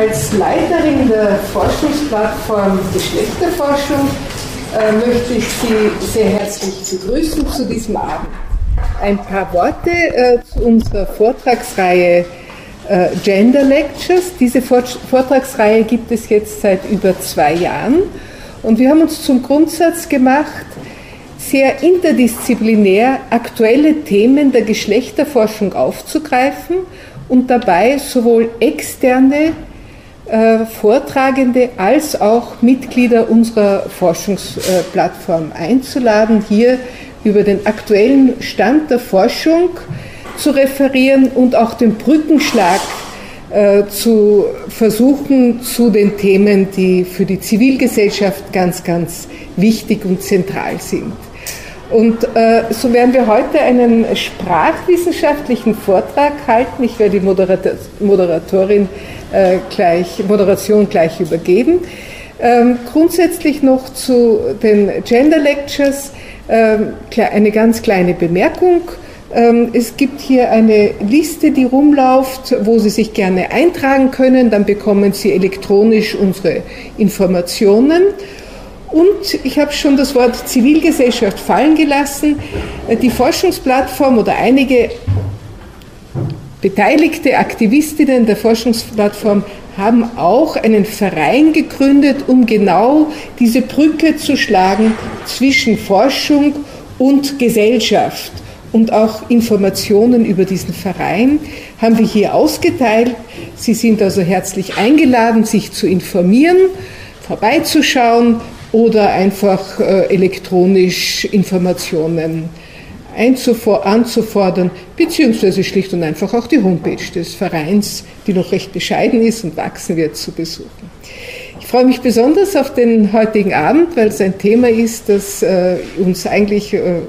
Als Leiterin der Forschungsplattform Geschlechterforschung äh, möchte ich Sie sehr herzlich begrüßen zu diesem Abend. Ein paar Worte äh, zu unserer Vortragsreihe äh, Gender Lectures. Diese Vortragsreihe gibt es jetzt seit über zwei Jahren und wir haben uns zum Grundsatz gemacht, sehr interdisziplinär aktuelle Themen der Geschlechterforschung aufzugreifen und dabei sowohl externe Vortragende als auch Mitglieder unserer Forschungsplattform einzuladen, hier über den aktuellen Stand der Forschung zu referieren und auch den Brückenschlag äh, zu versuchen zu den Themen, die für die Zivilgesellschaft ganz, ganz wichtig und zentral sind. Und äh, so werden wir heute einen sprachwissenschaftlichen Vortrag halten. Ich werde die Moderator Moderatorin äh, gleich, Moderation gleich übergeben. Ähm, grundsätzlich noch zu den Gender Lectures ähm, eine ganz kleine Bemerkung. Ähm, es gibt hier eine Liste, die rumläuft, wo Sie sich gerne eintragen können. Dann bekommen Sie elektronisch unsere Informationen. Und ich habe schon das Wort Zivilgesellschaft fallen gelassen. Die Forschungsplattform oder einige beteiligte Aktivistinnen der Forschungsplattform haben auch einen Verein gegründet, um genau diese Brücke zu schlagen zwischen Forschung und Gesellschaft. Und auch Informationen über diesen Verein haben wir hier ausgeteilt. Sie sind also herzlich eingeladen, sich zu informieren, vorbeizuschauen oder einfach äh, elektronisch Informationen anzufordern, beziehungsweise schlicht und einfach auch die Homepage des Vereins, die noch recht bescheiden ist und wachsen wird, zu besuchen. Ich freue mich besonders auf den heutigen Abend, weil es ein Thema ist, das äh, uns eigentlich äh,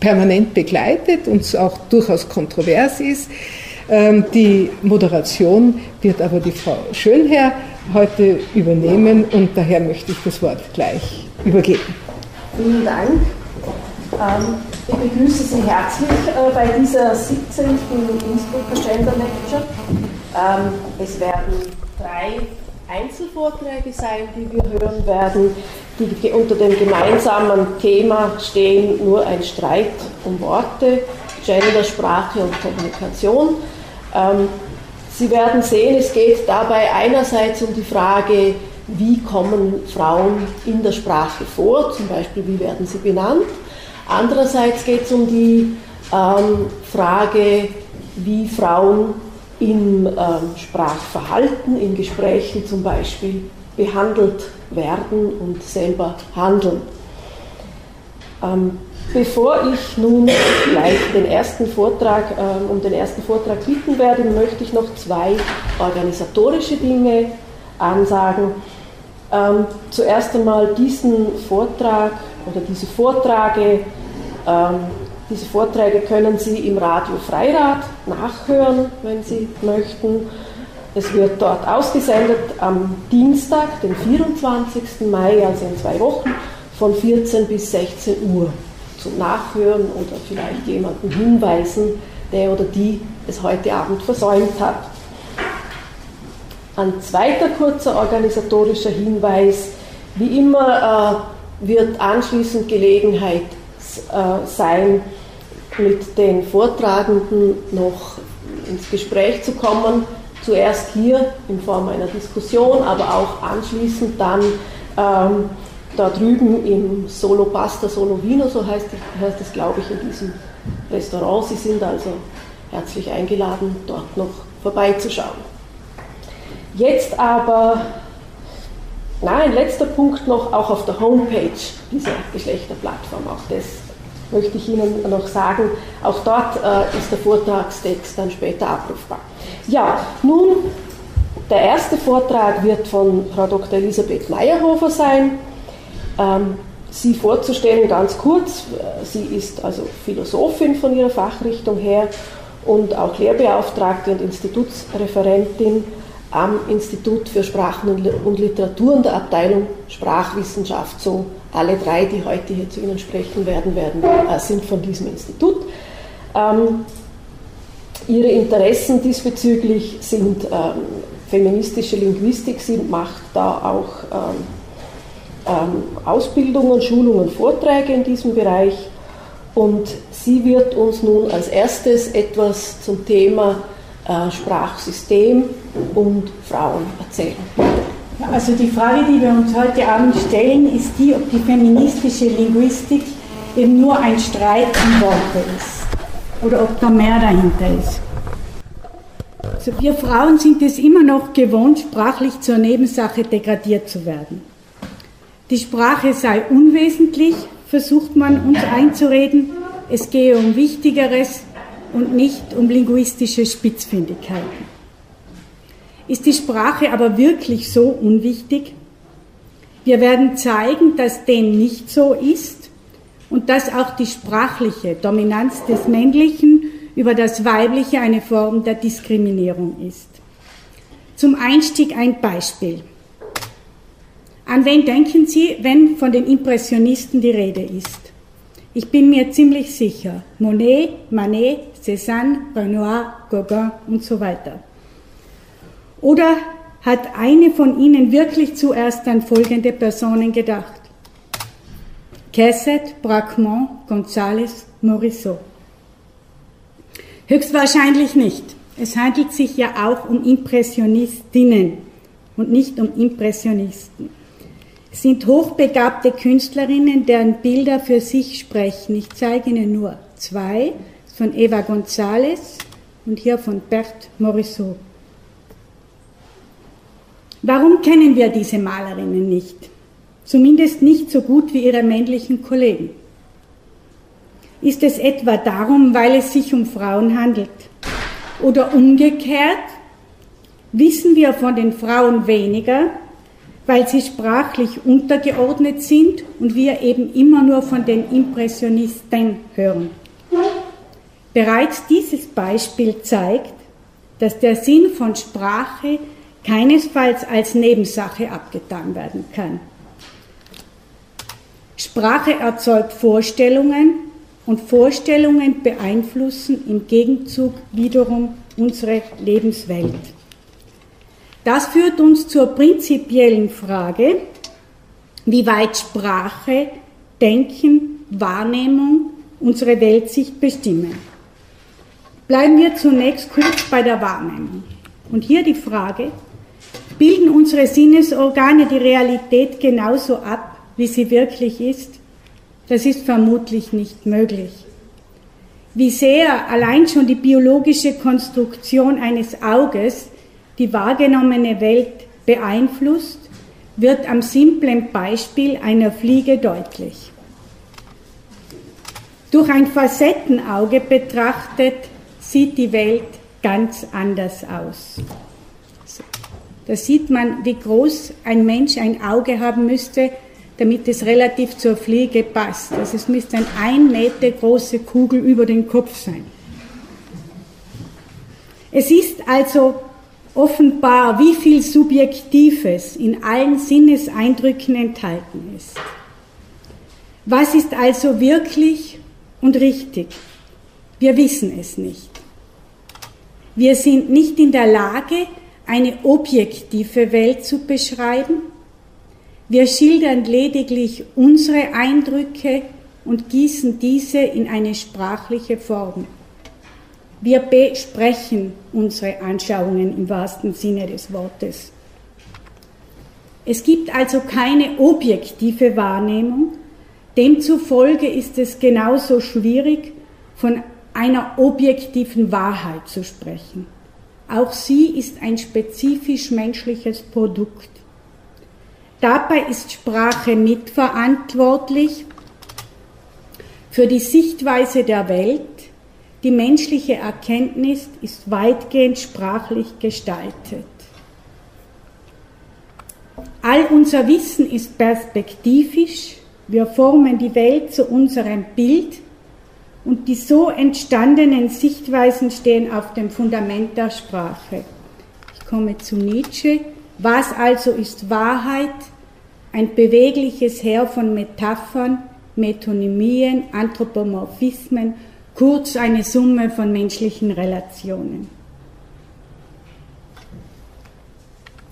permanent begleitet und auch durchaus kontrovers ist. Ähm, die Moderation wird aber die Frau Schönherr heute übernehmen und daher möchte ich das Wort gleich übergeben. Vielen Dank. Ähm, ich begrüße Sie herzlich äh, bei dieser 17. Innsbrucker Gender Lecture. Ähm, es werden drei Einzelvorträge sein, die wir hören werden, die unter dem gemeinsamen Thema stehen, nur ein Streit um Worte, Gender, Sprache und Kommunikation. Sie werden sehen, es geht dabei einerseits um die Frage, wie kommen Frauen in der Sprache vor, zum Beispiel wie werden sie benannt. Andererseits geht es um die ähm, Frage, wie Frauen im ähm, Sprachverhalten, in Gesprächen zum Beispiel behandelt werden und selber handeln. Ähm, Bevor ich nun gleich den ersten Vortrag, äh, um den ersten Vortrag bitten werde, möchte ich noch zwei organisatorische Dinge ansagen. Ähm, zuerst einmal diesen Vortrag oder diese Vorträge, ähm, diese Vorträge können Sie im Radio Freirad nachhören, wenn Sie möchten. Es wird dort ausgesendet am Dienstag, den 24. Mai, also in zwei Wochen, von 14 bis 16 Uhr zum Nachhören oder vielleicht jemanden hinweisen, der oder die es heute Abend versäumt hat. Ein zweiter kurzer organisatorischer Hinweis. Wie immer äh, wird anschließend Gelegenheit äh, sein, mit den Vortragenden noch ins Gespräch zu kommen. Zuerst hier in Form einer Diskussion, aber auch anschließend dann ähm, da drüben im Solo Pasta, Solo Vino, so heißt, heißt es, glaube ich, in diesem Restaurant. Sie sind also herzlich eingeladen, dort noch vorbeizuschauen. Jetzt aber, na, ein letzter Punkt noch, auch auf der Homepage dieser Geschlechterplattform, auch das möchte ich Ihnen noch sagen, auch dort äh, ist der Vortragstext dann später abrufbar. Ja, nun, der erste Vortrag wird von Frau Dr. Elisabeth Meyerhofer sein. Ähm, sie vorzustellen, ganz kurz, sie ist also Philosophin von ihrer Fachrichtung her und auch Lehrbeauftragte und Institutsreferentin am Institut für Sprachen und Literaturen der Abteilung Sprachwissenschaft. So alle drei, die heute hier zu Ihnen sprechen werden, werden äh, sind von diesem Institut. Ähm, ihre Interessen diesbezüglich sind ähm, feministische Linguistik. Sie macht da auch ähm, Ausbildungen, Schulungen, Vorträge in diesem Bereich. Und sie wird uns nun als erstes etwas zum Thema äh, Sprachsystem und Frauen erzählen. Also die Frage, die wir uns heute Abend stellen, ist die, ob die feministische Linguistik eben nur ein Streit um Worte ist oder ob da mehr dahinter ist. Also wir Frauen sind es immer noch gewohnt, sprachlich zur Nebensache degradiert zu werden. Die Sprache sei unwesentlich, versucht man uns einzureden, es gehe um Wichtigeres und nicht um linguistische Spitzfindigkeiten. Ist die Sprache aber wirklich so unwichtig? Wir werden zeigen, dass dem nicht so ist und dass auch die sprachliche Dominanz des Männlichen über das Weibliche eine Form der Diskriminierung ist. Zum Einstieg ein Beispiel. An wen denken Sie, wenn von den Impressionisten die Rede ist? Ich bin mir ziemlich sicher, Monet, Manet, Cézanne, Renoir, Gauguin und so weiter. Oder hat eine von ihnen wirklich zuerst an folgende Personen gedacht? Casset, Braquemont, González, Morisot. Höchstwahrscheinlich nicht. Es handelt sich ja auch um Impressionistinnen und nicht um Impressionisten. Sind hochbegabte Künstlerinnen, deren Bilder für sich sprechen. Ich zeige Ihnen nur zwei, von Eva González und hier von Bert Morisot. Warum kennen wir diese Malerinnen nicht? Zumindest nicht so gut wie ihre männlichen Kollegen. Ist es etwa darum, weil es sich um Frauen handelt? Oder umgekehrt, wissen wir von den Frauen weniger, weil sie sprachlich untergeordnet sind und wir eben immer nur von den Impressionisten hören. Bereits dieses Beispiel zeigt, dass der Sinn von Sprache keinesfalls als Nebensache abgetan werden kann. Sprache erzeugt Vorstellungen und Vorstellungen beeinflussen im Gegenzug wiederum unsere Lebenswelt. Das führt uns zur prinzipiellen Frage, wie weit Sprache, Denken, Wahrnehmung unsere Weltsicht bestimmen. Bleiben wir zunächst kurz bei der Wahrnehmung. Und hier die Frage, Bilden unsere Sinnesorgane die Realität genauso ab, wie sie wirklich ist? Das ist vermutlich nicht möglich. Wie sehr allein schon die biologische Konstruktion eines Auges die wahrgenommene Welt beeinflusst, wird am simplen Beispiel einer Fliege deutlich. Durch ein Facettenauge betrachtet sieht die Welt ganz anders aus. Da sieht man, wie groß ein Mensch ein Auge haben müsste, damit es relativ zur Fliege passt. Also es müsste eine ein Meter große Kugel über den Kopf sein. Es ist also offenbar, wie viel Subjektives in allen Sinneseindrücken enthalten ist. Was ist also wirklich und richtig? Wir wissen es nicht. Wir sind nicht in der Lage, eine objektive Welt zu beschreiben. Wir schildern lediglich unsere Eindrücke und gießen diese in eine sprachliche Form. Wir besprechen unsere Anschauungen im wahrsten Sinne des Wortes. Es gibt also keine objektive Wahrnehmung, demzufolge ist es genauso schwierig, von einer objektiven Wahrheit zu sprechen. Auch sie ist ein spezifisch menschliches Produkt. Dabei ist Sprache mitverantwortlich für die Sichtweise der Welt. Die menschliche Erkenntnis ist weitgehend sprachlich gestaltet. All unser Wissen ist perspektivisch. Wir formen die Welt zu unserem Bild und die so entstandenen Sichtweisen stehen auf dem Fundament der Sprache. Ich komme zu Nietzsche. Was also ist Wahrheit? Ein bewegliches Heer von Metaphern, Metonymien, Anthropomorphismen, kurz eine Summe von menschlichen Relationen.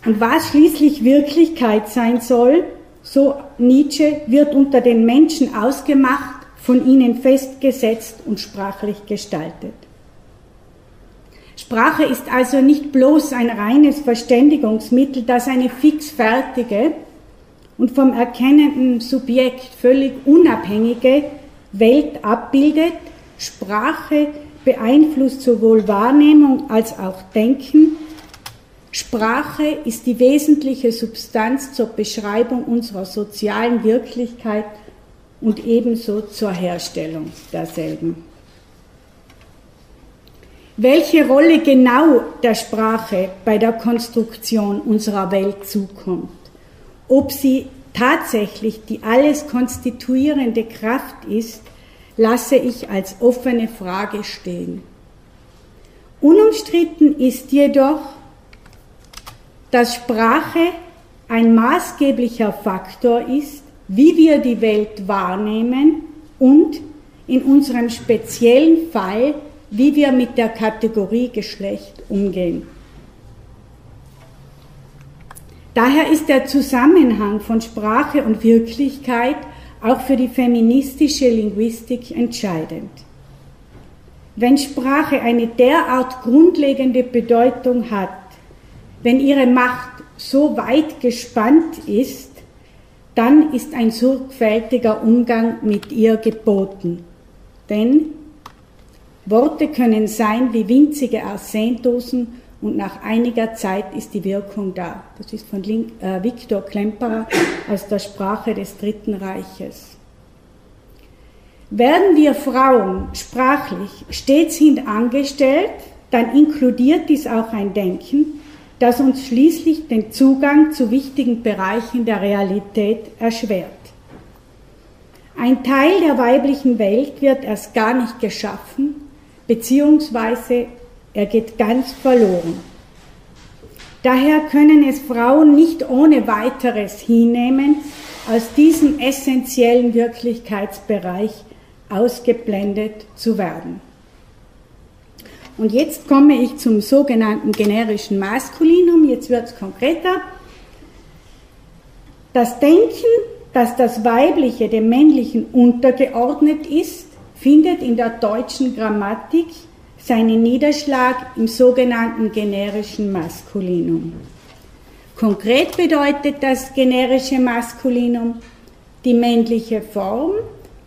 Und was schließlich Wirklichkeit sein soll, so Nietzsche, wird unter den Menschen ausgemacht, von ihnen festgesetzt und sprachlich gestaltet. Sprache ist also nicht bloß ein reines Verständigungsmittel, das eine fixfertige und vom erkennenden Subjekt völlig unabhängige Welt abbildet. Sprache beeinflusst sowohl Wahrnehmung als auch Denken. Sprache ist die wesentliche Substanz zur Beschreibung unserer sozialen Wirklichkeit und ebenso zur Herstellung derselben. Welche Rolle genau der Sprache bei der Konstruktion unserer Welt zukommt, ob sie tatsächlich die alles konstituierende Kraft ist, lasse ich als offene Frage stehen. Unumstritten ist jedoch, dass Sprache ein maßgeblicher Faktor ist, wie wir die Welt wahrnehmen und in unserem speziellen Fall, wie wir mit der Kategorie Geschlecht umgehen. Daher ist der Zusammenhang von Sprache und Wirklichkeit auch für die feministische Linguistik entscheidend. Wenn Sprache eine derart grundlegende Bedeutung hat, wenn ihre Macht so weit gespannt ist, dann ist ein sorgfältiger Umgang mit ihr geboten. Denn Worte können sein wie winzige Arsendosen und nach einiger Zeit ist die Wirkung da. Das ist von äh, Viktor Klemperer aus der Sprache des Dritten Reiches. Werden wir Frauen sprachlich stets hintangestellt, dann inkludiert dies auch ein Denken, das uns schließlich den Zugang zu wichtigen Bereichen der Realität erschwert. Ein Teil der weiblichen Welt wird erst gar nicht geschaffen, beziehungsweise er geht ganz verloren. Daher können es Frauen nicht ohne weiteres hinnehmen, aus diesem essentiellen Wirklichkeitsbereich ausgeblendet zu werden. Und jetzt komme ich zum sogenannten generischen Maskulinum, jetzt wird es konkreter. Das Denken, dass das Weibliche dem Männlichen untergeordnet ist, findet in der deutschen Grammatik seinen Niederschlag im sogenannten generischen Maskulinum. Konkret bedeutet das generische Maskulinum, die männliche Form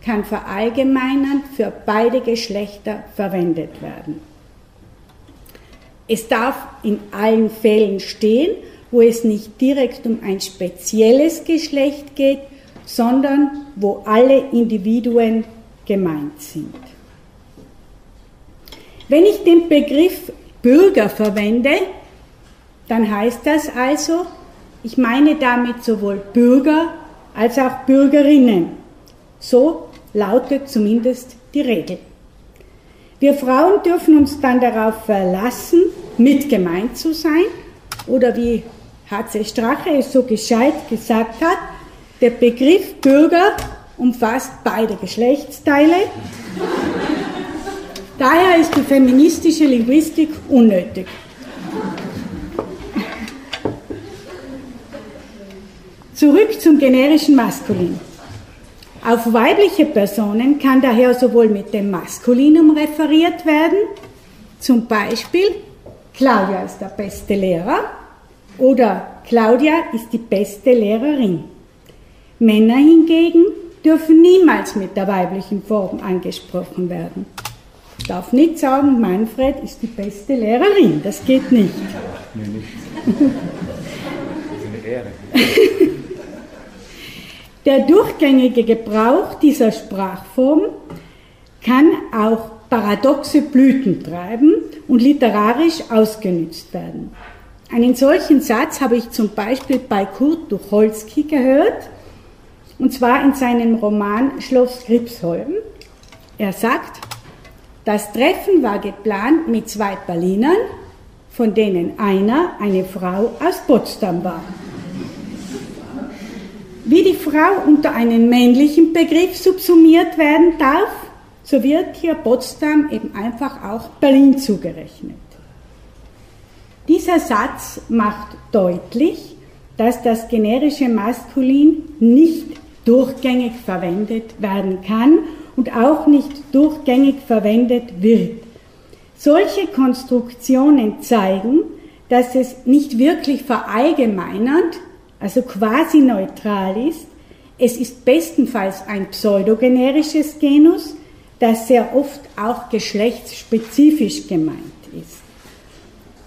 kann verallgemeinern für beide Geschlechter verwendet werden. Es darf in allen Fällen stehen, wo es nicht direkt um ein spezielles Geschlecht geht, sondern wo alle Individuen gemeint sind. Wenn ich den Begriff Bürger verwende, dann heißt das also, ich meine damit sowohl Bürger als auch Bürgerinnen. So lautet zumindest die Regel. Wir Frauen dürfen uns dann darauf verlassen, mit gemeint zu sein, oder wie H.C. Strache es so gescheit gesagt hat, der Begriff Bürger umfasst beide Geschlechtsteile. Daher ist die feministische Linguistik unnötig. Zurück zum generischen Maskulin. Auf weibliche Personen kann daher sowohl mit dem Maskulinum referiert werden, zum Beispiel Claudia ist der beste Lehrer oder Claudia ist die beste Lehrerin. Männer hingegen dürfen niemals mit der weiblichen Form angesprochen werden. Ich darf nicht sagen, Manfred ist die beste Lehrerin. Das geht nicht. Nee, nicht. Das ist eine Ehre. Der durchgängige Gebrauch dieser Sprachform kann auch paradoxe Blüten treiben und literarisch ausgenützt werden. Einen solchen Satz habe ich zum Beispiel bei Kurt Tucholsky gehört, und zwar in seinem Roman Schloss Gripsholm. Er sagt, das Treffen war geplant mit zwei Berlinern, von denen einer eine Frau aus Potsdam war. Wie die Frau unter einen männlichen Begriff subsumiert werden darf, so wird hier Potsdam eben einfach auch Berlin zugerechnet. Dieser Satz macht deutlich, dass das generische Maskulin nicht durchgängig verwendet werden kann und auch nicht durchgängig verwendet wird. Solche Konstruktionen zeigen, dass es nicht wirklich verallgemeinernd, also quasi neutral ist. Es ist bestenfalls ein pseudogenerisches Genus, das sehr oft auch geschlechtsspezifisch gemeint ist.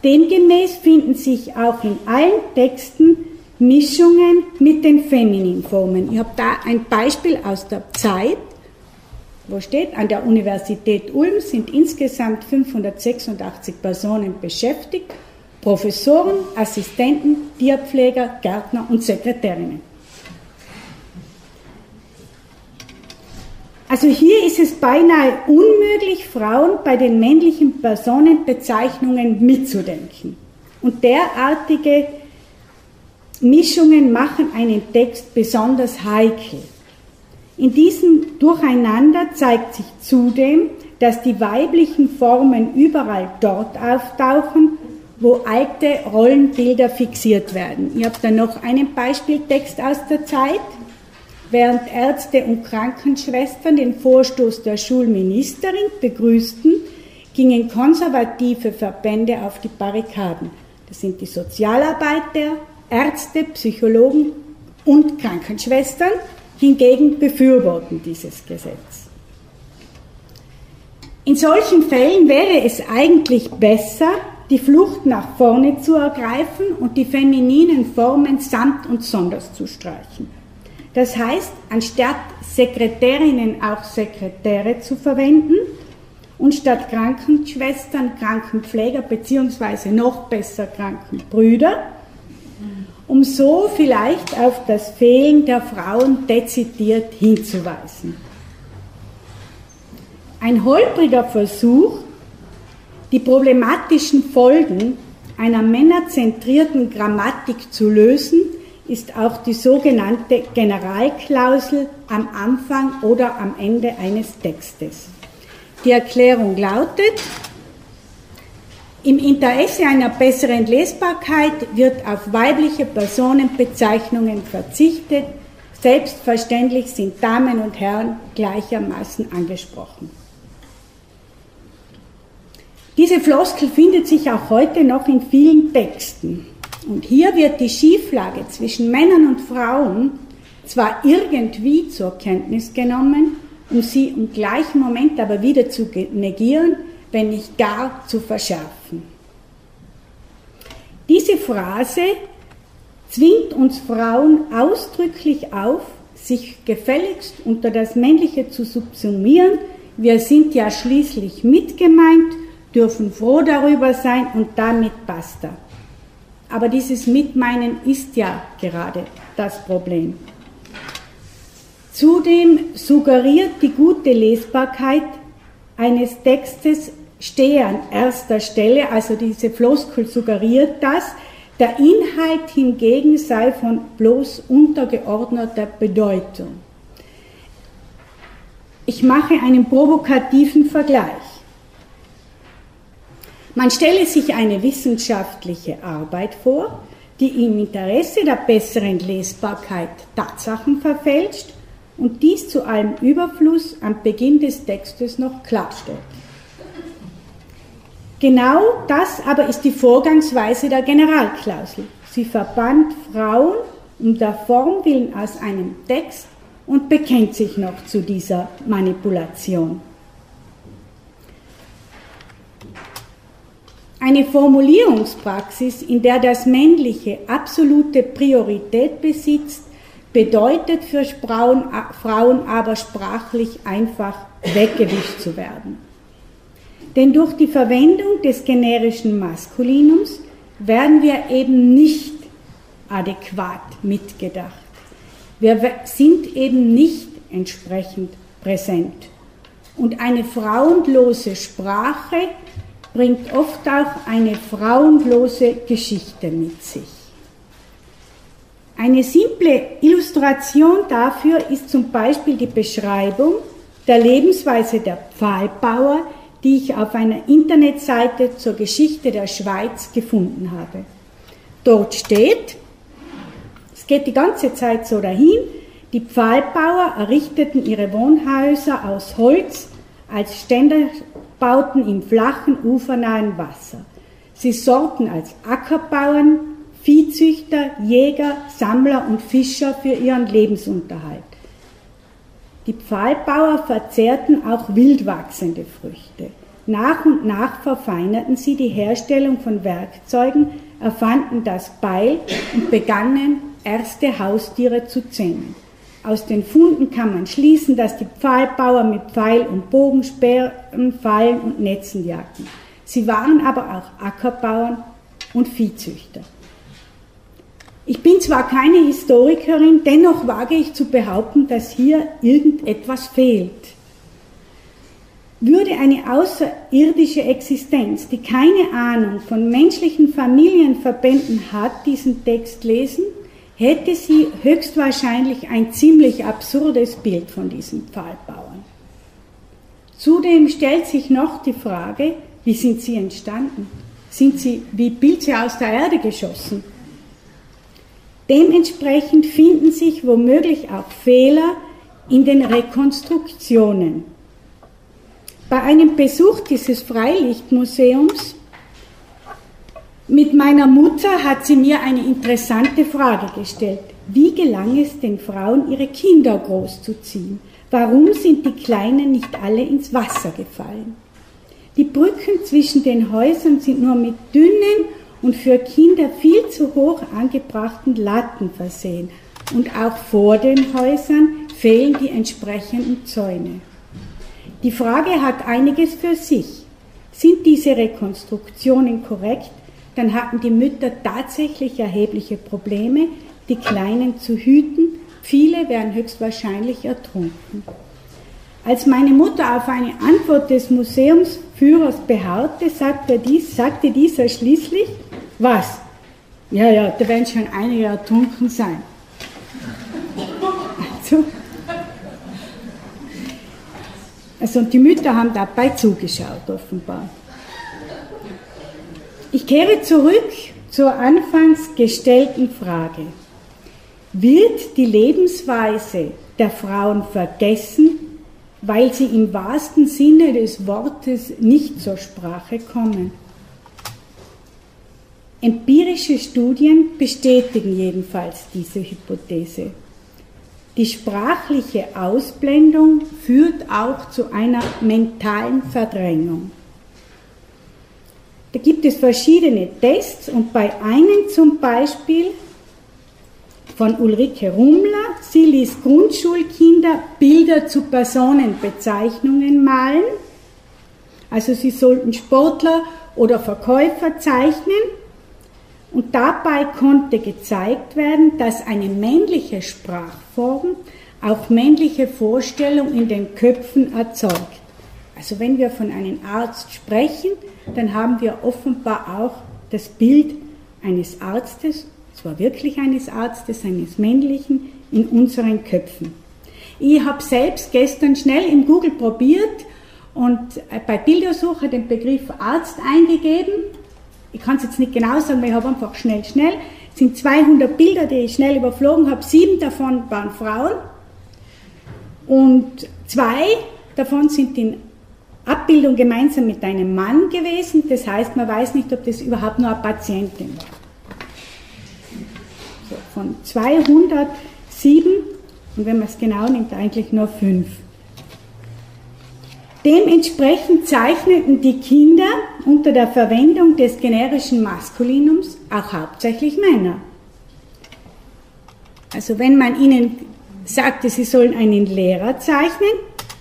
Demgemäß finden sich auch in allen Texten Mischungen mit den Femininformen. Ich habe da ein Beispiel aus der Zeit, wo steht, an der Universität Ulm sind insgesamt 586 Personen beschäftigt, Professoren, Assistenten, Tierpfleger, Gärtner und Sekretärinnen. Also hier ist es beinahe unmöglich, Frauen bei den männlichen Personenbezeichnungen mitzudenken. Und derartige Mischungen machen einen Text besonders heikel. In diesem Durcheinander zeigt sich zudem, dass die weiblichen Formen überall dort auftauchen, wo alte Rollenbilder fixiert werden. Ich habe da noch einen Beispieltext aus der Zeit. Während Ärzte und Krankenschwestern den Vorstoß der Schulministerin begrüßten, gingen konservative Verbände auf die Barrikaden. Das sind die Sozialarbeiter, Ärzte, Psychologen und Krankenschwestern hingegen befürworten dieses Gesetz. In solchen Fällen wäre es eigentlich besser, die Flucht nach vorne zu ergreifen und die femininen Formen samt und sonders zu streichen. Das heißt, anstatt Sekretärinnen auch Sekretäre zu verwenden und statt Krankenschwestern Krankenpfleger beziehungsweise noch besser Krankenbrüder, um so vielleicht auf das Fehlen der Frauen dezidiert hinzuweisen. Ein holpriger Versuch, die problematischen Folgen einer männerzentrierten Grammatik zu lösen, ist auch die sogenannte Generalklausel am Anfang oder am Ende eines Textes. Die Erklärung lautet, im Interesse einer besseren Lesbarkeit wird auf weibliche Personenbezeichnungen verzichtet. Selbstverständlich sind Damen und Herren gleichermaßen angesprochen. Diese Floskel findet sich auch heute noch in vielen Texten. Und hier wird die Schieflage zwischen Männern und Frauen zwar irgendwie zur Kenntnis genommen, um sie im gleichen Moment aber wieder zu negieren, wenn nicht gar zu verschärfen. Diese Phrase zwingt uns Frauen ausdrücklich auf, sich gefälligst unter das Männliche zu subsumieren. Wir sind ja schließlich mitgemeint, dürfen froh darüber sein und damit basta. Aber dieses Mitmeinen ist ja gerade das Problem. Zudem suggeriert die gute Lesbarkeit eines Textes stehe an erster Stelle, also diese Floskel suggeriert das, der Inhalt hingegen sei von bloß untergeordneter Bedeutung. Ich mache einen provokativen Vergleich. Man stelle sich eine wissenschaftliche Arbeit vor, die im Interesse der besseren Lesbarkeit Tatsachen verfälscht und dies zu allem Überfluss am Beginn des Textes noch klarstellt. Genau das aber ist die Vorgangsweise der Generalklausel. Sie verbannt Frauen um der Form willen aus einem Text und bekennt sich noch zu dieser Manipulation. Eine Formulierungspraxis, in der das Männliche absolute Priorität besitzt, bedeutet für Frauen aber sprachlich einfach weggewischt zu werden. Denn durch die Verwendung des generischen Maskulinums werden wir eben nicht adäquat mitgedacht. Wir sind eben nicht entsprechend präsent. Und eine frauenlose Sprache bringt oft auch eine frauenlose Geschichte mit sich. Eine simple Illustration dafür ist zum Beispiel die Beschreibung der Lebensweise der Pfahlbauer die ich auf einer Internetseite zur Geschichte der Schweiz gefunden habe. Dort steht, es geht die ganze Zeit so dahin, die Pfahlbauer errichteten ihre Wohnhäuser aus Holz als Ständerbauten im flachen, ufernahen Wasser. Sie sorgten als Ackerbauern, Viehzüchter, Jäger, Sammler und Fischer für ihren Lebensunterhalt. Die Pfahlbauer verzehrten auch wild wachsende Früchte. Nach und nach verfeinerten sie die Herstellung von Werkzeugen, erfanden das Beil und begannen erste Haustiere zu zähmen. Aus den Funden kann man schließen, dass die Pfahlbauer mit Pfeil und Bogensperren, Fallen und Netzen jagten. Sie waren aber auch Ackerbauern und Viehzüchter. Ich bin zwar keine Historikerin, dennoch wage ich zu behaupten, dass hier irgendetwas fehlt. Würde eine außerirdische Existenz, die keine Ahnung von menschlichen Familienverbänden hat, diesen Text lesen, hätte sie höchstwahrscheinlich ein ziemlich absurdes Bild von diesen Pfahlbauern. Zudem stellt sich noch die Frage, wie sind sie entstanden? Sind sie wie Pilze aus der Erde geschossen? Dementsprechend finden sich womöglich auch Fehler in den Rekonstruktionen. Bei einem Besuch dieses Freilichtmuseums mit meiner Mutter hat sie mir eine interessante Frage gestellt. Wie gelang es den Frauen, ihre Kinder großzuziehen? Warum sind die Kleinen nicht alle ins Wasser gefallen? Die Brücken zwischen den Häusern sind nur mit dünnen und für Kinder viel zu hoch angebrachten Latten versehen. Und auch vor den Häusern fehlen die entsprechenden Zäune. Die Frage hat einiges für sich. Sind diese Rekonstruktionen korrekt, dann hatten die Mütter tatsächlich erhebliche Probleme, die Kleinen zu hüten. Viele wären höchstwahrscheinlich ertrunken. Als meine Mutter auf eine Antwort des Museumsführers beharrte, sagte, dies, sagte dieser schließlich, was? Ja, ja, da werden schon einige ertrunken sein. Also, also die Mütter haben dabei zugeschaut, offenbar. Ich kehre zurück zur anfangs gestellten Frage. Wird die Lebensweise der Frauen vergessen, weil sie im wahrsten Sinne des Wortes nicht zur Sprache kommen? Empirische Studien bestätigen jedenfalls diese Hypothese. Die sprachliche Ausblendung führt auch zu einer mentalen Verdrängung. Da gibt es verschiedene Tests und bei einem zum Beispiel von Ulrike Rumler, sie ließ Grundschulkinder Bilder zu Personenbezeichnungen malen. Also sie sollten Sportler oder Verkäufer zeichnen und dabei konnte gezeigt werden, dass eine männliche Sprachform auch männliche Vorstellungen in den Köpfen erzeugt. Also wenn wir von einem Arzt sprechen, dann haben wir offenbar auch das Bild eines Arztes, zwar wirklich eines Arztes, eines männlichen, in unseren Köpfen. Ich habe selbst gestern schnell im Google probiert und bei Bildersuche den Begriff Arzt eingegeben ich kann es jetzt nicht genau sagen, weil ich habe einfach schnell, schnell, es sind 200 Bilder, die ich schnell überflogen habe, sieben davon waren Frauen und zwei davon sind in Abbildung gemeinsam mit einem Mann gewesen, das heißt, man weiß nicht, ob das überhaupt nur eine Patientin war. So, von 207 und wenn man es genau nimmt, eigentlich nur fünf. Dementsprechend zeichneten die Kinder unter der Verwendung des generischen Maskulinums auch hauptsächlich Männer. Also wenn man ihnen sagte, sie sollen einen Lehrer zeichnen,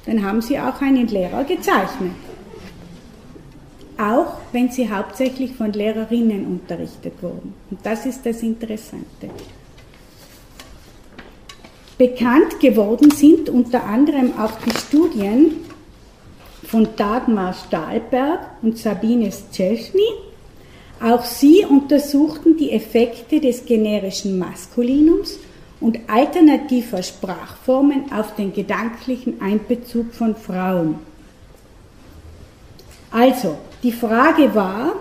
dann haben sie auch einen Lehrer gezeichnet. Auch wenn sie hauptsächlich von Lehrerinnen unterrichtet wurden. Und das ist das Interessante. Bekannt geworden sind unter anderem auch die Studien von Dagmar Stahlberg und Sabine Szczesny. Auch sie untersuchten die Effekte des generischen Maskulinums und alternativer Sprachformen auf den gedanklichen Einbezug von Frauen. Also, die Frage war,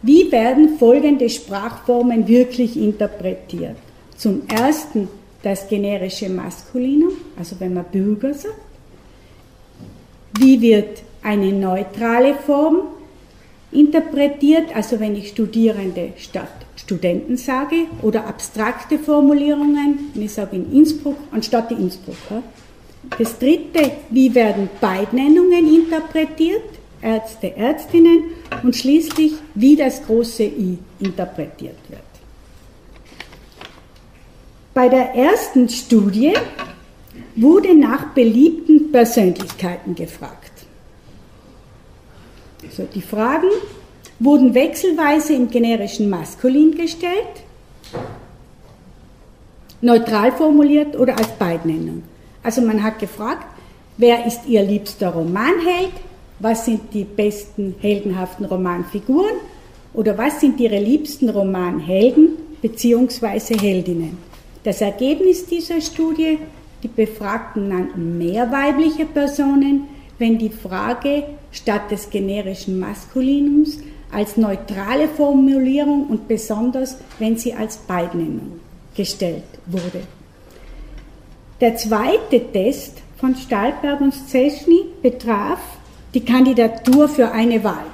wie werden folgende Sprachformen wirklich interpretiert? Zum ersten das generische Maskulinum, also wenn man Bürger sagt. Wie wird eine neutrale Form interpretiert, also wenn ich Studierende statt Studenten sage, oder abstrakte Formulierungen, wenn ich sage in Innsbruck anstatt in Innsbruck. Das dritte, wie werden Beidnennungen interpretiert, Ärzte, Ärztinnen, und schließlich, wie das große I interpretiert wird. Bei der ersten Studie wurde nach beliebten Persönlichkeiten gefragt. Also die Fragen wurden wechselweise im generischen Maskulin gestellt, neutral formuliert oder als Beidnennung. Also man hat gefragt, wer ist Ihr liebster Romanheld, was sind die besten heldenhaften Romanfiguren oder was sind Ihre liebsten Romanhelden bzw. Heldinnen. Das Ergebnis dieser Studie, die Befragten nannten mehr weibliche Personen, wenn die Frage statt des generischen Maskulinums als neutrale Formulierung und besonders, wenn sie als Beidnennung gestellt wurde. Der zweite Test von Stahlberg und Szczesny betraf die Kandidatur für eine Wahl.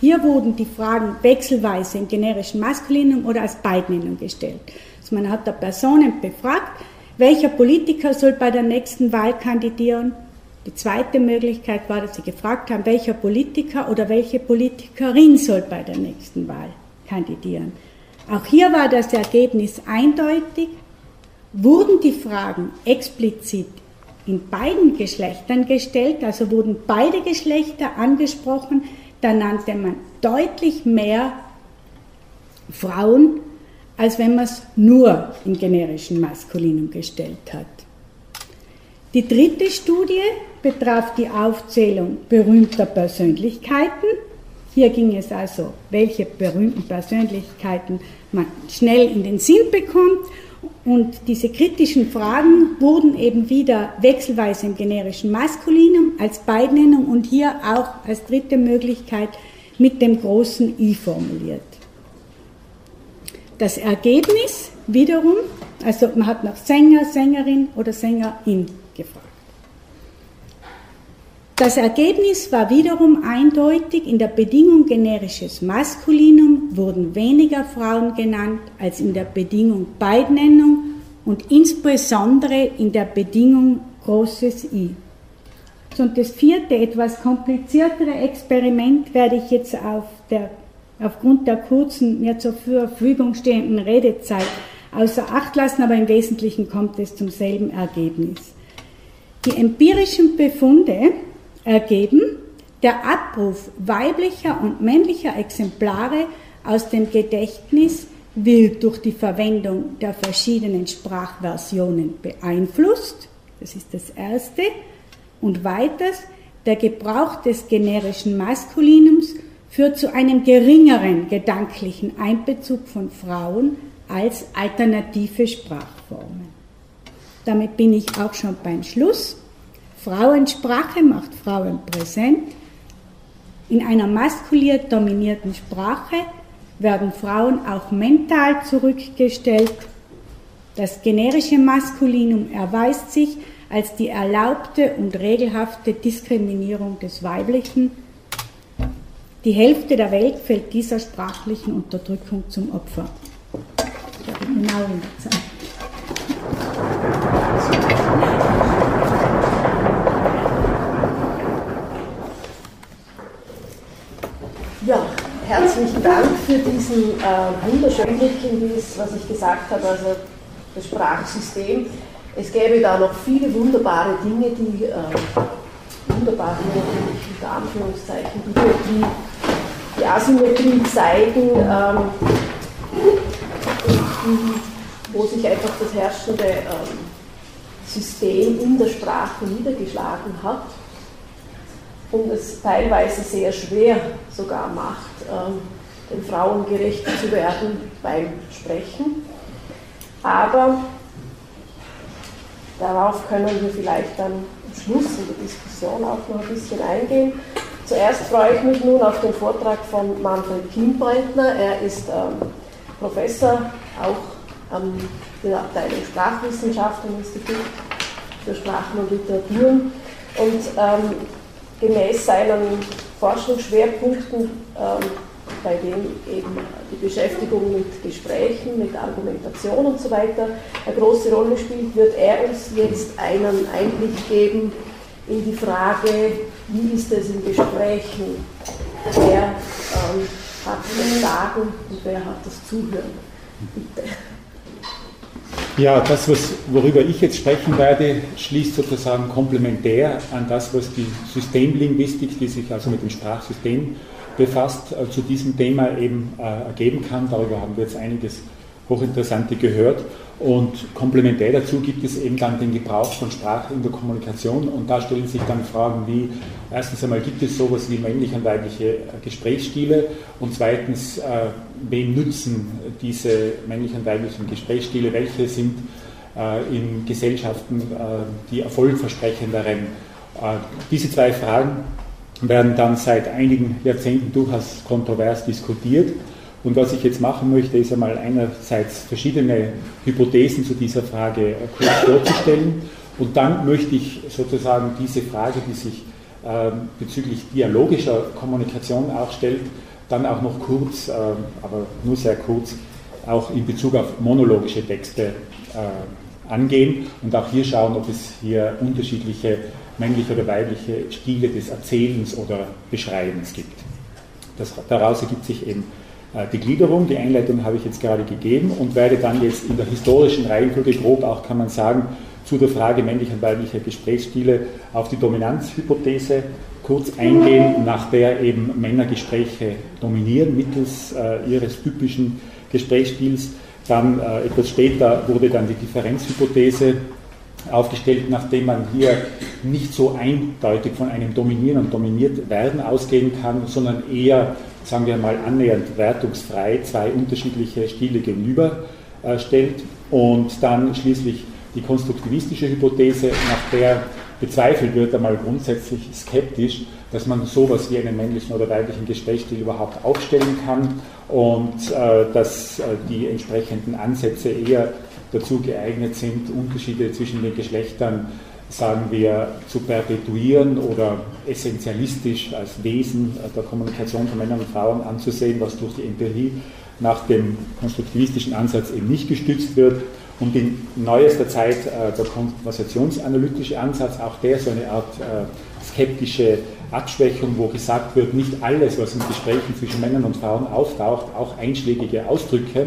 Hier wurden die Fragen wechselweise im generischen Maskulinum oder als Beidnennung gestellt. Also man hat da Personen befragt, welcher Politiker soll bei der nächsten Wahl kandidieren die zweite Möglichkeit war, dass sie gefragt haben, welcher Politiker oder welche Politikerin soll bei der nächsten Wahl kandidieren. Auch hier war das Ergebnis eindeutig. Wurden die Fragen explizit in beiden Geschlechtern gestellt, also wurden beide Geschlechter angesprochen, dann nannte man deutlich mehr Frauen, als wenn man es nur im generischen Maskulinum gestellt hat. Die dritte Studie betraf die Aufzählung berühmter Persönlichkeiten. Hier ging es also, welche berühmten Persönlichkeiten man schnell in den Sinn bekommt. Und diese kritischen Fragen wurden eben wieder wechselweise im generischen Maskulinum als Beidnennung und hier auch als dritte Möglichkeit mit dem großen I formuliert. Das Ergebnis wiederum, also man hat nach Sänger, Sängerin oder Sängerin gefragt. Das Ergebnis war wiederum eindeutig, in der Bedingung generisches Maskulinum wurden weniger Frauen genannt als in der Bedingung Beidnennung und insbesondere in der Bedingung großes I. Und das vierte, etwas kompliziertere Experiment werde ich jetzt auf der, aufgrund der kurzen, mir zur Verfügung stehenden Redezeit außer Acht lassen, aber im Wesentlichen kommt es zum selben Ergebnis. Die empirischen Befunde ergeben, der Abruf weiblicher und männlicher Exemplare aus dem Gedächtnis wird durch die Verwendung der verschiedenen Sprachversionen beeinflusst. Das ist das Erste. Und weiters, der Gebrauch des generischen Maskulinums führt zu einem geringeren gedanklichen Einbezug von Frauen als alternative Sprachformen. Damit bin ich auch schon beim Schluss. Frauensprache macht Frauen präsent. In einer maskuliert dominierten Sprache werden Frauen auch mental zurückgestellt. Das generische Maskulinum erweist sich als die erlaubte und regelhafte Diskriminierung des Weiblichen. Die Hälfte der Welt fällt dieser sprachlichen Unterdrückung zum Opfer. Genau in der Zeit. Ja, herzlichen Dank für diesen äh, wunderschönen Blick in das, was ich gesagt habe, also das Sprachsystem. Es gäbe da noch viele wunderbare Dinge, die äh, wunderbare natürlich unter Anführungszeichen, die die, die Asymmetrie zeigen, ähm, wo sich einfach das herrschende ähm, System in der Sprache niedergeschlagen hat und es teilweise sehr schwer sogar macht, ähm, den Frauen gerecht zu werden beim Sprechen. Aber darauf können wir vielleicht dann Schluss in der Diskussion auch noch ein bisschen eingehen. Zuerst freue ich mich nun auf den Vortrag von Manfred Kimbrentner. Er ist ähm, Professor auch an der Abteilung Sprachwissenschaft am Institut für Sprachen und Literaturen. Und ähm, gemäß seinen Forschungsschwerpunkten, ähm, bei denen eben die Beschäftigung mit Gesprächen, mit Argumentation und so weiter eine große Rolle spielt, wird er uns jetzt einen Einblick geben in die Frage, wie ist es in Gesprächen, wer ähm, hat das Sagen und wer hat das Zuhören. Bitte. Ja, das, was, worüber ich jetzt sprechen werde, schließt sozusagen komplementär an das, was die Systemlinguistik, die sich also mit dem Sprachsystem befasst, äh, zu diesem Thema eben äh, ergeben kann. Darüber haben wir jetzt einiges Hochinteressante gehört. Und komplementär dazu gibt es eben dann den Gebrauch von Sprache in der Kommunikation. Und da stellen sich dann Fragen wie, erstens einmal, gibt es sowas wie männliche und weibliche äh, Gesprächsstile? Und zweitens, äh, wem nützen diese männlichen und weiblichen Gesprächsstile? Welche sind äh, in Gesellschaften äh, die erfolgversprechenderen? Diese zwei Fragen werden dann seit einigen Jahrzehnten durchaus kontrovers diskutiert. Und was ich jetzt machen möchte, ist einmal einerseits verschiedene Hypothesen zu dieser Frage kurz vorzustellen. Und dann möchte ich sozusagen diese Frage, die sich äh, bezüglich dialogischer Kommunikation auch stellt, dann auch noch kurz, äh, aber nur sehr kurz, auch in Bezug auf monologische Texte äh, angehen und auch hier schauen, ob es hier unterschiedliche männliche oder weibliche Stile des Erzählens oder Beschreibens gibt. Das, daraus ergibt sich eben äh, die Gliederung, die Einleitung habe ich jetzt gerade gegeben und werde dann jetzt in der historischen Reihenfolge grob auch, kann man sagen, zu der Frage männlicher und weiblicher Gesprächsstile auf die Dominanzhypothese kurz eingehen, nach der eben Männer Gespräche dominieren mittels äh, ihres typischen Gesprächsstils. Dann äh, etwas später wurde dann die Differenzhypothese aufgestellt, nachdem man hier nicht so eindeutig von einem Dominieren und dominiert werden ausgehen kann, sondern eher sagen wir mal, annähernd wertungsfrei zwei unterschiedliche Stile gegenüberstellt und dann schließlich die konstruktivistische Hypothese, nach der bezweifelt wird, einmal grundsätzlich skeptisch, dass man sowas wie einen männlichen oder weiblichen Geschlechtsstil überhaupt aufstellen kann und äh, dass äh, die entsprechenden Ansätze eher dazu geeignet sind, Unterschiede zwischen den Geschlechtern sagen wir, zu perpetuieren oder essentialistisch als Wesen der Kommunikation von Männern und Frauen anzusehen, was durch die Empirie nach dem konstruktivistischen Ansatz eben nicht gestützt wird. Und in neuester Zeit äh, der konversationsanalytische Ansatz, auch der so eine Art äh, skeptische Abschwächung, wo gesagt wird, nicht alles, was in Gesprächen zwischen Männern und Frauen auftaucht, auch einschlägige Ausdrücke,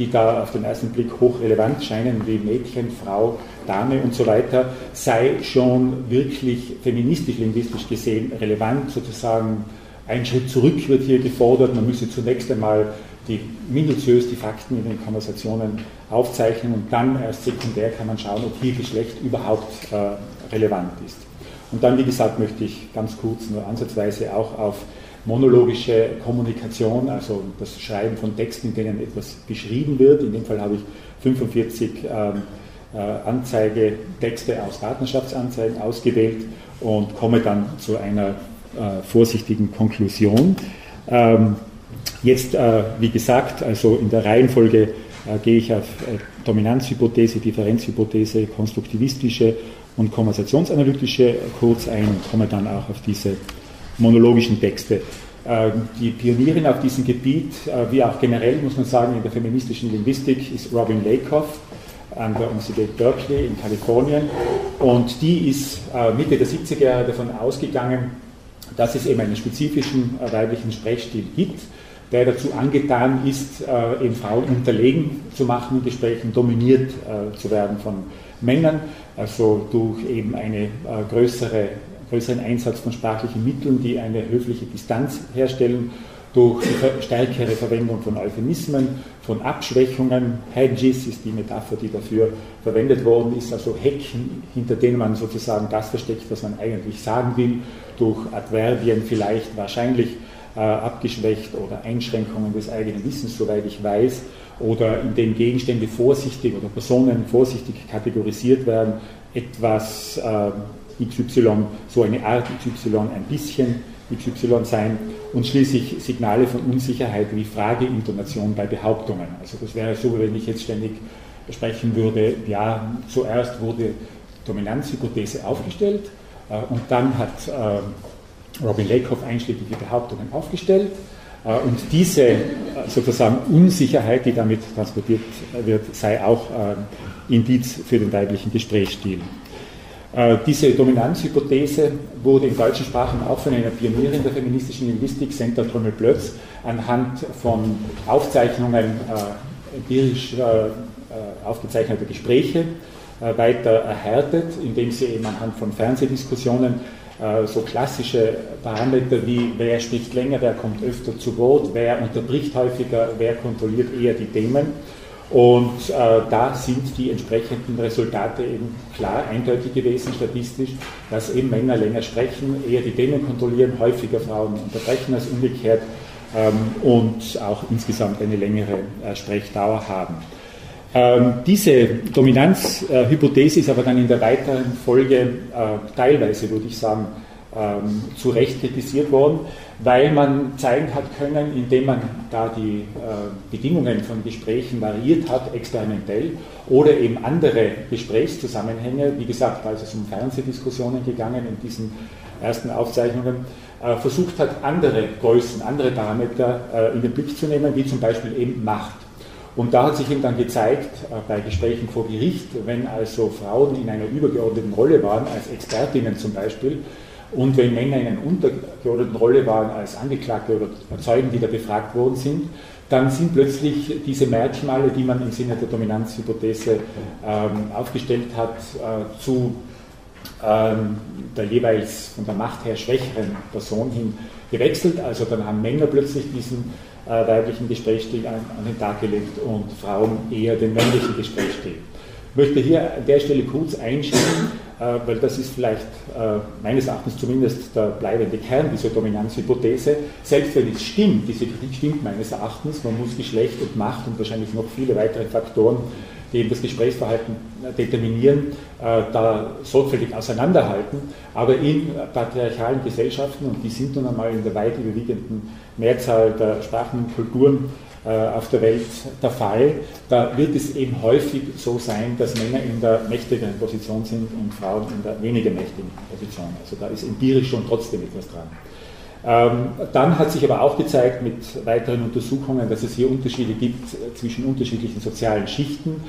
die da auf den ersten Blick hochrelevant scheinen, wie Mädchen, Frau, Dame und so weiter, sei schon wirklich feministisch-linguistisch gesehen relevant, sozusagen ein Schritt zurück wird hier gefordert. Man müsse zunächst einmal die, minutiös die Fakten in den Konversationen aufzeichnen und dann erst sekundär kann man schauen, ob hier Geschlecht überhaupt äh, relevant ist. Und dann, wie gesagt, möchte ich ganz kurz nur ansatzweise auch auf monologische Kommunikation, also das Schreiben von Texten, in denen etwas beschrieben wird. In dem Fall habe ich 45 ähm, äh, Anzeigetexte aus Partnerschaftsanzeigen ausgewählt und komme dann zu einer äh, vorsichtigen Konklusion. Ähm, jetzt, äh, wie gesagt, also in der Reihenfolge äh, gehe ich auf äh, Dominanzhypothese, Differenzhypothese, konstruktivistische und konversationsanalytische kurz ein und komme dann auch auf diese monologischen Texte. Ähm, die Pionierin auf diesem Gebiet, äh, wie auch generell, muss man sagen, in der feministischen Linguistik ist Robin Lakoff an der Universität Berkeley in Kalifornien. Und die ist äh, Mitte der 70er Jahre davon ausgegangen, dass es eben einen spezifischen äh, weiblichen Sprechstil gibt, der dazu angetan ist, eben Frauen unterlegen zu machen, in Gesprächen dominiert zu werden von Männern, also durch eben eine größere größeren Einsatz von sprachlichen Mitteln, die eine höfliche Distanz herstellen, durch die stärkere Verwendung von Euphemismen, von Abschwächungen. Hedges ist die Metapher, die dafür verwendet worden ist, also Hecken, hinter denen man sozusagen das versteckt, was man eigentlich sagen will, durch Adverbien vielleicht wahrscheinlich äh, abgeschwächt oder Einschränkungen des eigenen Wissens, soweit ich weiß, oder in denen Gegenstände vorsichtig oder Personen vorsichtig kategorisiert werden, etwas äh, XY, so eine Art XY ein bisschen XY sein und schließlich Signale von Unsicherheit wie Frageintonation bei Behauptungen. Also das wäre so, wenn ich jetzt ständig sprechen würde, ja, zuerst wurde Dominanzhypothese aufgestellt äh, und dann hat äh, Robin Lakoff einschlägige Behauptungen aufgestellt äh, und diese äh, sozusagen Unsicherheit, die damit transportiert wird, sei auch äh, Indiz für den weiblichen Gesprächsstil. Diese Dominanzhypothese wurde im deutschen Sprachen auch von einer Pionierin der feministischen Linguistik, Senta Trömmel-Plötz, anhand von Aufzeichnungen empirisch aufgezeichneter Gespräche weiter erhärtet, indem sie eben anhand von Fernsehdiskussionen äh, so klassische Parameter wie wer spricht länger, wer kommt öfter zu Wort, wer unterbricht häufiger, wer kontrolliert eher die Themen. Und äh, da sind die entsprechenden Resultate eben klar eindeutig gewesen, statistisch, dass eben Männer länger sprechen, eher die Themen kontrollieren, häufiger Frauen unterbrechen als umgekehrt ähm, und auch insgesamt eine längere äh, Sprechdauer haben. Ähm, diese Dominanzhypothese ist aber dann in der weiteren Folge äh, teilweise, würde ich sagen, ähm, zu Recht kritisiert worden, weil man zeigen hat können, indem man da die äh, Bedingungen von Gesprächen variiert hat, experimentell, oder eben andere Gesprächszusammenhänge, wie gesagt, als es um Fernsehdiskussionen gegangen in diesen ersten Aufzeichnungen, äh, versucht hat, andere Größen, andere Parameter äh, in den Blick zu nehmen, wie zum Beispiel eben Macht. Und da hat sich eben dann gezeigt, äh, bei Gesprächen vor Gericht, wenn also Frauen in einer übergeordneten Rolle waren, als Expertinnen zum Beispiel, und wenn Männer in einer untergeordneten Rolle waren, als Angeklagte oder Zeugen, die da befragt worden sind, dann sind plötzlich diese Merkmale, die man im Sinne der Dominanzhypothese ähm, aufgestellt hat, äh, zu ähm, der jeweils von der Macht her schwächeren Person hin gewechselt. Also dann haben Männer plötzlich diesen äh, weiblichen Gesprächsstil an, an, den Tag gelegt und Frauen eher den männlichen Gesprächsstil. Ich möchte hier an der Stelle kurz einschieben, weil das ist vielleicht äh, meines Erachtens zumindest der bleibende Kern dieser Dominanzhypothese. Selbst wenn es stimmt, diese Kritik stimmt meines Erachtens, man muss Geschlecht und Macht und wahrscheinlich noch viele weitere Faktoren die eben das Gesprächsverhalten determinieren, äh, da sorgfältig auseinanderhalten. Aber in patriarchalen Gesellschaften, und die sind nun einmal in der weit überwiegenden Mehrzahl der Sprachen und Kulturen äh, auf der Welt der Fall, da wird es eben häufig so sein, dass Männer in der mächtigeren Position sind und Frauen in der weniger mächtigen Position. Also da ist empirisch schon trotzdem etwas dran. Ähm, dann hat sich aber auch gezeigt mit weiteren Untersuchungen, dass es hier Unterschiede gibt äh, zwischen unterschiedlichen sozialen Schichten.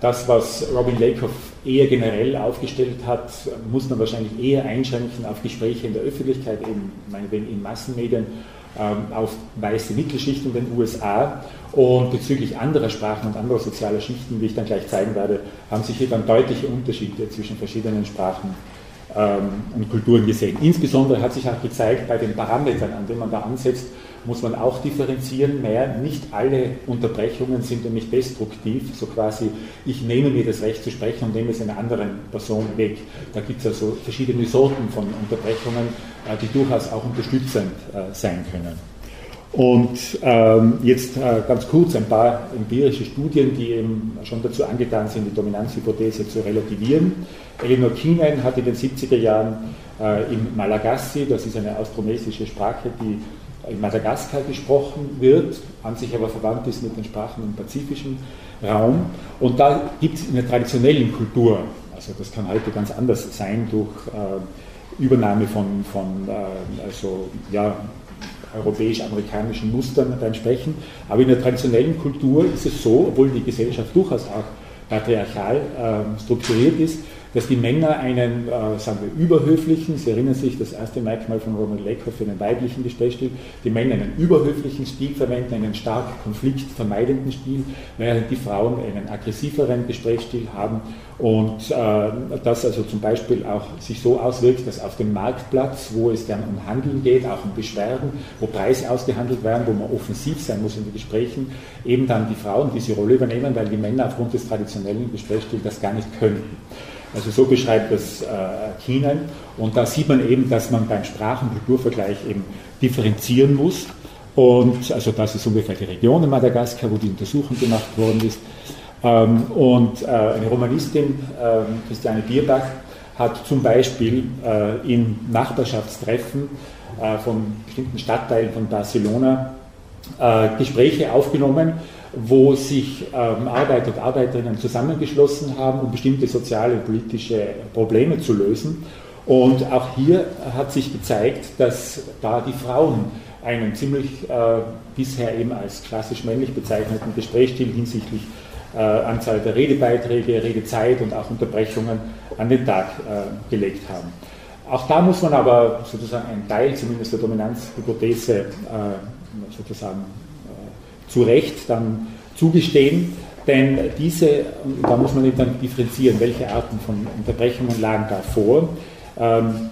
Das, was Robin Lakoff eher generell aufgestellt hat, muss man wahrscheinlich eher einschränken auf Gespräche in der Öffentlichkeit, eben in Massenmedien, auf weiße Mittelschicht in den USA. Und bezüglich anderer Sprachen und anderer sozialer Schichten, wie ich dann gleich zeigen werde, haben sich hier dann deutliche Unterschiede zwischen verschiedenen Sprachen ähm, und Kulturen gesehen. Insbesondere hat sich auch gezeigt, bei den Parametern, an denen man da ansetzt, muss man auch differenzieren mehr. Nicht alle Unterbrechungen sind nämlich destruktiv, so quasi, ich nehme mir das Recht zu sprechen und nehme es einer anderen Person weg. Da gibt es also verschiedene Sorten von Unterbrechungen, äh, die durchaus auch unterstützend äh, sein können. Und ähm, jetzt äh, ganz kurz ein paar empirische Studien, die eben schon dazu angetan sind, die Dominanzhypothese zu relativieren. Eleanor Keenan hat in den 70er Jahren äh, im Malagasy, das ist eine austronesische Sprache, die in Madagaskar gesprochen wird, an sich aber verwandt ist mit den Sprachen im pazifischen Raum. Und da gibt es in der traditionellen Kultur, also das kann heute ganz anders sein durch äh, Übernahme von, von äh, also, ja, europäisch-amerikanischen Mustern beim Sprechen. Aber in der traditionellen Kultur ist es so, obwohl die Gesellschaft durchaus auch patriarchal äh, strukturiert ist, dass die Männer einen, äh, sagen wir, überhöflichen, Sie erinnern sich, das erste Merkmal von Ronald Lakoff für einen weiblichen Gesprächsstil, die Männer einen überhöflichen Stil verwenden, einen stark konfliktvermeidenden Stil, während die Frauen einen aggressiveren Gesprächsstil haben und äh, das also zum Beispiel auch sich so auswirkt, dass auf dem Marktplatz, wo es dann um Handeln geht, auch um Beschwerden, wo Preise ausgehandelt werden, wo man offensiv sein muss in den Gesprächen, eben dann die Frauen diese Rolle übernehmen, weil die Männer aufgrund des traditionellen Gesprächsstils das gar nicht könnten. Also so beschreibt das äh, Keenan. Und da sieht man eben, dass man beim Sprachen- und Kulturvergleich eben differenzieren muss. Und also das ist ungefähr die Region in Madagaskar, wo die Untersuchung gemacht worden ist. Ähm, und äh, eine Romanistin, äh, Christiane Bierbach, hat zum Beispiel äh, in Nachbarschaftstreffen von bestimmten Stadtteilen von Barcelona Gespräche aufgenommen, wo sich ähm, Arbeiter und Arbeiterinnen zusammengeschlossen haben, um bestimmte soziale und politische Probleme zu lösen. Und auch hier hat sich gezeigt, dass da die Frauen einen ziemlich äh, bisher eben als klassisch männlich bezeichneten Gesprächsstil hinsichtlich äh, Anzahl der Redebeiträge, Redezeit und auch Unterbrechungen an den Tag äh, gelegt haben. Auch da muss man aber sozusagen einen Teil zumindest der Dominanzhypothese äh, sozusagen zu Recht dann zugestehen, denn diese, da muss man dann differenzieren, welche Arten von Unterbrechungen lagen da vor. Ähm,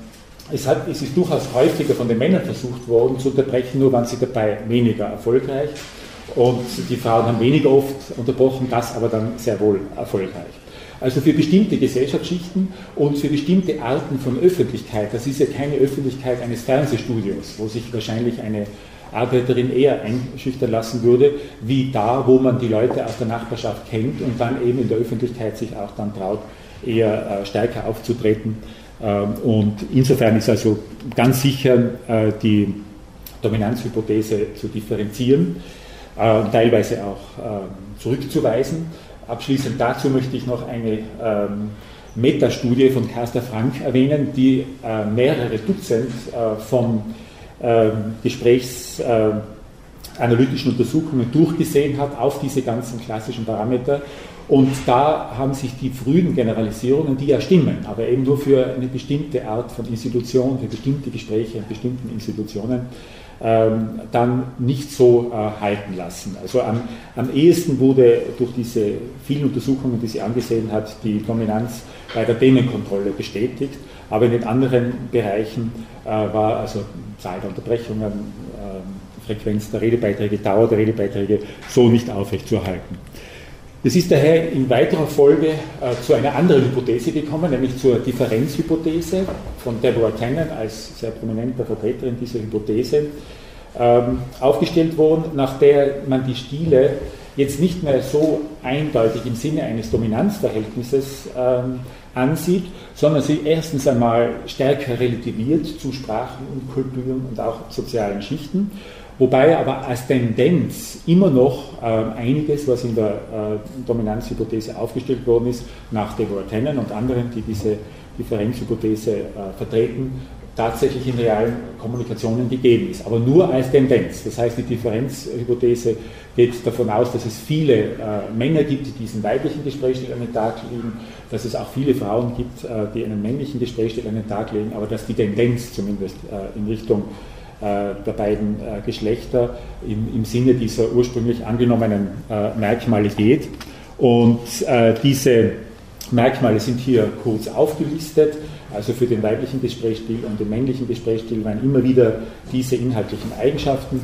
es, hat, es, ist durchaus häufiger von den Männern versucht worden zu unterbrechen, nur waren sie dabei weniger erfolgreich. Und die Frauen haben weniger oft unterbrochen, das aber dann sehr wohl erfolgreich. Also für bestimmte Gesellschaftsschichten und für bestimmte Arten von Öffentlichkeit, das ist ja keine Öffentlichkeit eines Fernsehstudios, wo sich wahrscheinlich eine Arbeiterin eher einschüchtern lassen würde, wie da, wo man die Leute aus der Nachbarschaft kennt und dann eben in der Öffentlichkeit sich auch dann traut, eher äh, stärker aufzutreten. Ähm, und insofern ist also ganz sicher äh, die Dominanzhypothese zu differenzieren, äh, teilweise auch ähm, zurückzuweisen. Abschließend dazu möchte ich noch eine ähm, Metastudie von Carsten Frank erwähnen, die mehrere Dutzend vom gesprächsanalytischen Untersuchungen durchgesehen hat auf diese ganzen klassischen Parameter und da haben sich die frühen Generalisierungen, die ja stimmen, aber eben nur für eine bestimmte Art von Institution, für bestimmte Gespräche in bestimmten Institutionen, ähm, dann nicht so äh, halten lassen. Also am, am ehesten wurde durch diese vielen Untersuchungen, die sie angesehen hat, die Dominanz bei der Themenkontrolle bestätigt, aber in den anderen Bereichen äh, war also Zahl der Unterbrechungen, äh, Frequenz der Redebeiträge, Dauer der Redebeiträge so nicht aufrechtzuerhalten. Es ist daher in weiterer Folge äh, zu einer anderen Hypothese gekommen, nämlich zur Differenzhypothese von Deborah Cannon als sehr prominenter Vertreterin dieser Hypothese ähm, aufgestellt worden, nach der man die Stile jetzt nicht mehr so eindeutig im Sinne eines Dominanzverhältnisses ähm, ansieht, sondern sie erstens einmal stärker relativiert zu Sprachen und Kulturen und auch sozialen Schichten. Wobei aber als Tendenz immer noch äh, einiges, was in der äh, Dominanzhypothese aufgestellt worden ist, nach Deborah Tannen und anderen, die diese Differenzhypothese äh, vertreten, tatsächlich in realen Kommunikationen gegeben ist, aber nur als Tendenz. Das heißt, die Differenzhypothese geht davon aus, dass es viele äh, Männer gibt, die diesen weiblichen Gesprächsstil an den Tag legen, dass es auch viele Frauen gibt, äh, die einen männlichen Gesprächsstil an den Tag legen, aber dass die Tendenz zumindest äh, in Richtung äh, der beiden äh, Geschlechter im, im, Sinne dieser ursprünglich angenommenen äh, Merkmale geht. Und diese Merkmale sind hier kurz aufgelistet. Also für den weiblichen Gesprächsstil und den männlichen Gesprächsstil werden immer wieder diese inhaltlichen Eigenschaften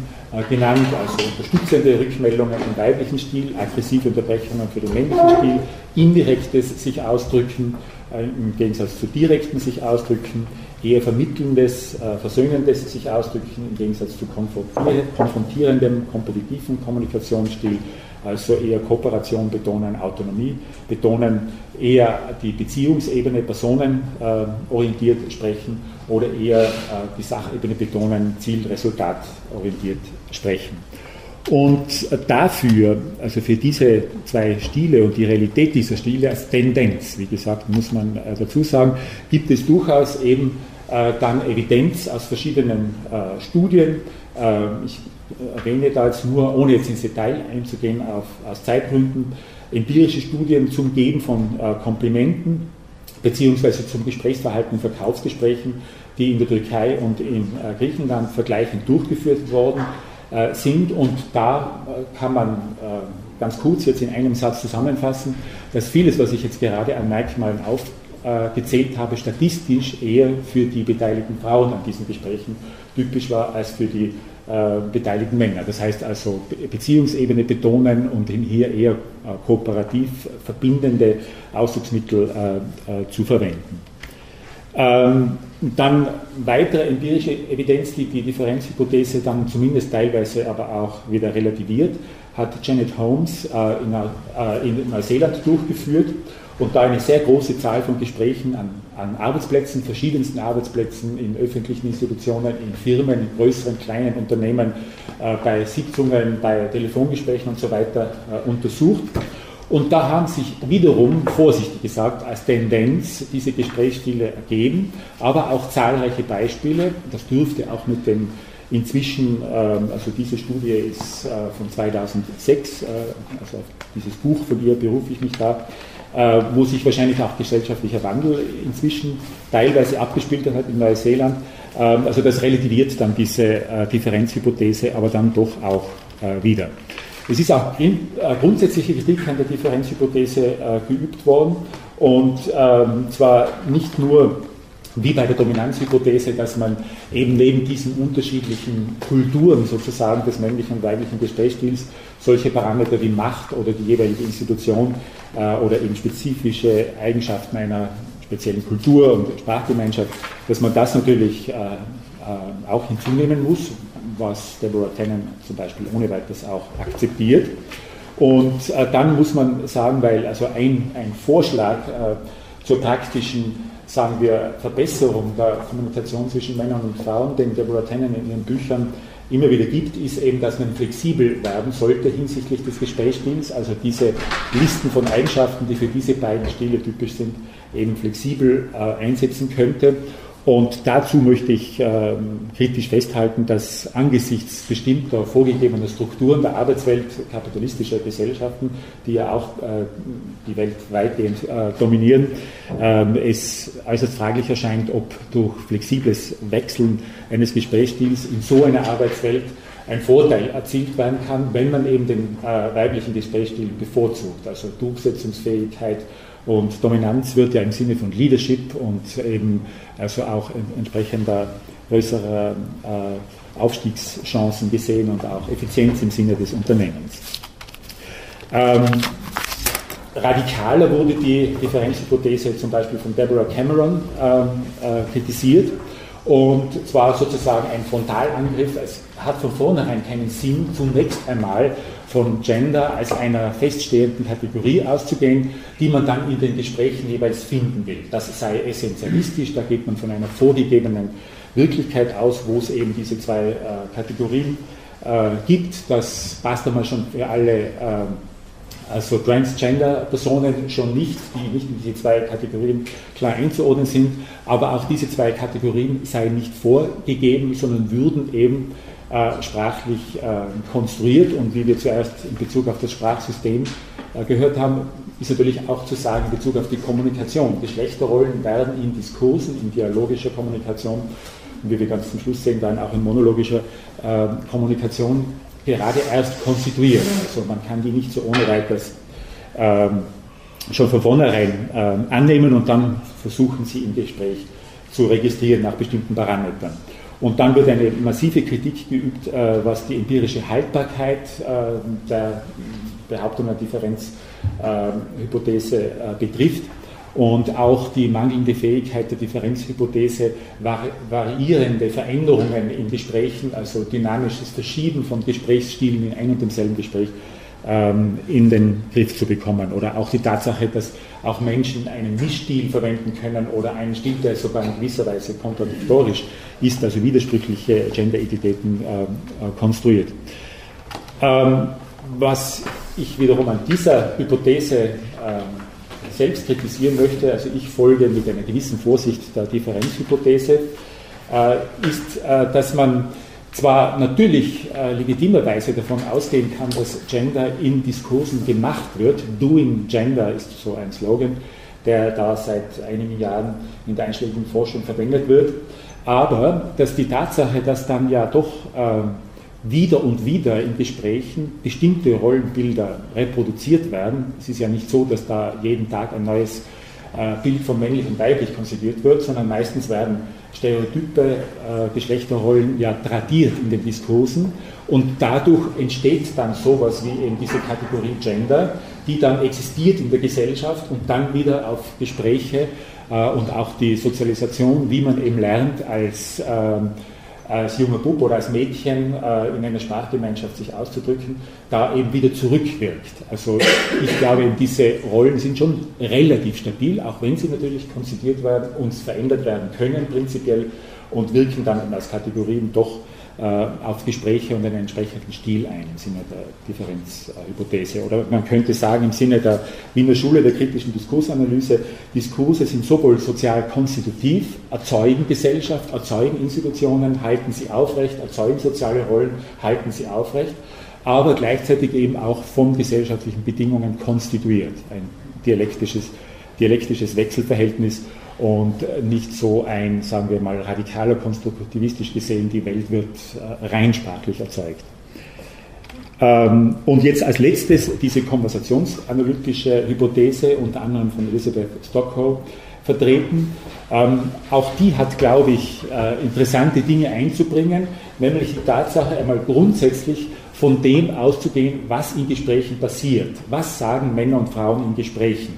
genannt, also unterstützende Rückmeldungen im weiblichen Stil, aggressive Unterbrechungen für den männlichen Stil, indirektes sich ausdrücken, im Gegensatz zu direkten sich ausdrücken, eher vermittelndes, äh, versöhnendes sich ausdrücken, im Gegensatz zu konfrontierendem, kompetitiven Kommunikationsstil, also eher Kooperation betonen, Autonomie betonen, eher die Beziehungsebene, personenorientiert äh, sprechen oder eher äh, die Sachebene betonen, zielresultatorientiert sprechen. Und dafür, also für diese zwei Stile und die Realität dieser Stile als Tendenz, wie gesagt, muss man äh, dazu sagen, gibt es durchaus eben äh, dann Evidenz aus verschiedenen äh, Studien. Äh, ich erwähne da jetzt nur, ohne jetzt ins Detail einzugehen, auf, aus Zeitgründen, empirische Studien zum Geben von Komplimenten beziehungsweise zum Gesprächsverhalten in Verkaufsgesprächen, die in der Türkei und in Griechenland vergleichend durchgeführt worden sind. Und da kann man ganz kurz jetzt in einem Satz zusammenfassen, dass vieles, was ich jetzt gerade an Merkmalen auf äh, habe, statistisch eher für die beteiligten Frauen an diesen Gesprächen typisch war als für die äh, beteiligten Männer. Das heißt also Beziehungsebene betonen und hier eher äh, kooperativ verbindende Ausdrucksmittel äh, äh, zu verwenden. Ähm, dann weitere empirische Evidenz, die die Differenzhypothese dann zumindest teilweise aber auch wieder relativiert, hat Janet Holmes äh, in, Neuseeland durchgeführt und da eine sehr große Zahl von Gesprächen an, an, Arbeitsplätzen, verschiedensten Arbeitsplätzen, in öffentlichen Institutionen, in Firmen, in größeren, kleinen Unternehmen, äh, bei Sitzungen, bei Telefongesprächen und so weiter äh, untersucht. Und da haben sich wiederum, vorsichtig gesagt, als Tendenz diese Gesprächsstile ergeben, aber auch zahlreiche Beispiele. Das dürfte auch mit den inzwischen, ähm, also diese Studie ist äh, von 2006, also dieses Buch von ihr berufe ich mich da, äh, wo sich wahrscheinlich auch gesellschaftlicher Wandel inzwischen teilweise abgespielt hat in Neuseeland. Ähm, also das relativiert dann diese äh, Differenzhypothese, aber dann doch auch äh, wieder. Es ist auch grundsätzliche Kritik an der Differenzhypothese geübt worden und ähm, zwar nicht nur wie bei der Dominanzhypothese, dass man eben neben diesen unterschiedlichen Kulturen sozusagen des männlichen und weiblichen Gesprächsstils solche Parameter wie Macht oder die jeweilige Institution äh, oder eben spezifische Eigenschaften einer speziellen Kultur und Sprachgemeinschaft, dass man das natürlich äh, äh, auch hinzunehmen muss, was Deborah Tannen zum Beispiel ohne weiteres auch akzeptiert. Und äh, dann muss man sagen, weil also ein, ein Vorschlag äh, zur praktischen sagen wir, Verbesserung der Kommunikation zwischen Männern und Frauen, den Deborah Tannen in ihren Büchern immer wieder gibt, ist eben, dass man flexibel werden sollte hinsichtlich des Gesprächsstils, also diese Listen von Eigenschaften, die für diese beiden Stile typisch sind, eben flexibel äh, einsetzen könnte und dazu möchte ich äh, kritisch festhalten, dass angesichts bestimmter vorgegebener Strukturen der Arbeitswelt kapitalistischer Gesellschaften, die ja auch äh, die Welt weitgehend äh, dominieren, ähm, es äußerst fraglich erscheint, ob durch flexibles Wechseln eines Gesprächsstils in so einer Arbeitswelt ein Vorteil erzielt werden kann, wenn man eben den äh, weiblichen Gesprächsstil bevorzugt, also Durchsetzungsfähigkeit und Dominanz wird ja im Sinne von Leadership und eben also auch entsprechender größerer äh, Aufstiegschancen gesehen und auch Effizienz im Sinne des Unternehmens. Ähm, radikaler wurde die Differenzhypothese zum Beispiel von Deborah Cameron ähm, äh, kritisiert und zwar sozusagen ein Frontalangriff. Es hat von vornherein keinen Sinn, zunächst einmal von Gender als einer feststehenden Kategorie auszugehen, die man dann in den Gesprächen jeweils finden will. Das sei essentialistisch, da geht man von einer vorgegebenen Wirklichkeit aus, wo es eben diese zwei äh, Kategorien äh, gibt. Das passt einmal schon für alle äh, also Transgender-Personen schon nicht, die nicht in diese zwei Kategorien klar einzuordnen sind, aber auch diese zwei Kategorien seien nicht vorgegeben, sondern würden eben sprachlich äh, konstruiert und wie wir zuerst in Bezug auf das Sprachsystem äh, gehört haben, ist natürlich auch zu sagen in Bezug auf die Kommunikation. Geschlechterrollen werden in Diskursen, in dialogischer Kommunikation und wie wir ganz zum Schluss sehen werden, auch in monologischer äh, Kommunikation gerade erst konstituiert. Also man kann die nicht so ohne weiteres ähm, schon von vornherein ähm, annehmen und dann versuchen sie im Gespräch zu registrieren nach bestimmten Parametern. Und dann wird eine massive Kritik geübt, äh, was die empirische Haltbarkeit äh, der Behauptung der Differenzhypothese äh, betrifft. Und auch die mangelnde Fähigkeit der Differenzhypothese, variierende Veränderungen in Gesprächen, also dynamisches Verschieben von Gesprächsstilen in einem und demselben Gespräch in den Griff zu bekommen. Oder auch die Tatsache, dass auch Menschen einen Mischstil verwenden können oder einen Stil, der sogar in gewisser Weise kontradiktorisch ist, also widersprüchliche Gender-Identitäten äh, äh, konstruiert. Ähm, was ich wiederum an dieser Hypothese ähm, selbst kritisieren möchte, also ich folge mit einer gewissen Vorsicht der Differenzhypothese, äh, ist, äh, dass man zwar natürlich äh, legitimerweise davon ausgehen kann, dass Gender in Diskursen gemacht wird. Doing Gender ist so ein Slogan, der da seit einigen Jahren in der einschlägigen Forschung verwendet wird. Aber dass die Tatsache, dass dann ja doch äh, wieder und wieder in Gesprächen bestimmte Rollenbilder reproduziert werden, es ist ja nicht so, dass da jeden Tag ein neues äh, Bild von männlich und weiblich konzipiert wird, sondern meistens werden Stereotype, äh, Geschlechterrollen ja tradiert in den Diskursen. Und dadurch entsteht dann sowas wie eben diese Kategorie Gender, die dann existiert in der Gesellschaft und dann wieder auf Gespräche äh, und auch die Sozialisation, wie man eben lernt, als ähm, als junger Bub oder als Mädchen äh, in einer Sprachgemeinschaft sich auszudrücken, da eben wieder zurückwirkt. Also ich glaube, diese Rollen sind schon relativ stabil, auch wenn sie natürlich konzipiert werden und verändert werden können prinzipiell und wirken dann als Kategorien doch auf Gespräche und einen entsprechenden Stil ein im Sinne der Differenzhypothese. Oder man könnte sagen, im Sinne der Wiener Schule der kritischen Diskursanalyse, Diskurse sind sowohl sozial konstitutiv, erzeugen Gesellschaft, erzeugen Institutionen, halten sie aufrecht, erzeugen soziale Rollen, halten sie aufrecht, aber gleichzeitig eben auch von gesellschaftlichen Bedingungen konstituiert. Ein dialektisches, dialektisches Wechselverhältnis und nicht so ein, sagen wir mal, radikaler konstruktivistisch gesehen, die Welt wird äh, rein sprachlich erzeugt. Ähm, und jetzt als letztes diese konversationsanalytische Hypothese, unter anderem von Elizabeth Stockholm, vertreten. Ähm, auch die hat, glaube ich, äh, interessante Dinge einzubringen, nämlich die Tatsache, einmal grundsätzlich von dem auszugehen, was in Gesprächen passiert. Was sagen Männer und Frauen in Gesprächen?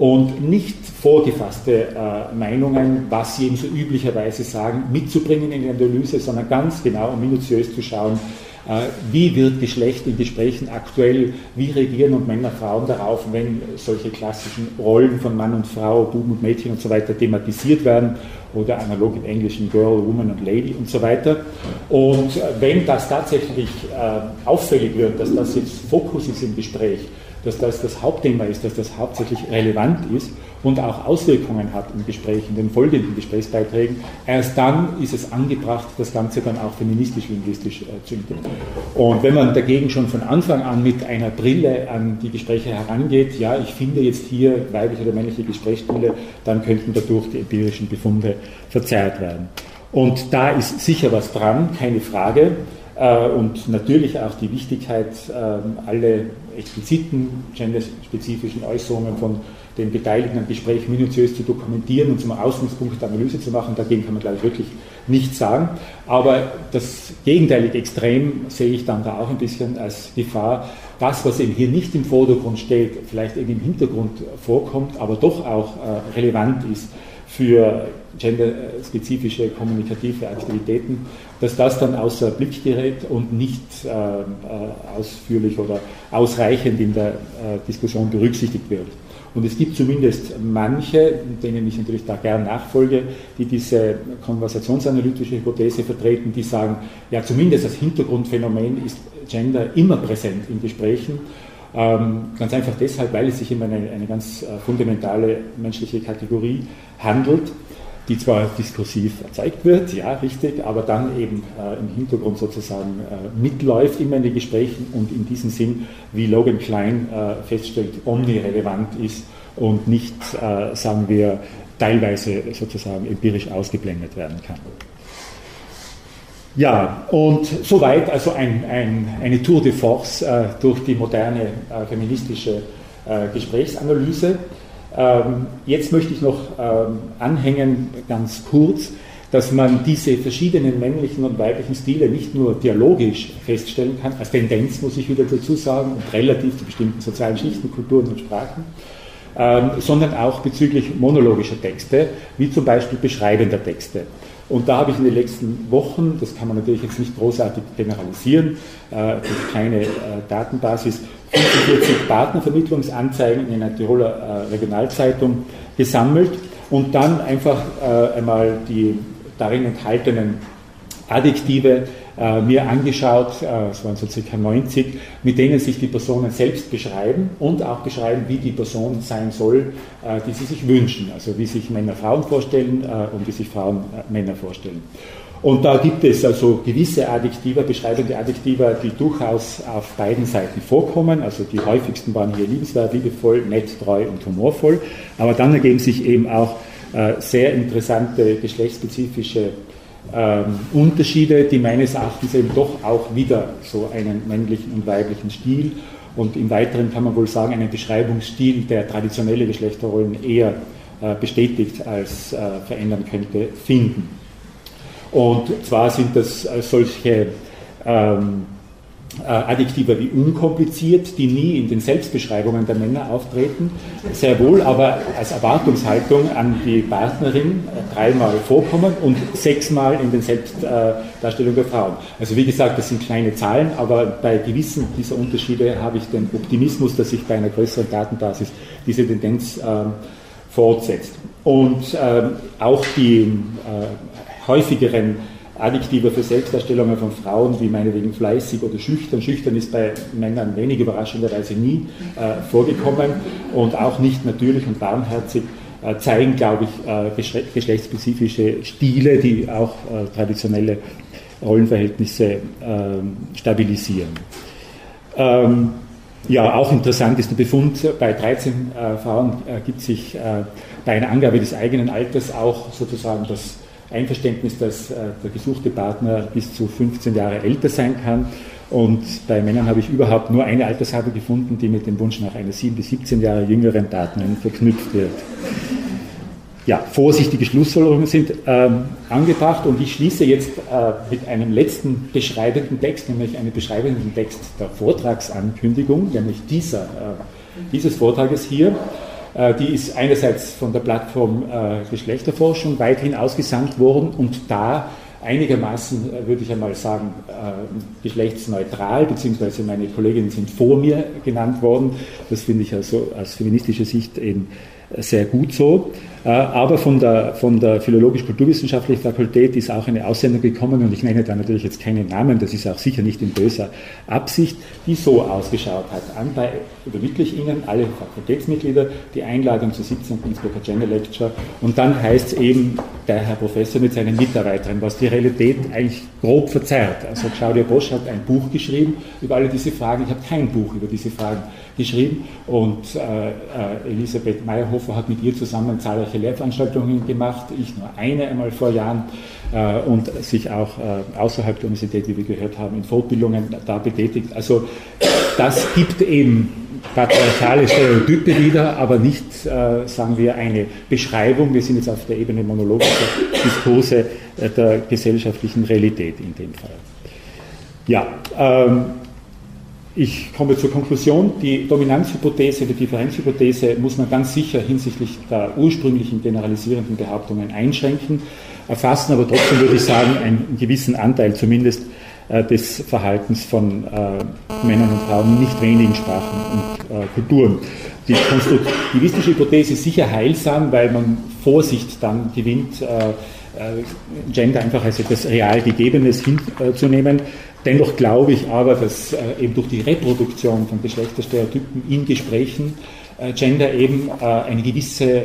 Und nicht vorgefasste äh, Meinungen, was sie eben so üblicherweise sagen, mitzubringen in die Analyse, sondern ganz genau und minutiös zu schauen, äh, wie wird Geschlecht in Gesprächen aktuell, wie reagieren und Männer, Frauen darauf, wenn solche klassischen Rollen von Mann und Frau, Buben und Mädchen und so weiter thematisiert werden oder analog im Englischen Girl, Woman und Lady und so weiter. Und äh, wenn das tatsächlich äh, auffällig wird, dass das jetzt Fokus ist im Gespräch, dass das das Hauptthema ist, dass das hauptsächlich relevant ist und auch Auswirkungen hat im Gespräch, in den folgenden Gesprächsbeiträgen. Erst dann ist es angebracht, das Ganze dann auch feministisch-linguistisch äh, zu interpretieren. Und wenn man dagegen schon von Anfang an mit einer Brille an die Gespräche herangeht, ja, ich finde jetzt hier weibliche oder männliche Gesprächsstile, dann könnten dadurch die empirischen Befunde verzerrt werden. Und da ist sicher was dran, keine Frage. Äh, und natürlich auch die Wichtigkeit, ähm, alle expliziten genderspezifischen Äußerungen von den Beteiligten am Gespräch minutiös zu dokumentieren und zum Ausgangspunkt der Analyse zu machen. Dagegen kann man, glaube ich, wirklich nichts sagen. Aber das gegenteilige Extrem sehe ich dann da auch ein bisschen als Gefahr. Das, was eben hier nicht im Vordergrund steht, vielleicht eben im Hintergrund vorkommt, aber doch auch äh, relevant ist für genderspezifische kommunikative Aktivitäten, dass das dann außer Blick gerät und nicht äh, äh, ausführlich oder ausreichend in der äh, Diskussion berücksichtigt wird. Und es gibt zumindest manche, denen ich natürlich da gern nachfolge, die diese konversationsanalytische Hypothese vertreten, die sagen, ja zumindest als Hintergrundphänomen ist Gender immer präsent in Gesprächen. Ähm, ganz einfach deshalb, weil es sich um eine, eine ganz äh, fundamentale menschliche Kategorie handelt die zwar diskursiv erzeugt wird, ja, richtig, aber dann eben äh, im Hintergrund sozusagen äh, mitläuft immer in den Gesprächen und in diesem Sinn, wie Logan Klein äh, feststellt, omnirelevant ist und nicht, äh, sagen wir, teilweise sozusagen empirisch ausgeblendet werden kann. Ja, und soweit also ein, ein, eine Tour de force äh, durch die moderne äh, feministische Gesprächsanalyse. Ähm, jetzt möchte ich noch ähm, anhängen, ganz kurz, dass man diese verschiedenen männlichen und weiblichen Stile nicht nur dialogisch feststellen kann, als Tendenz muss ich wieder dazu sagen, und relativ zu bestimmten sozialen Schichten, Kulturen und Sprachen, ähm, sondern auch bezüglich monologischer Texte, wie zum Beispiel beschreibender Texte. Und da habe ich in den letzten Wochen, das kann man natürlich jetzt nicht großartig generalisieren, äh, keine äh, Datenbasis, 45 Partnervermittlungsanzeigen in einer Tiroler äh, Regionalzeitung gesammelt und dann einfach äh, einmal die darin enthaltenen Adjektive äh, mir angeschaut, äh, waren so circa 90, mit denen sich die Personen selbst beschreiben und auch beschreiben, wie die Person sein soll, äh, die sie sich wünschen. Also wie sich Männer Frauen vorstellen äh, und wie sich Frauen Männer vorstellen. Und da gibt es also gewisse Adjektiva, beschreibende Adjektiva, die durchaus auf beiden Seiten vorkommen. Also die häufigsten waren hier liebenswert, liebevoll, nett, treu und humorvoll. Aber dann ergeben sich eben auch äh, sehr interessante geschlechtsspezifische ähm, Unterschiede, die meines Erachtens eben doch auch wieder so einen männlichen und weiblichen Stil und im Weiteren kann man wohl sagen, einen Beschreibungsstil, der traditionelle Geschlechterrollen eher äh, bestätigt als äh, verändern könnte, finden. Und zwar sind das äh, solche ähm, äh, Adjektiva wie unkompliziert, die nie in den Selbstbeschreibungen der Männer auftreten, sehr wohl aber als Erwartungshaltung an die Partnerin dreimal vorkommen und sechsmal in den Selbstdarstellungen der Frauen. Also wie gesagt, das sind kleine Zahlen, aber bei gewissen dieser Unterschiede habe ich den Optimismus, dass sich bei einer größeren Datenbasis diese Tendenz äh, fortsetzt. Und äh, auch die äh, häufigeren Adjektive für Selbstdarstellungen von Frauen, wie meinetwegen fleißig oder schüchtern. Schüchtern ist bei Männern wenig überraschenderweise nie äh, vorgekommen und auch nicht natürlich und warmherzig äh, zeigen, glaube ich, äh, geschlechtsspezifische Stile, die auch äh, traditionelle Rollenverhältnisse ähm, stabilisieren. Ähm, ja, auch interessant ist der Befund, bei 13 äh, Frauen gibt sich bei einer Angabe des eigenen Alters auch sozusagen das Einverständnis, dass äh, der gesuchte Partner bis zu 15 Jahre älter sein kann. Und bei Männern habe ich überhaupt nur eine Altershabe gefunden, die mit dem Wunsch nach einer 7 bis 17 Jahre jüngeren Partnerin verknüpft wird. Ja, vorsichtige Schlussfolgerungen sind ähm, angebracht und ich schließe jetzt äh, mit einem letzten beschreibenden Text, nämlich einem beschreibenden Text der Vortragsankündigung, nämlich dieser, äh, dieses Vortrages hier. Äh, die ist einerseits von der Plattform äh, Geschlechterforschung weithin ausgesandt worden und da einigermaßen, äh, würde ich einmal sagen, geschlechtsneutral, beziehungsweise meine Kolleginnen sind vor mir genannt worden. Das finde ich also aus feministischer Sicht eben sehr gut so. Aber von der, von der Philologisch-Kulturwissenschaftlichen Fakultät ist auch eine Aussendung gekommen und ich nenne da natürlich jetzt keinen Namen, das ist auch sicher nicht in böser Absicht, die so ausgeschaut hat. Anbei übermittle ich Ihnen alle Fakultätsmitglieder die Einladung zur 17. Innsbrucker Gender Lecture und dann heißt es eben, der Herr Professor mit seinen Mitarbeitern, was die Realität eigentlich grob verzerrt. Also Claudia Bosch hat ein Buch geschrieben über alle diese Fragen, ich habe kein Buch über diese Fragen geschrieben und äh, äh, Elisabeth Meyerhofer hat mit ihr zusammen zahlreiche Lehrveranstaltungen gemacht, ich nur eine einmal vor Jahren äh, und sich auch äh, außerhalb der Universität, wie wir gehört haben, in Fortbildungen da betätigt. Also das gibt eben patriarchale Stereotype wieder, aber nicht, äh, sagen wir, eine Beschreibung. Wir sind jetzt auf der Ebene monologischer Diskurse äh, der gesellschaftlichen Realität in dem Fall. Ja, ähm, ich komme zur Konklusion, die Dominanzhypothese, die Differenzhypothese muss man ganz sicher hinsichtlich der ursprünglichen generalisierenden Behauptungen einschränken, erfassen aber trotzdem, würde ich sagen, einen gewissen Anteil zumindest äh, des Verhaltens von äh, Männern und Frauen in nicht wenigen Sprachen und äh, Kulturen. Die konstruktivistische Hypothese ist sicher heilsam, weil man Vorsicht dann gewinnt, äh, Gender einfach als etwas real Gegebenes hinzunehmen. Dennoch glaube ich aber, dass äh, eben durch die Reproduktion von Geschlechterstereotypen in Gesprächen äh, Gender eben eine gewisse,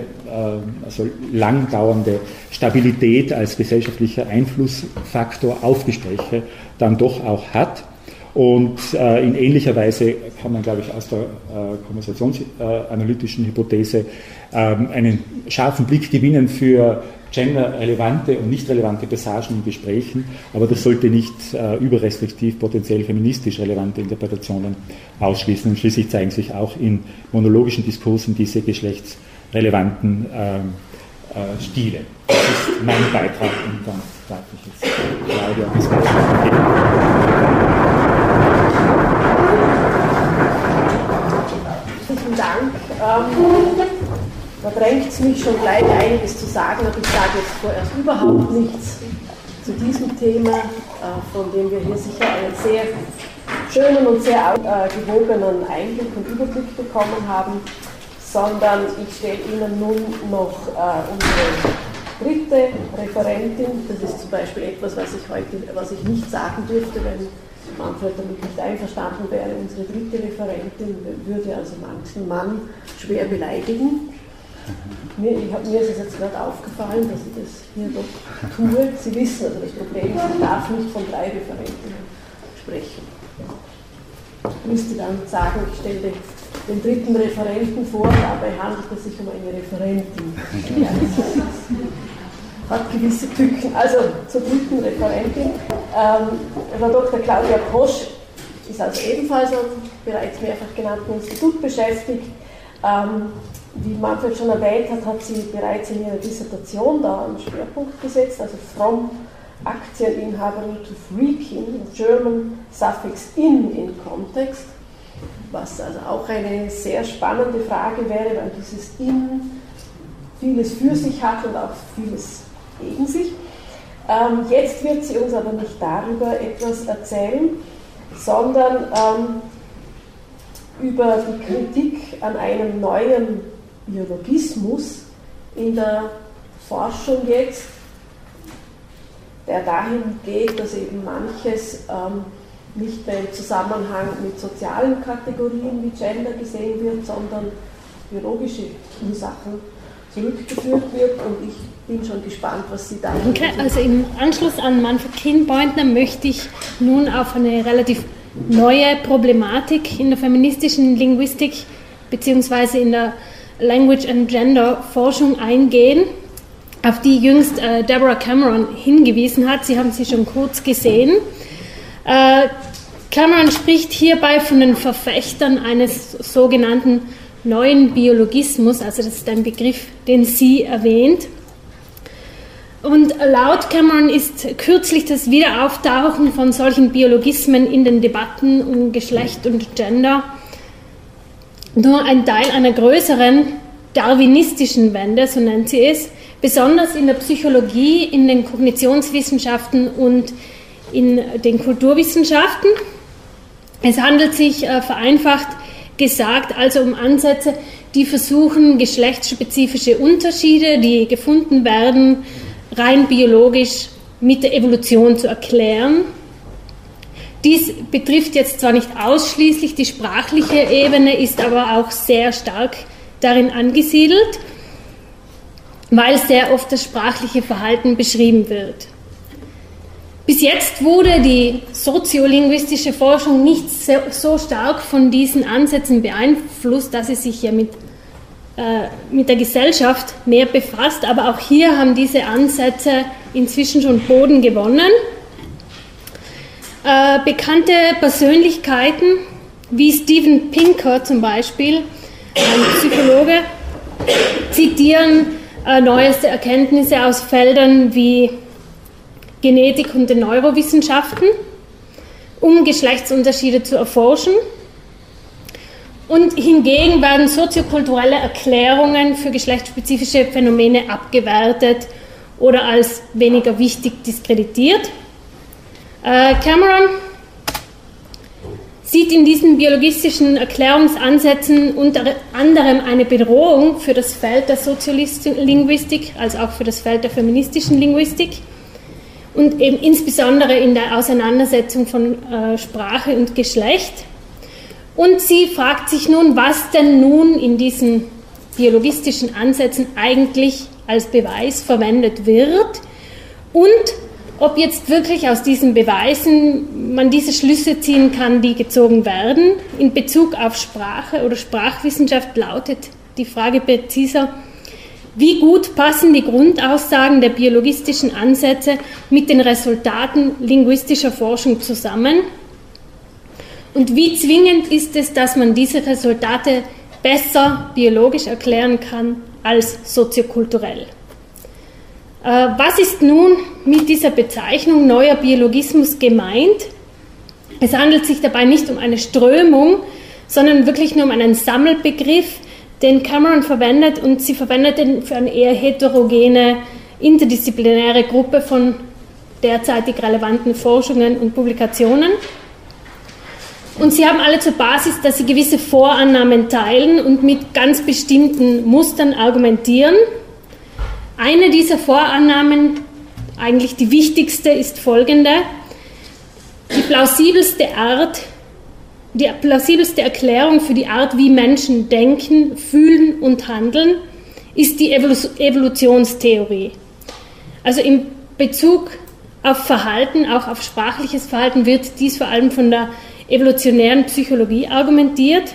also langdauernde Stabilität als gesellschaftlicher Einflussfaktor auf Gespräche dann doch auch hat. Und in ähnlicher Weise kann man, glaube ich, aus der konversationsanalytischen Hypothese ähm, einen scharfen Blick gewinnen für genderrelevante und nicht relevante Passagen in Gesprächen, aber das sollte nicht äh, überrestriktiv potenziell feministisch relevante Interpretationen ausschließen. Und schließlich zeigen sich auch in monologischen Diskursen diese geschlechtsrelevanten äh, äh, Stile. Das ist mein Beitrag und dann darf ich jetzt Claudia das. Vielen Dank. Ähm, da drängt es mich schon gleich einiges zu sagen, aber ich sage jetzt vorerst überhaupt nichts zu diesem Thema, äh, von dem wir hier sicher einen sehr schönen und sehr äh, gewogenen Einblick und Überblick bekommen haben, sondern ich stelle Ihnen nun noch äh, unsere dritte Referentin. Das ist zum Beispiel etwas, was ich heute, was ich nicht sagen dürfte, wenn Manfred damit nicht einverstanden wäre. Unsere dritte Referentin würde also manchen Mann schwer beleidigen. Mir, ich hab, mir ist es jetzt gerade aufgefallen, dass ich das hier doch tue. Sie wissen also das Problem ich darf nicht von drei Referenten sprechen. Ich müsste dann sagen, ich stelle den, den dritten Referenten vor, dabei handelt es sich um eine Referentin. Hat gewisse Tücken. Also zur dritten Referentin. Ähm, Frau Dr. Claudia Kosch ist also ebenfalls am bereits mehrfach genannten Institut beschäftigt. Ähm, wie Manfred schon erwähnt hat, hat sie bereits in ihrer Dissertation da einen Schwerpunkt gesetzt, also From Aktieninhaberin to freaking, German suffix in in Kontext, was also auch eine sehr spannende Frage wäre, weil dieses in vieles für sich hat und auch vieles gegen sich. Ähm, jetzt wird sie uns aber nicht darüber etwas erzählen, sondern ähm, über die Kritik an einem neuen Biologismus in der Forschung jetzt, der dahin geht, dass eben manches ähm, nicht mehr im Zusammenhang mit sozialen Kategorien wie Gender gesehen wird, sondern biologische Ursachen zurückgeführt wird und ich bin schon gespannt, was Sie da Okay, also im Anschluss an Manfred Kienbeutner möchte ich nun auf eine relativ neue Problematik in der feministischen Linguistik bzw. in der Language and Gender Forschung eingehen, auf die jüngst äh, Deborah Cameron hingewiesen hat. Sie haben sie schon kurz gesehen. Äh, Cameron spricht hierbei von den Verfechtern eines sogenannten neuen Biologismus, also das ist ein Begriff, den sie erwähnt. Und laut Cameron ist kürzlich das Wiederauftauchen von solchen Biologismen in den Debatten um Geschlecht und Gender nur ein Teil einer größeren darwinistischen Wende, so nennt sie es, besonders in der Psychologie, in den Kognitionswissenschaften und in den Kulturwissenschaften. Es handelt sich äh, vereinfacht gesagt, also um Ansätze, die versuchen, geschlechtsspezifische Unterschiede, die gefunden werden, rein biologisch mit der Evolution zu erklären. Dies betrifft jetzt zwar nicht ausschließlich die sprachliche Ebene, ist aber auch sehr stark darin angesiedelt, weil sehr oft das sprachliche Verhalten beschrieben wird. Bis jetzt wurde die soziolinguistische Forschung nicht so stark von diesen Ansätzen beeinflusst, dass sie sich ja mit äh, mit der Gesellschaft mehr befasst, aber auch hier haben diese Ansätze inzwischen schon Boden gewonnen. Äh, bekannte Persönlichkeiten wie Steven Pinker zum Beispiel, ein Psychologe, zitieren äh, neueste Erkenntnisse aus Feldern wie Genetik und den Neurowissenschaften, um Geschlechtsunterschiede zu erforschen. Und hingegen werden soziokulturelle Erklärungen für geschlechtsspezifische Phänomene abgewertet oder als weniger wichtig diskreditiert. Äh, Cameron sieht in diesen biologistischen Erklärungsansätzen unter anderem eine Bedrohung für das Feld der Soziolinguistik, als auch für das Feld der feministischen Linguistik und eben insbesondere in der Auseinandersetzung von äh, Sprache und Geschlecht. Und sie fragt sich nun, was denn nun in diesen biologistischen Ansätzen eigentlich als Beweis verwendet wird und ob jetzt wirklich aus diesen Beweisen man diese Schlüsse ziehen kann, die gezogen werden. In Bezug auf Sprache oder Sprachwissenschaft lautet die Frage präziser, wie gut passen die Grundaussagen der biologistischen Ansätze mit den Resultaten linguistischer Forschung zusammen und wie zwingend ist es, dass man diese Resultate besser biologisch erklären kann als soziokulturell? Äh, was ist nun mit dieser Bezeichnung neuer Biologismus gemeint? Es handelt sich dabei nicht um eine Strömung, sondern wirklich nur um einen Sammelbegriff, den Cameron verwendet und sie verwendet ihn für eine eher heterogene, interdisziplinäre Gruppe von derzeitig relevanten Forschungen und Publikationen. Und sie haben alle zur Basis, dass sie gewisse Vorannahmen teilen und mit ganz bestimmten Mustern argumentieren. Eine dieser Vorannahmen, eigentlich die wichtigste, ist folgende. Die plausibelste Art, die plausibelste Erklärung für die Art, wie Menschen denken, fühlen und handeln, ist die Evolutionstheorie. Also in Bezug auf Verhalten, auch auf sprachliches Verhalten, wird dies vor allem von der evolutionären Psychologie argumentiert.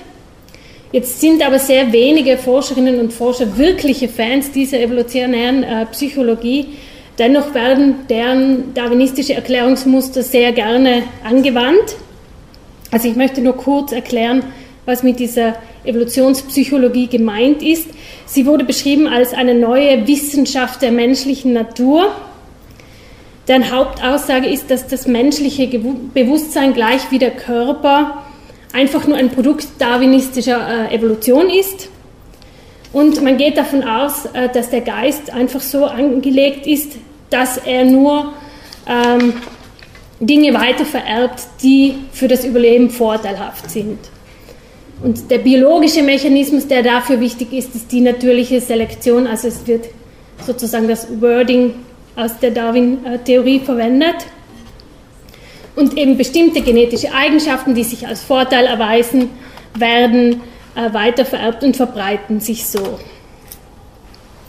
Jetzt sind aber sehr wenige Forscherinnen und Forscher wirkliche Fans dieser evolutionären äh, Psychologie. Dennoch werden deren darwinistische Erklärungsmuster sehr gerne angewandt. Also ich möchte nur kurz erklären, was mit dieser Evolutionspsychologie gemeint ist. Sie wurde beschrieben als eine neue Wissenschaft der menschlichen Natur deren Hauptaussage ist, dass das menschliche Bewusstsein gleich wie der Körper einfach nur ein Produkt darwinistischer äh, Evolution ist. Und man geht davon aus, äh, dass der Geist einfach so angelegt ist, dass er nur ähm, Dinge weitervererbt, die für das Überleben vorteilhaft sind. Und der biologische Mechanismus, der dafür wichtig ist, ist die natürliche Selektion. Also es wird sozusagen das Wording aus der Darwin-Theorie verwendet. Und eben bestimmte genetische Eigenschaften, die sich als Vorteil erweisen, werden äh, weitervererbt und verbreiten sich so.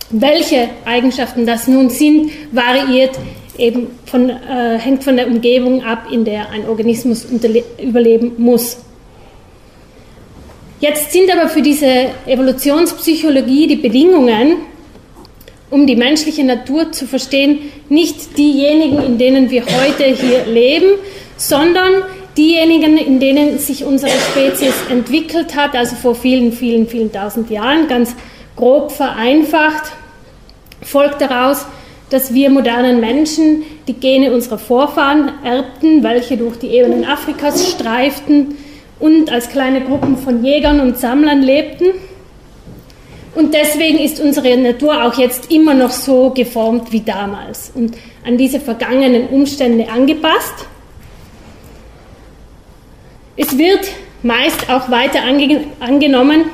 Welche Eigenschaften das nun sind, variiert eben von, äh, hängt von der Umgebung ab, in der ein Organismus überleben muss. Jetzt sind aber für diese Evolutionspsychologie die Bedingungen, um die menschliche Natur zu verstehen, nicht diejenigen, in denen wir heute hier leben, sondern diejenigen, in denen sich unsere Spezies entwickelt hat, also vor vielen, vielen, vielen tausend Jahren, ganz grob vereinfacht, folgt daraus, dass wir modernen Menschen die Gene unserer Vorfahren erbten, welche durch die Ebenen Afrikas streiften und als kleine Gruppen von Jägern und Sammlern lebten. Und deswegen ist unsere Natur auch jetzt immer noch so geformt wie damals und an diese vergangenen Umstände angepasst. Es wird meist auch weiter ange angenommen,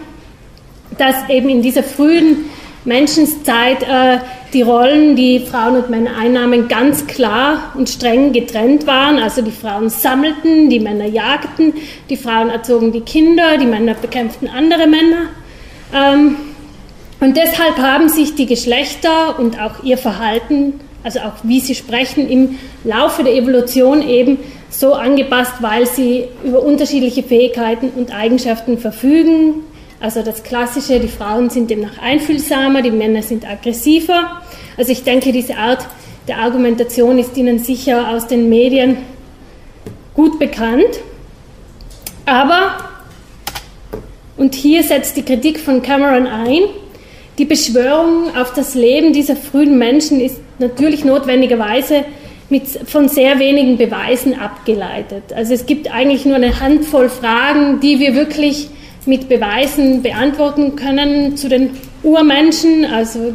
dass eben in dieser frühen Menschenszeit äh, die Rollen, die Frauen und Männer einnahmen, ganz klar und streng getrennt waren. Also die Frauen sammelten, die Männer jagten, die Frauen erzogen die Kinder, die Männer bekämpften andere Männer. Ähm, und deshalb haben sich die Geschlechter und auch ihr Verhalten, also auch wie sie sprechen, im Laufe der Evolution eben so angepasst, weil sie über unterschiedliche Fähigkeiten und Eigenschaften verfügen. Also das Klassische, die Frauen sind demnach einfühlsamer, die Männer sind aggressiver. Also ich denke, diese Art der Argumentation ist Ihnen sicher aus den Medien gut bekannt. Aber, und hier setzt die Kritik von Cameron ein, die Beschwörung auf das Leben dieser frühen Menschen ist natürlich notwendigerweise mit, von sehr wenigen Beweisen abgeleitet. Also es gibt eigentlich nur eine Handvoll Fragen, die wir wirklich mit Beweisen beantworten können zu den Urmenschen, also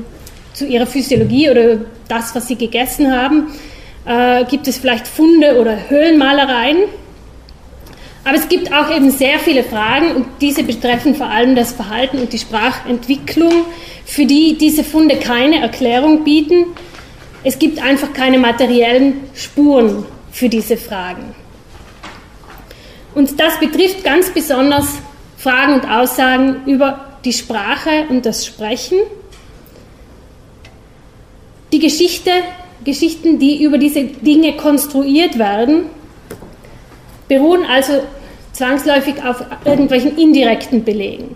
zu ihrer Physiologie oder das, was sie gegessen haben. Äh, gibt es vielleicht Funde oder Höhlenmalereien? Aber es gibt auch eben sehr viele Fragen und diese betreffen vor allem das Verhalten und die Sprachentwicklung, für die diese Funde keine Erklärung bieten es gibt einfach keine materiellen Spuren für diese Fragen. Und das betrifft ganz besonders Fragen und Aussagen über die Sprache und das Sprechen. Die Geschichte, Geschichten, die über diese Dinge konstruiert werden, beruhen also zwangsläufig auf irgendwelchen indirekten Belegen,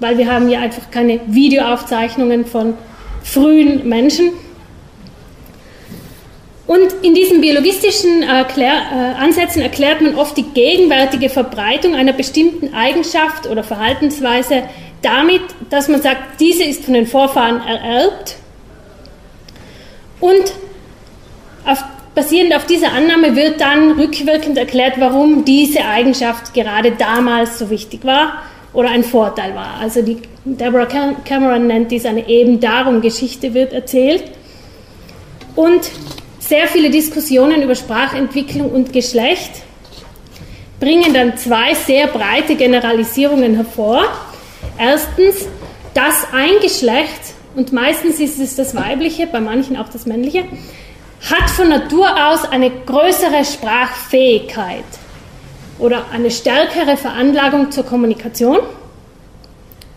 weil wir haben ja einfach keine Videoaufzeichnungen von frühen Menschen und in diesen biologistischen Erklär, äh, Ansätzen erklärt man oft die gegenwärtige Verbreitung einer bestimmten Eigenschaft oder Verhaltensweise damit, dass man sagt, diese ist von den Vorfahren ererbt. Und auf, basierend auf dieser Annahme wird dann rückwirkend erklärt, warum diese Eigenschaft gerade damals so wichtig war oder ein Vorteil war. Also die Deborah Cameron nennt dies eine eben darum Geschichte wird erzählt. Und sehr viele Diskussionen über Sprachentwicklung und Geschlecht bringen dann zwei sehr breite Generalisierungen hervor. Erstens, dass ein Geschlecht, und meistens ist es das weibliche, bei manchen auch das männliche, hat von Natur aus eine größere Sprachfähigkeit oder eine stärkere Veranlagung zur Kommunikation.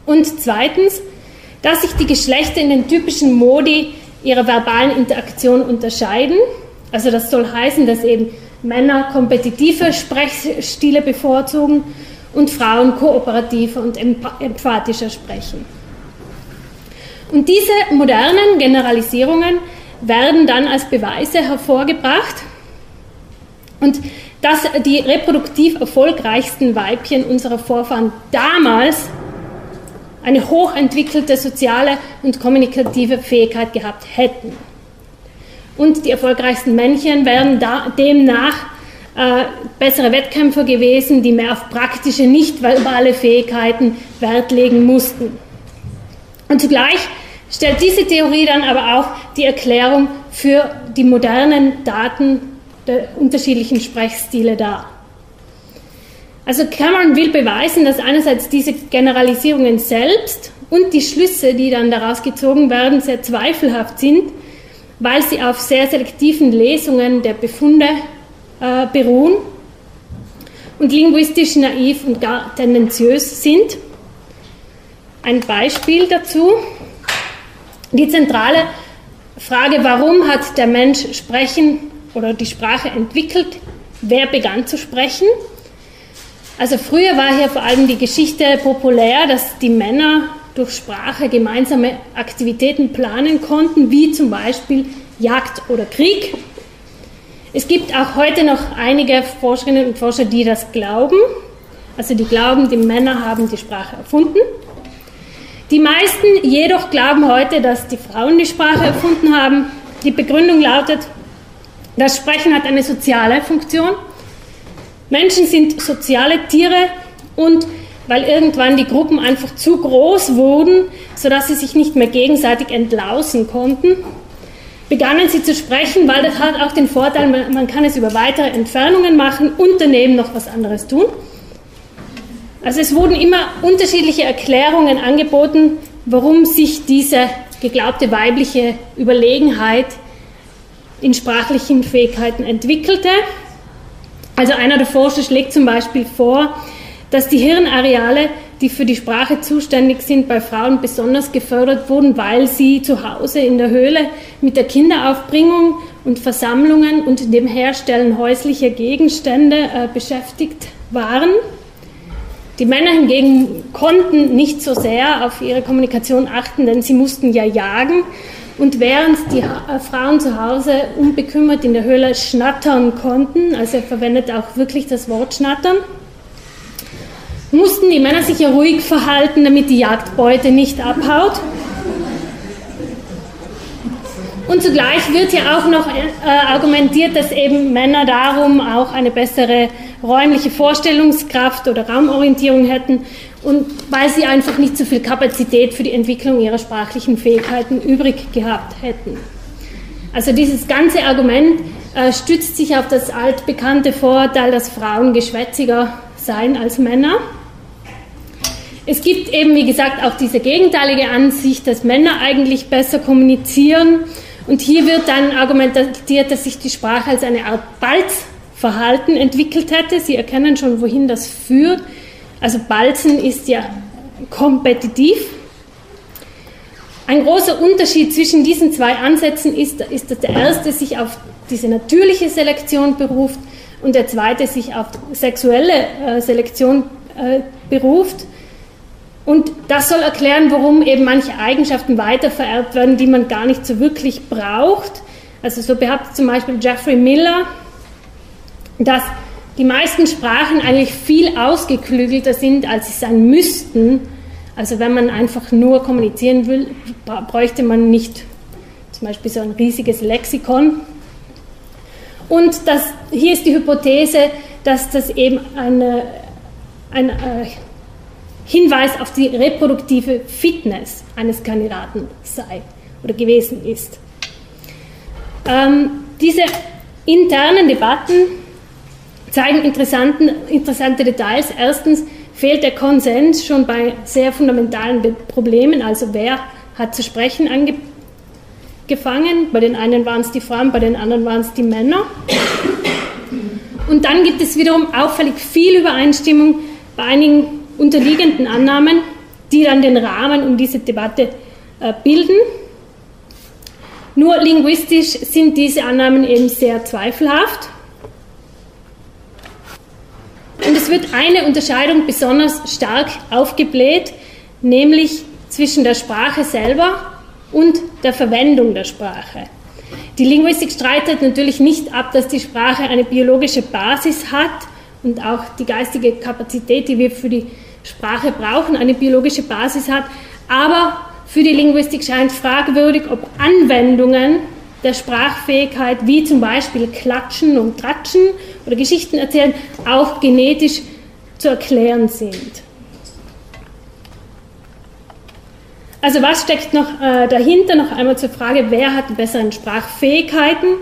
Und zweitens, dass sich die Geschlechter in den typischen Modi ihrer verbalen Interaktion unterscheiden. Also das soll heißen, dass eben Männer kompetitive Sprechstile bevorzugen und Frauen kooperativer und emphatischer sprechen. Und diese modernen Generalisierungen werden dann als Beweise hervorgebracht und dass die reproduktiv erfolgreichsten Weibchen unserer Vorfahren damals eine hochentwickelte soziale und kommunikative Fähigkeit gehabt hätten. und die erfolgreichsten Männchen wären da, demnach äh, bessere Wettkämpfer gewesen, die mehr auf praktische, nicht verbale Fähigkeiten Wert legen mussten. Und zugleich stellt diese Theorie dann aber auch die Erklärung für die modernen Daten der unterschiedlichen Sprechstile dar. Also Cameron will beweisen, dass einerseits diese Generalisierungen selbst und die Schlüsse, die dann daraus gezogen werden, sehr zweifelhaft sind, weil sie auf sehr selektiven Lesungen der Befunde äh, beruhen und linguistisch naiv und gar tendenziös sind. Ein Beispiel dazu. Die zentrale Frage, warum hat der Mensch Sprechen oder die Sprache entwickelt, wer begann zu sprechen. Also früher war hier vor allem die Geschichte populär, dass die Männer durch Sprache gemeinsame Aktivitäten planen konnten, wie zum Beispiel Jagd oder Krieg. Es gibt auch heute noch einige Forscherinnen und Forscher, die das glauben. Also die glauben, die Männer haben die Sprache erfunden. Die meisten jedoch glauben heute, dass die Frauen die Sprache erfunden haben. Die Begründung lautet, das Sprechen hat eine soziale Funktion. Menschen sind soziale Tiere und weil irgendwann die Gruppen einfach zu groß wurden, sodass sie sich nicht mehr gegenseitig entlausen konnten, begannen sie zu sprechen, weil das hat auch den Vorteil, man kann es über weitere Entfernungen machen und daneben noch was anderes tun. Also es wurden immer unterschiedliche Erklärungen angeboten, warum sich diese geglaubte weibliche Überlegenheit in sprachlichen Fähigkeiten entwickelte. Also einer der Forscher schlägt zum Beispiel vor, dass die Hirnareale, die für die Sprache zuständig sind, bei Frauen besonders gefördert wurden, weil sie zu Hause in der Höhle mit der Kinderaufbringung und Versammlungen und dem Herstellen häuslicher Gegenstände äh, beschäftigt waren. Die Männer hingegen konnten nicht so sehr auf ihre Kommunikation achten, denn sie mussten ja jagen. Und während die äh, Frauen zu Hause unbekümmert in der Höhle schnattern konnten, also er verwendet auch wirklich das Wort schnattern, mussten die Männer sich ja ruhig verhalten, damit die Jagdbeute nicht abhaut. Und zugleich wird ja auch noch äh, argumentiert, dass eben Männer darum auch eine bessere räumliche Vorstellungskraft oder Raumorientierung hätten und weil sie einfach nicht so viel Kapazität für die Entwicklung ihrer sprachlichen Fähigkeiten übrig gehabt hätten. Also dieses ganze Argument äh, stützt sich auf das altbekannte Vorurteil, dass Frauen geschwätziger seien als Männer. Es gibt eben, wie gesagt, auch diese gegenteilige Ansicht, dass Männer eigentlich besser kommunizieren. Und hier wird dann argumentiert, dass sich die Sprache als eine Art Balzverhalten entwickelt hätte. Sie erkennen schon, wohin das führt. Also Balzen ist ja kompetitiv. Ein großer Unterschied zwischen diesen zwei Ansätzen ist, ist, dass der erste sich auf diese natürliche Selektion beruft und der zweite sich auf sexuelle äh, Selektion äh, beruft. Und das soll erklären, warum eben manche Eigenschaften weitervererbt werden, die man gar nicht so wirklich braucht. Also so behauptet zum Beispiel Jeffrey Miller, dass die meisten Sprachen eigentlich viel ausgeklügelter sind, als sie sein müssten. Also wenn man einfach nur kommunizieren will, bräuchte man nicht zum Beispiel so ein riesiges Lexikon. Und das, hier ist die Hypothese, dass das eben eine, ein äh, Hinweis auf die reproduktive Fitness eines Kandidaten sei oder gewesen ist. Ähm, diese internen Debatten zeigen interessante Details. Erstens fehlt der Konsens schon bei sehr fundamentalen Problemen, also wer hat zu sprechen angefangen. Bei den einen waren es die Frauen, bei den anderen waren es die Männer. Und dann gibt es wiederum auffällig viel Übereinstimmung bei einigen unterliegenden Annahmen, die dann den Rahmen um diese Debatte äh, bilden. Nur linguistisch sind diese Annahmen eben sehr zweifelhaft. Und es wird eine Unterscheidung besonders stark aufgebläht, nämlich zwischen der Sprache selber und der Verwendung der Sprache. Die Linguistik streitet natürlich nicht ab, dass die Sprache eine biologische Basis hat und auch die geistige Kapazität, die wir für die Sprache brauchen, eine biologische Basis hat. Aber für die Linguistik scheint fragwürdig, ob Anwendungen der Sprachfähigkeit, wie zum Beispiel Klatschen und Tratschen oder Geschichten erzählen, auch genetisch zu erklären sind. Also was steckt noch äh, dahinter? Noch einmal zur Frage, wer hat die besseren Sprachfähigkeiten?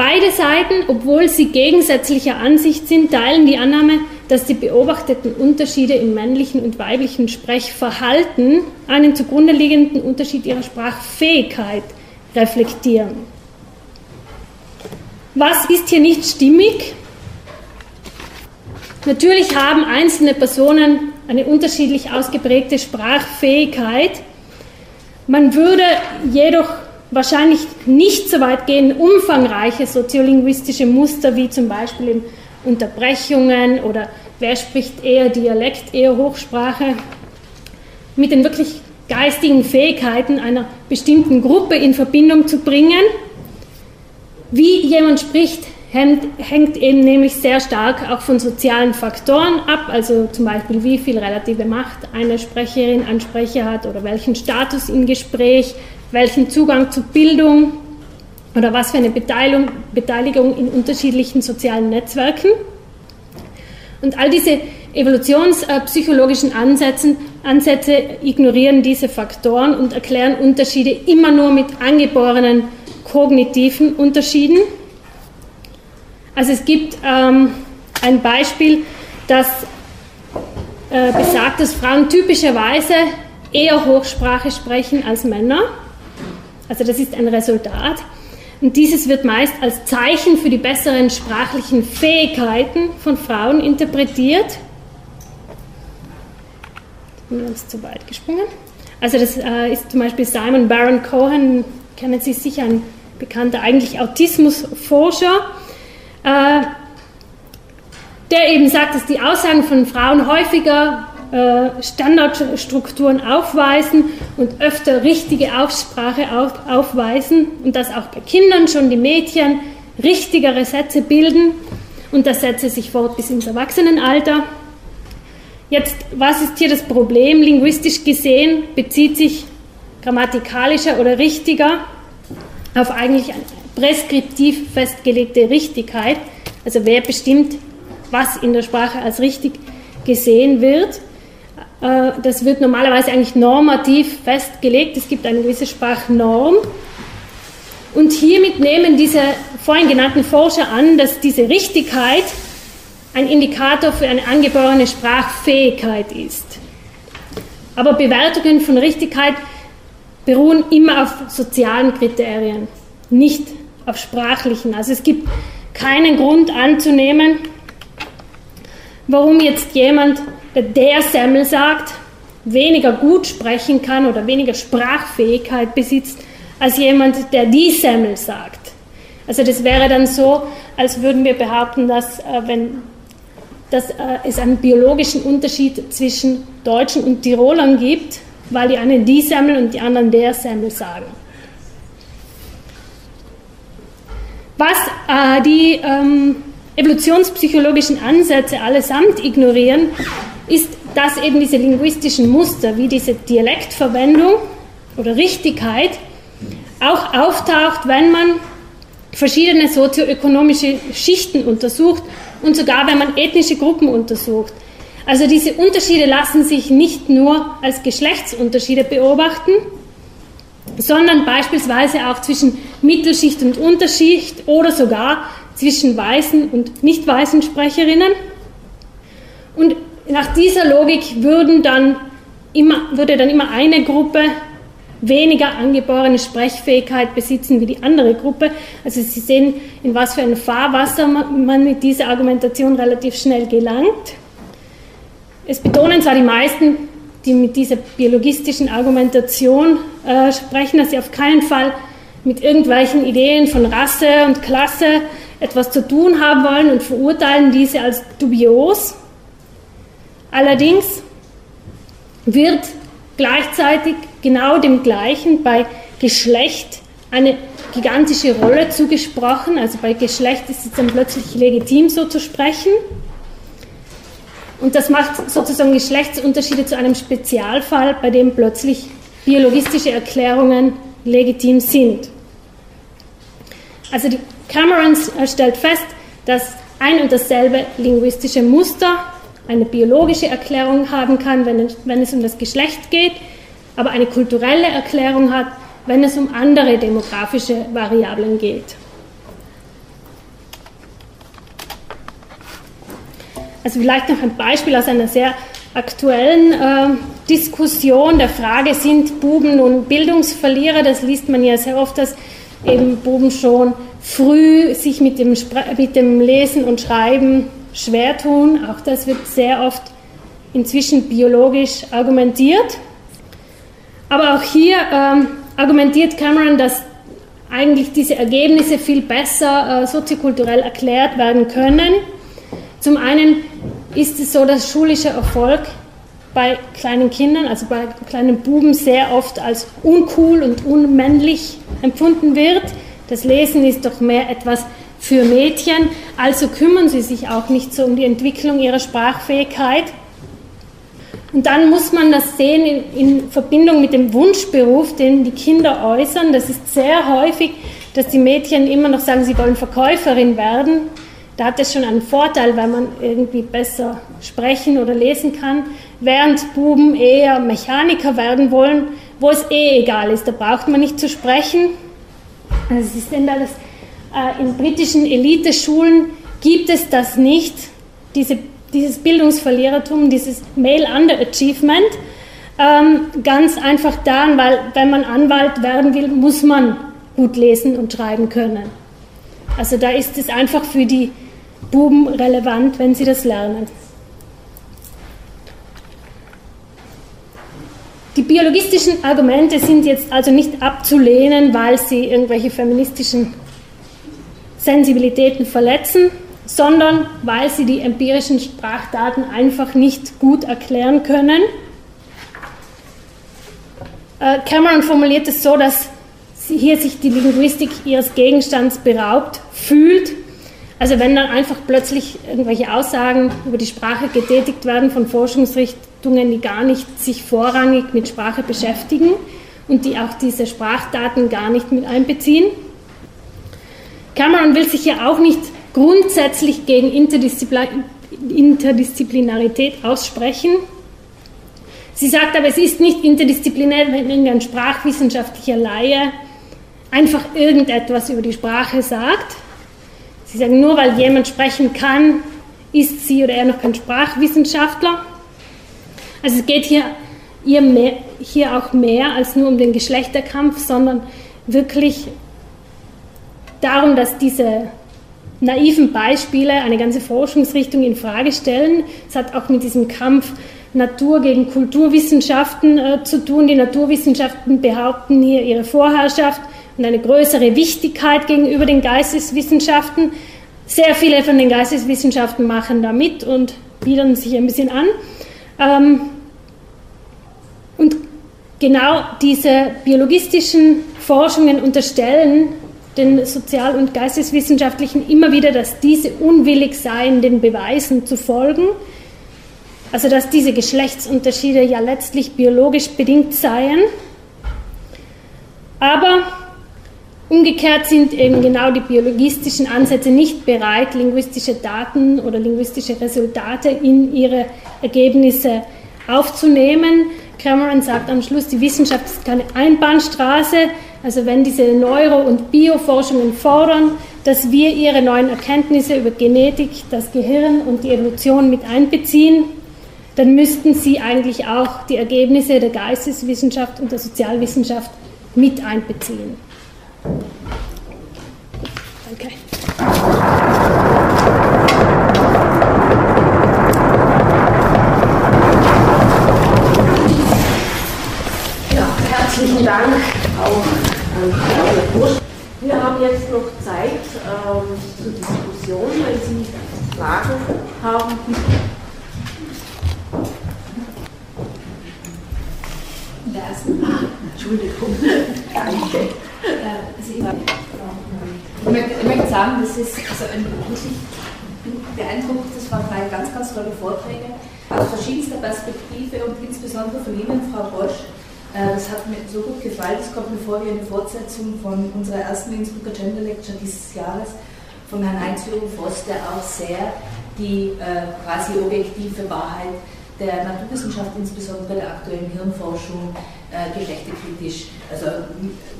Beide Seiten, obwohl sie gegensätzlicher Ansicht sind, teilen die Annahme, dass die beobachteten Unterschiede im männlichen und weiblichen Sprechverhalten einen zugrunde liegenden Unterschied ihrer Sprachfähigkeit reflektieren. Was ist hier nicht stimmig? Natürlich haben einzelne Personen eine unterschiedlich ausgeprägte Sprachfähigkeit. Man würde jedoch wahrscheinlich nicht so weit gehen, umfangreiche soziolinguistische Muster wie zum Beispiel in Unterbrechungen oder wer spricht eher Dialekt, eher Hochsprache mit den wirklich geistigen Fähigkeiten einer bestimmten Gruppe in Verbindung zu bringen. Wie jemand spricht, hängt, hängt, eben nämlich sehr stark auch von sozialen Faktoren ab, also zum Beispiel wie viel relative Macht eine Sprecherin, ein Sprecher hat oder welchen Status im Gespräch, welchen Zugang zu Bildung oder was für eine Beteiligung, Beteiligung in unterschiedlichen sozialen Netzwerken. Und all diese evolutionspsychologischen Ansätze, Ansätze ignorieren diese Faktoren und erklären Unterschiede immer nur mit angeborenen kognitiven Unterschieden. Also es gibt ähm, ein Beispiel, das äh, besagt, dass Frauen typischerweise eher Hochsprache sprechen als Männer. Also das ist ein Resultat. Und dieses wird meist als Zeichen für die besseren sprachlichen Fähigkeiten von Frauen interpretiert. Ich bin ganz zu weit gesprungen. Also das äh, ist zum Beispiel Simon Baron Cohen, kennen Sie sicher, ein bekannter eigentlich Autismusforscher, äh, der eben sagt, dass die Aussagen von Frauen häufiger Standardstrukturen aufweisen und öfter richtige Aussprache aufweisen und dass auch bei Kindern schon die Mädchen richtigere Sätze bilden und das setze sich fort bis ins Erwachsenenalter. Jetzt, was ist hier das Problem? Linguistisch gesehen bezieht sich grammatikalischer oder richtiger auf eigentlich eine preskriptiv festgelegte Richtigkeit. Also wer bestimmt, was in der Sprache als richtig gesehen wird. Äh, das wird normalerweise eigentlich normativ festgelegt. Es gibt eine gewisse Sprachnorm. Und hiermit nehmen diese vorhin genannten Forscher an, dass diese Richtigkeit ein Indikator für eine angeborene Sprachfähigkeit ist. Aber Bewertungen von Richtigkeit beruhen immer auf sozialen Kriterien, nicht auf sprachlichen. Also es gibt keinen Grund anzunehmen, warum jetzt jemand, der Semmel sagt, weniger gut sprechen kann oder weniger Sprachfähigkeit besitzt, als jemand, der die Semmel sagt. Also das wäre dann so, als würden wir behaupten, dass, äh, wenn, dass äh, es einen biologischen Unterschied zwischen Deutschen und Tirolern gibt, weil die einen die Semmel und die anderen der Semmel sagen. Was äh, die ähm, evolutionspsychologischen Ansätze allesamt ignorieren, ist, dass eben diese linguistischen Muster wie diese Dialektverwendung oder Richtigkeit auch auftaucht, wenn man verschiedene sozioökonomische Schichten untersucht und sogar wenn man ethnische Gruppen untersucht. Also diese Unterschiede lassen sich nicht nur als Geschlechtsunterschiede beobachten, sondern beispielsweise auch zwischen Mittelschicht und Unterschicht oder sogar zwischen weißen und nicht weißen Sprecherinnen. Und nach dieser Logik würden dann immer, würde dann immer eine Gruppe weniger angeborene Sprechfähigkeit besitzen wie die andere Gruppe. Also Sie sehen, in was für ein Fahrwasser man mit dieser Argumentation relativ schnell gelangt. Es betonen zwar die meisten die mit dieser biologistischen Argumentation äh, sprechen, dass sie auf keinen Fall mit irgendwelchen Ideen von Rasse und Klasse etwas zu tun haben wollen und verurteilen diese als dubios. Allerdings wird gleichzeitig genau dem Gleichen bei Geschlecht eine gigantische Rolle zugesprochen. Also bei Geschlecht ist es dann plötzlich legitim, so zu sprechen. Und das macht sozusagen Geschlechtsunterschiede zu einem Spezialfall, bei dem plötzlich biologistische Erklärungen legitim sind. Also die Cameron stellt fest, dass ein und dasselbe linguistische Muster eine biologische Erklärung haben kann, wenn es, wenn es um das Geschlecht geht, aber eine kulturelle Erklärung hat, wenn es um andere demografische Variablen geht. Also vielleicht noch ein Beispiel aus einer sehr aktuellen äh, Diskussion der Frage, sind Buben nun Bildungsverlierer? Das liest man ja sehr oft, dass eben Buben schon früh sich mit dem, mit dem Lesen und Schreiben schwer tun. Auch das wird sehr oft inzwischen biologisch argumentiert. Aber auch hier ähm, argumentiert Cameron, dass eigentlich diese Ergebnisse viel besser äh, soziokulturell erklärt werden können. Zum einen ist es so, dass schulischer Erfolg bei kleinen Kindern, also bei kleinen Buben, sehr oft als uncool und unmännlich empfunden wird. Das Lesen ist doch mehr etwas für Mädchen, also kümmern sie sich auch nicht so um die Entwicklung ihrer Sprachfähigkeit. Und dann muss man das sehen in, in, Verbindung mit dem Wunschberuf, den die Kinder äußern. Das ist sehr häufig, dass die Mädchen immer noch sagen, sie wollen Verkäuferin werden. Da hat es schon einen Vorteil, weil man irgendwie besser sprechen oder lesen kann, während Buben eher Mechaniker werden wollen, wo es eh egal ist. Da braucht man nicht zu sprechen. Also es ist denn das, äh, in britischen Eliteschulen gibt es das nicht, diese dieses Bildungsverlierertum, dieses Male Underachievement, ähm, ganz einfach daran, weil wenn man Anwalt werden will, muss man gut lesen und schreiben können. Also da ist es einfach für die Buben relevant, wenn sie das lernen. Die biologistischen Argumente sind jetzt also nicht abzulehnen, weil sie irgendwelche feministischen Sensibilitäten verletzen, sondern weil sie die empirischen Sprachdaten einfach nicht gut erklären können. Äh, Cameron formuliert es so, dass hier sich die Linguistik ihres Gegenstands beraubt fühlt. Also wenn dann einfach plötzlich irgendwelche Aussagen über die Sprache getätigt werden von Forschungsrichtungen, die gar nicht sich vorrangig mit Sprache beschäftigen und die auch diese Sprachdaten gar nicht mit einbeziehen. Cameron will sich ja auch nicht grundsätzlich gegen Interdisziplinarität aussprechen. Sie sagt aber, es ist nicht interdisziplinär, wenn irgendein sprachwissenschaftlicher Laie einfach irgendetwas über die Sprache sagt. Sie sagen, nur weil jemand sprechen kann, ist sie oder er noch kein Sprachwissenschaftler. Also es geht hier, hier, mehr, hier auch mehr als nur um den Geschlechterkampf, sondern wirklich darum, dass diese naiven Beispiele eine ganze Forschungsrichtung in Frage stellen. Es hat auch mit diesem Kampf Natur gegen Kulturwissenschaften äh, zu tun. Die Naturwissenschaften behaupten hier ihre Vorherrschaft und eine größere Wichtigkeit gegenüber den Geisteswissenschaften. Sehr viele von den Geisteswissenschaften machen da mit und biedern sich ein bisschen an. Ähm, und genau diese biologistischen Forschungen unterstellen den Sozial- und Geisteswissenschaftlichen immer wieder, dass diese unwillig seien, den Beweisen zu folgen. Also dass diese Geschlechtsunterschiede ja letztlich biologisch bedingt seien. Aber umgekehrt sind eben genau die biologistischen Ansätze nicht bereit, linguistische Daten oder linguistische Resultate in ihre Ergebnisse aufzunehmen. Cameron sagt am Schluss, die Wissenschaft ist keine Einbahnstraße, also wenn diese Neuro- und Bioforschungen fordern, dass wir ihre neuen Erkenntnisse über Genetik, das Gehirn und die Evolution mit einbeziehen, dann müssten sie eigentlich auch die Ergebnisse der Geisteswissenschaft und der Sozialwissenschaft mit einbeziehen. Danke. Ja, herzlichen Dank auch wir haben jetzt noch Zeit ähm, zur Diskussion, wenn Sie Fragen haben. Ah, Entschuldigung. Danke. Äh, ich, möchte, ich, möchte, sagen, das ist also ein wirklich beeindruckend, das waren drei ganz, ganz tolle Vorträge aus verschiedenster Perspektive und insbesondere von Ihnen, Frau Bosch, das hat mir so gut gefallen, das kommt mir vor wie eine Fortsetzung von unserer ersten Innsbrucker Gender Lecture dieses Jahres von Herrn Heinz-Jürgen Voss, der auch sehr die äh, quasi objektive Wahrheit der Naturwissenschaft, insbesondere der aktuellen Hirnforschung, äh, geschlechterkritisch, also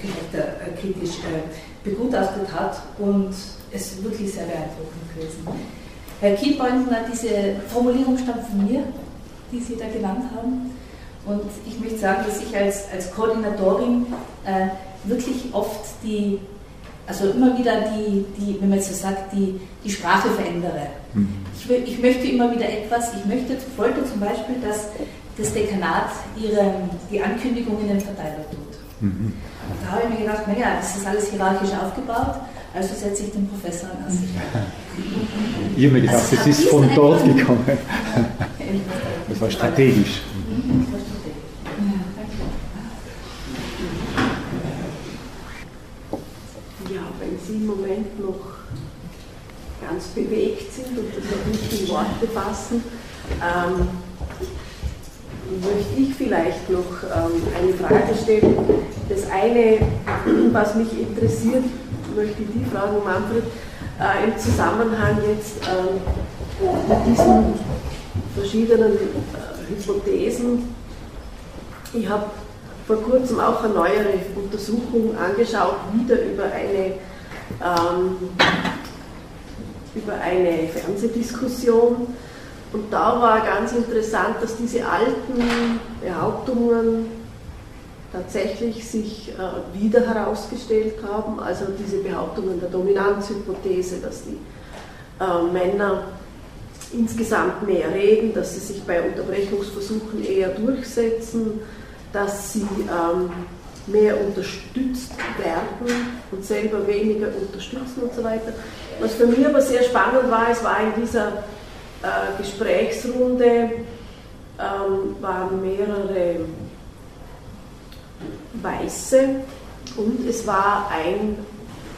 geschlechterkritisch äh, begutachtet hat und es ist wirklich sehr beeindruckend gewesen. Herr Kielbeutner, diese Formulierung stammt von mir, die Sie da genannt haben. Und ich möchte sagen, dass ich als, als Koordinatorin äh, wirklich oft die, also immer wieder die, die, wenn man jetzt so sagt, die, die Sprache verändere. Mhm. Ich, ich möchte immer wieder etwas, ich möchte, wollte zum Beispiel, dass das Dekanat ihre, die Ankündigung in den Verteiler tut. Mhm. Da habe ich mir gedacht, naja, das ist alles hierarchisch aufgebaut, also setze ich den Professor an. Ich habe mir gedacht, also, das ist von dort gekommen. Das war strategisch. Ja, wenn Sie im Moment noch ganz bewegt sind und das noch nicht in Worte fassen, ähm, möchte ich vielleicht noch ähm, eine Frage stellen. Das eine, was mich interessiert, möchte ich die fragen, Manfred, äh, im Zusammenhang jetzt äh, mit diesen verschiedenen Hypothesen. Ich habe vor kurzem auch eine neuere Untersuchung angeschaut, wieder über eine, ähm, über eine Fernsehdiskussion und da war ganz interessant, dass diese alten Behauptungen tatsächlich sich äh, wieder herausgestellt haben. Also diese Behauptungen der Dominanzhypothese, dass die äh, Männer insgesamt mehr reden, dass sie sich bei Unterbrechungsversuchen eher durchsetzen, dass sie ähm, mehr unterstützt werden und selber weniger unterstützen und so weiter. Was für mich aber sehr spannend war, es war in dieser äh, Gesprächsrunde ähm, waren mehrere Weiße und es war ein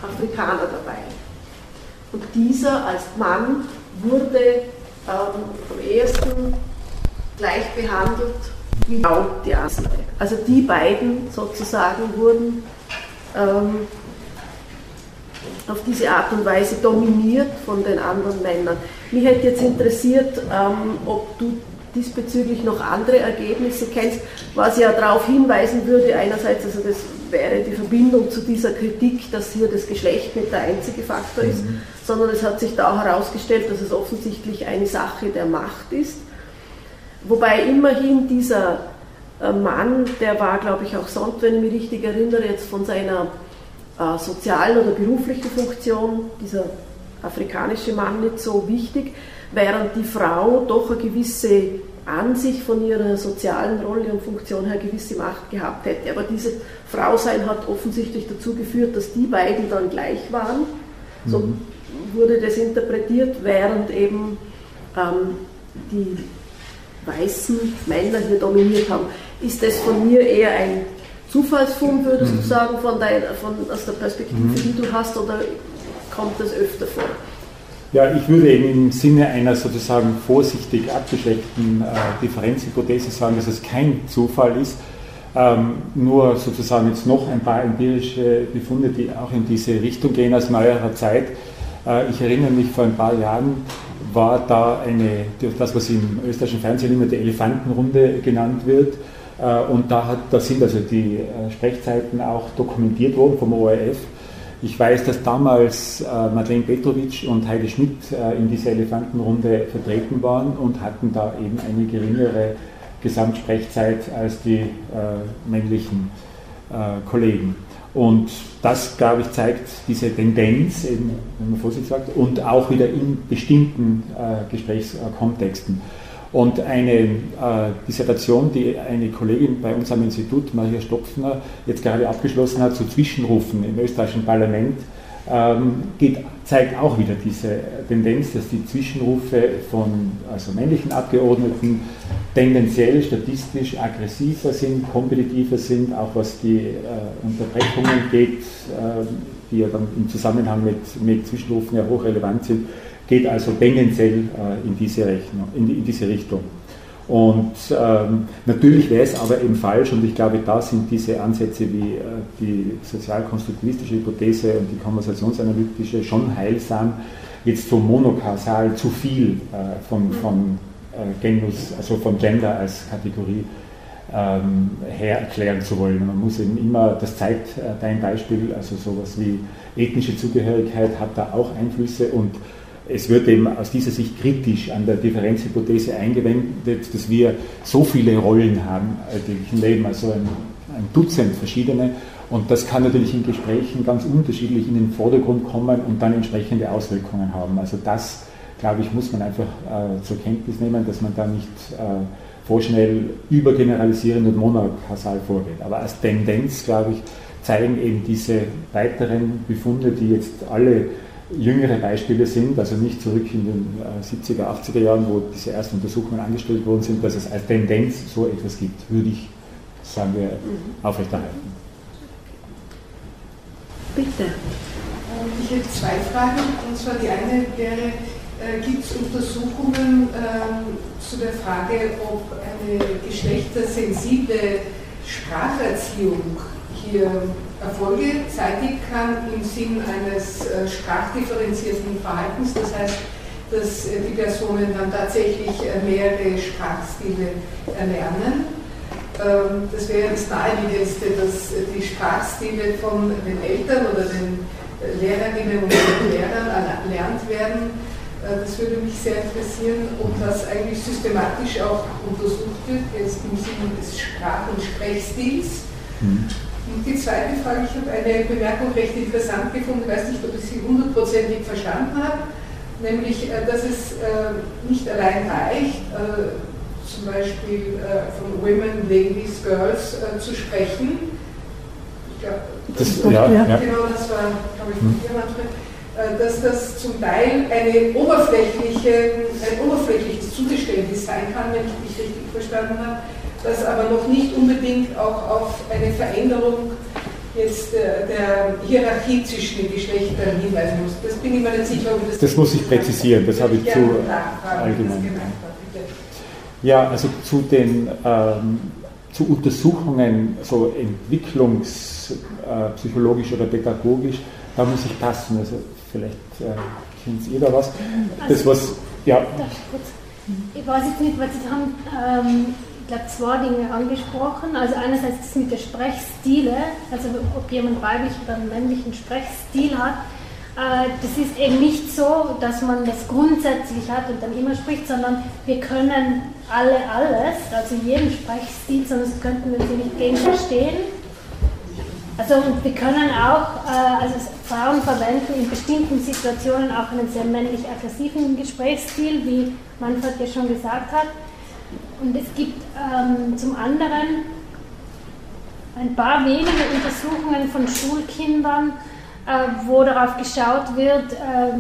Afrikaner dabei. Und dieser als Mann wurde am ehesten gleich behandelt wie auch die andere. Also die beiden sozusagen wurden ähm, auf diese Art und Weise dominiert von den anderen Männern. Mich hätte jetzt interessiert, ähm, ob du diesbezüglich noch andere Ergebnisse kennst, was ja darauf hinweisen würde, einerseits, also das wäre die Verbindung zu dieser Kritik, dass hier das Geschlecht nicht der einzige Faktor ist, mhm. sondern es hat sich da herausgestellt, dass es offensichtlich eine Sache der Macht ist. Wobei immerhin dieser äh, Mann, der war, glaube ich, auch sonst, wenn ich mich richtig erinnere, jetzt von seiner äh, sozialen oder beruflichen Funktion, dieser afrikanische Mann nicht so wichtig, während die Frau doch eine gewisse Ansicht von ihrer sozialen Rolle und Funktion her gewisse Macht gehabt hätte. Aber dieses Frausein hat offensichtlich dazu geführt, dass die beiden dann gleich waren. So mhm. wurde das interpretiert, während eben ähm, die weißen Männer hier dominiert haben. Ist das von mir eher ein Zufallsfund, würdest mhm. du sagen, von dein, von, aus der Perspektive, mhm. die du hast, oder kommt das öfter vor? Ja, ich würde eben im Sinne einer sozusagen vorsichtig abgeschleckten äh, Differenzhypothese sagen, dass es kein Zufall ist. Ähm, nur sozusagen jetzt noch ein paar empirische Befunde, die auch in diese Richtung gehen aus neuerer Zeit. Äh, ich erinnere mich, vor ein paar Jahren war da eine, das, was im österreichischen Fernsehen immer die Elefantenrunde genannt wird, äh, und da, hat, da sind also die äh, Sprechzeiten auch dokumentiert worden vom ORF. Ich weiß, dass damals äh, Madeleine Petrovic und Heidi Schmidt in dieser Elefantenrunde vertreten waren und hatten da eben eine geringere Gesamtsprechzeit als die männlichen Kollegen. Und das, glaube ich, zeigt diese Tendenz, eben, wenn man vorsichtig sagt, und auch wieder in bestimmten Gesprächskontexten. Und eine äh, Dissertation, die eine Kollegin bei uns am Institut, Maria Stopfner, jetzt gerade abgeschlossen hat zu Zwischenrufen im österreichischen Parlament, ähm, geht, zeigt auch wieder diese Tendenz, dass die Zwischenrufe von also männlichen Abgeordneten tendenziell statistisch aggressiver sind, kompetitiver sind, auch was die äh, Unterbrechungen geht, äh, die ja dann im Zusammenhang mit, mit Zwischenrufen ja hochrelevant sind geht also tendenziell äh, in diese, Rechnung, in, diese Richtung. Und ähm, natürlich wäre es aber eben falsch, und ich glaube, da sind diese Ansätze wie äh, die sozialkonstruktivistische Hypothese und die konversationsanalytische schon heilsam, jetzt vom Monokausal zu viel äh, von, von äh, Genus, also von Gender als Kategorie ähm, her erklären zu wollen. Man muss eben immer, das zeigt äh, dein Beispiel, also sowas wie ethnische Zugehörigkeit hat da auch Einflüsse und es wird eben aus dieser Sicht kritisch an der Differenzhypothese eingewendet, dass wir so viele Rollen haben im alltäglichen Leben, also ein, ein Dutzend verschiedene. Und das kann natürlich in Gesprächen ganz unterschiedlich in den Vordergrund kommen und dann entsprechende Auswirkungen haben. Also das, glaube ich, muss man einfach äh, zur Kenntnis nehmen, dass man da nicht äh, vorschnell übergeneralisierend und monokausal vorgeht. Aber als Tendenz, glaube ich, zeigen eben diese weiteren Befunde, die jetzt alle jüngere Beispiele sind, also nicht zurück in den 70er, äh, 80er Jahren, wo diese ersten Untersuchungen angestellt worden sind, dass es als Tendenz so etwas gibt, würde ich, sagen wir, mhm. aufrechterhalten. Bitte. Ich hätte zwei Fragen. Und zwar die eine wäre, äh, gibt es Untersuchungen äh, zu der Frage, ob eine geschlechtersensible Spracherziehung hier Erfolge zeitigen kann im Sinn eines äh, sprachdifferenzierten Verhaltens. Das heißt, dass äh, die Personen dann tatsächlich äh, mehrere Sprachstile erlernen. Ähm, das wäre das Naheliegendste, dass die Sprachstile von den Eltern oder den Lehrerinnen und Lehrern erlernt werden. Das würde mich sehr interessieren, ob das eigentlich systematisch auch untersucht wird, jetzt im Sinne des Sprach- und Sprechstils. Mhm. Und die zweite Frage, ich habe eine Bemerkung recht interessant gefunden, ich weiß nicht, ob ich sie hundertprozentig verstanden habe, nämlich, äh, dass es äh, nicht allein reicht, äh, zum Beispiel von Women, Ladies, Girls zu sprechen. Ich glaube, das, das, ja, ja. genau das war, glaube ich, von dir, Manfred, dass das zum Teil eine oberflächliche, ein oberflächliches Zugeständnis sein kann, wenn ich mich richtig verstanden habe das aber noch nicht unbedingt auch auf eine Veränderung jetzt der, der Hierarchie zwischen den Geschlechtern hinweisen muss. Das bin ich mir nicht sicher, ob das. Das muss ich präzisieren, das habe ich zu allgemein. Ja, also zu den ähm, zu Untersuchungen, so entwicklungspsychologisch äh, oder pädagogisch, da muss ich passen. Also vielleicht äh, kennt ihr da was. Das was, ja. Ich weiß jetzt nicht, was Sie haben. Ähm, glaube, zwei Dinge angesprochen. Also einerseits das mit der Sprechstile, also ob jemand weiblich oder männlichen Sprechstil hat. Äh, das ist eben nicht so, dass man das grundsätzlich hat und dann immer spricht, sondern wir können alle alles, also jeden Sprechstil, sonst könnten wir sie nicht gegen verstehen. Also wir können auch, äh, also Frauen verwenden in bestimmten Situationen auch einen sehr männlich-aggressiven Gesprächsstil, wie Manfred ja schon gesagt hat. Und es gibt ähm, zum anderen ein paar wenige Untersuchungen von Schulkindern, äh, wo darauf geschaut wird, äh,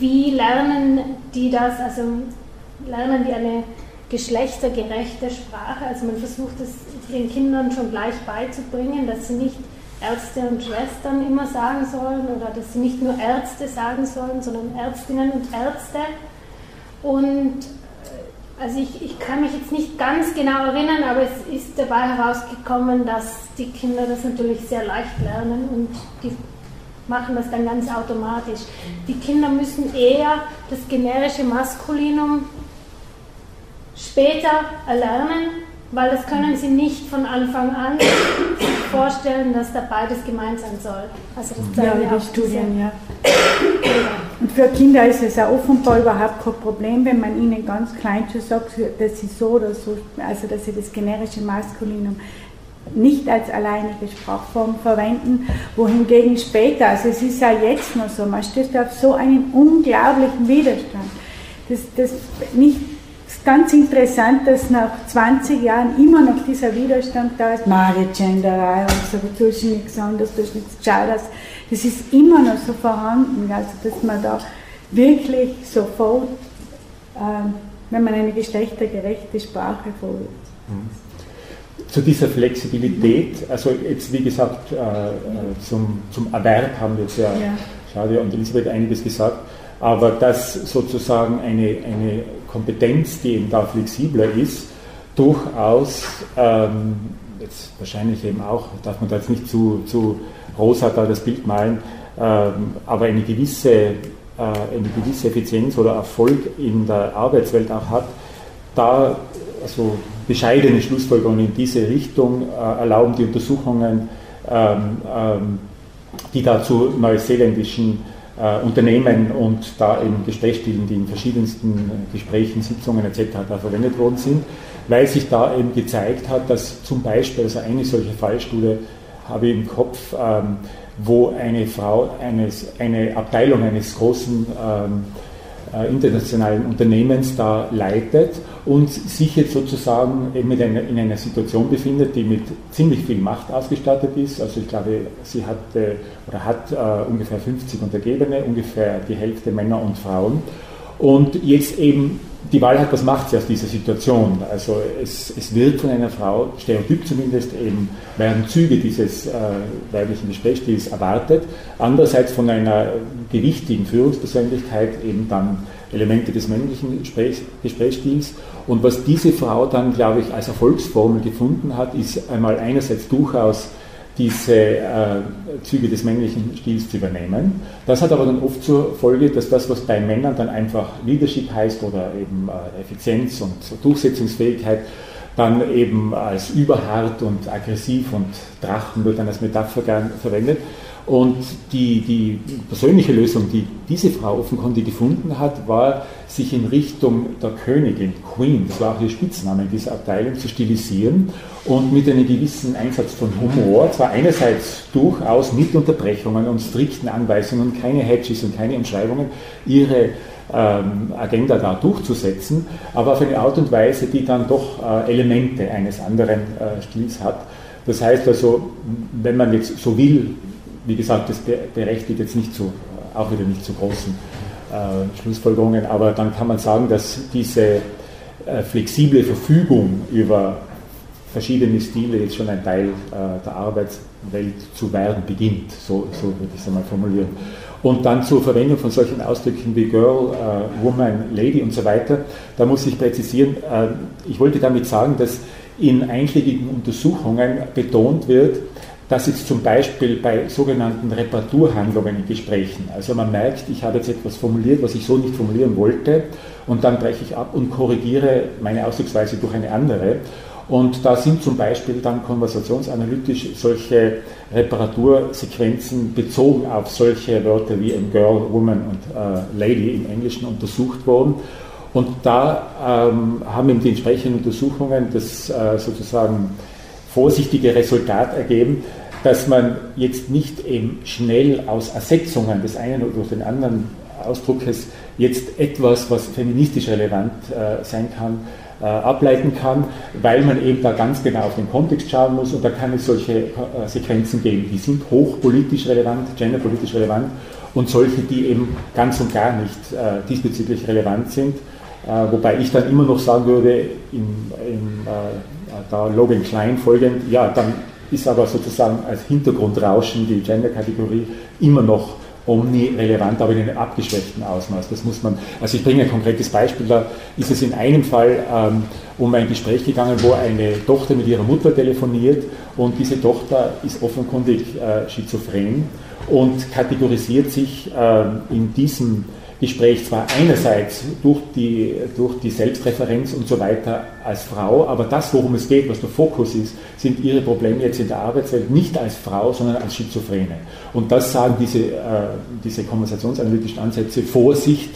wie lernen die das, also lernen die eine geschlechtergerechte Sprache. Also man versucht es den Kindern schon gleich beizubringen, dass sie nicht Ärzte und Schwestern immer sagen sollen oder dass sie nicht nur Ärzte sagen sollen, sondern Ärztinnen und Ärzte. Und also ich, ich kann mich jetzt nicht ganz genau erinnern, aber es ist dabei herausgekommen, dass die Kinder das natürlich sehr leicht lernen und die machen das dann ganz automatisch. Die Kinder müssen eher das generische Maskulinum später erlernen, weil das können sie nicht von Anfang an sich vorstellen, dass da beides gemeint sein soll. Also das zeigen ja, die Studien, ja. Und für Kinder ist es ja offenbar überhaupt kein Problem, wenn man ihnen ganz klein schon sagt, dass sie so oder so, also dass sie das generische Maskulinum nicht als alleinige Sprachform verwenden, wohingegen später, also es ist ja jetzt noch so, man stößt auf so einen unglaublichen Widerstand. Das, das nicht ganz interessant, dass nach 20 Jahren immer noch dieser Widerstand da ist. Genderei und so, du tust nichts anderes, du tust nichts Gescheites. Das ist immer noch so vorhanden, also dass man da wirklich sofort, äh, wenn man eine geschlechtergerechte Sprache vorlegt. Mhm. Zu dieser Flexibilität, also jetzt wie gesagt, äh, äh zum, zum Erwerb haben jetzt ja, ja. Claudia und Elisabeth einiges gesagt. aber dass sozusagen eine, eine Kompetenz, die eben da flexibler ist, durchaus, ähm, jetzt wahrscheinlich eben auch, darf man da jetzt nicht zu, zu rosa da das Bild malen, ähm, aber eine gewisse, äh, eine gewisse Effizienz oder Erfolg in der Arbeitswelt auch hat, da also bescheidene Schlussfolgerungen in diese Richtung äh, erlauben die Untersuchungen, ähm, ähm, die dazu neuseeländischen äh, Unternehmen und da eben Gesprächsstilen, die in verschiedensten Gesprächen, Sitzungen etc. da verwendet worden sind, weil sich da eben gezeigt hat, dass zum Beispiel, also eine solche Fallstudie habe ich im Kopf, ähm, wo eine Frau eines, eine Abteilung eines großen ähm, äh, internationalen Unternehmens da leitet und sich jetzt sozusagen eben in einer, in einer Situation befindet, die mit ziemlich viel Macht ausgestattet ist. Also ich glaube, sie hat oder hat äh, ungefähr 50 Untergebene, ungefähr die Hälfte Männer und Frauen. Und jetzt eben die Wahl hat, was macht sie aus dieser Situation? Also es, es wird von einer Frau, Stereotyp zumindest, eben werden Züge dieses äh, weiblichen Gesprächsstils erwartet. Andererseits von einer gewichtigen Führungspersönlichkeit eben dann Elemente des männlichen Gesprächs, Gesprächsstils. Und was diese Frau dann, glaube ich, als Erfolgsformel gefunden hat, ist einmal einerseits durchaus diese äh, Züge des männlichen Stils zu übernehmen. Das hat aber dann oft zur Folge, dass das, was bei Männern dann einfach Leadership heißt oder eben äh, Effizienz und Durchsetzungsfähigkeit, dann eben als überhart und aggressiv und Drachen wird dann als Metapher verwendet. Und die, die persönliche Lösung, die diese Frau offenkundig gefunden hat, war, sich in Richtung der Königin, Queen, das war auch ihr Spitzname in dieser Abteilung, zu stilisieren und mit einem gewissen Einsatz von Humor, zwar einerseits durchaus mit Unterbrechungen und strikten Anweisungen, keine Hedges und keine Umschreibungen, ihre ähm, Agenda da durchzusetzen, aber auf eine Art und Weise, die dann doch äh, Elemente eines anderen äh, Stils hat. Das heißt also, wenn man jetzt so will, wie gesagt, das berechtigt jetzt nicht zu, auch wieder nicht zu großen äh, Schlussfolgerungen, aber dann kann man sagen, dass diese äh, flexible Verfügung über verschiedene Stile jetzt schon ein Teil äh, der Arbeitswelt zu werden beginnt, so, so würde ich es einmal formulieren. Und dann zur Verwendung von solchen Ausdrücken wie Girl, äh, Woman, Lady und so weiter, da muss ich präzisieren, äh, ich wollte damit sagen, dass in einschlägigen Untersuchungen betont wird, das ist zum Beispiel bei sogenannten Reparaturhandlungen in Gesprächen. Also man merkt, ich habe jetzt etwas formuliert, was ich so nicht formulieren wollte, und dann breche ich ab und korrigiere meine Ausdrucksweise durch eine andere. Und da sind zum Beispiel dann konversationsanalytisch solche Reparatursequenzen bezogen auf solche Wörter wie ein Girl, Woman und äh, Lady im Englischen untersucht worden. Und da ähm, haben eben die entsprechenden Untersuchungen das äh, sozusagen vorsichtige Resultat ergeben, dass man jetzt nicht eben schnell aus Ersetzungen des einen oder den anderen Ausdruckes jetzt etwas, was feministisch relevant äh, sein kann, äh, ableiten kann, weil man eben da ganz genau auf den Kontext schauen muss und da kann es solche äh, Sequenzen geben, die sind hochpolitisch relevant, genderpolitisch relevant und solche, die eben ganz und gar nicht äh, diesbezüglich relevant sind. Äh, wobei ich dann immer noch sagen würde, im, im da Logan Klein folgend, ja, dann ist aber sozusagen als Hintergrundrauschen die Gender-Kategorie immer noch omnirelevant, aber in einem abgeschwächten Ausmaß. Das muss man, also ich bringe ein konkretes Beispiel, da ist es in einem Fall ähm, um ein Gespräch gegangen, wo eine Tochter mit ihrer Mutter telefoniert und diese Tochter ist offenkundig äh, schizophren und kategorisiert sich äh, in diesem Gespräch zwar einerseits durch die, durch die Selbstreferenz und so weiter als Frau, aber das, worum es geht, was der Fokus ist, sind ihre Probleme jetzt in der Arbeitswelt nicht als Frau, sondern als Schizophrene. Und das sagen diese, äh, diese konversationsanalytischen Ansätze, Vorsicht,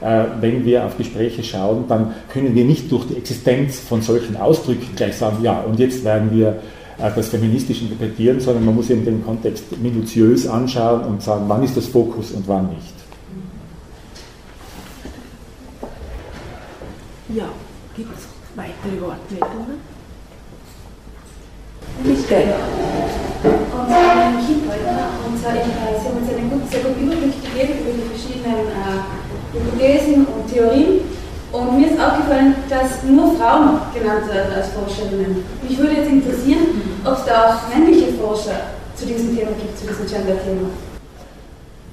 äh, wenn wir auf Gespräche schauen, dann können wir nicht durch die Existenz von solchen Ausdrücken gleich sagen, ja, und jetzt werden wir äh, das feministisch interpretieren, sondern man muss eben den Kontext minutiös anschauen und sagen, wann ist das Fokus und wann nicht. Ja, gibt es weitere Wortmeldungen? Bitte. Heute, und zwar ich, Sie haben uns einen guten, sehr guten Überblick gegeben über die verschiedenen äh, Hypothesen und Theorien. Und mir ist aufgefallen, dass nur Frauen genannt werden als Forscherinnen. Mich würde jetzt interessieren, ob es da auch männliche Forscher zu diesem Thema gibt, zu diesem Gender-Thema.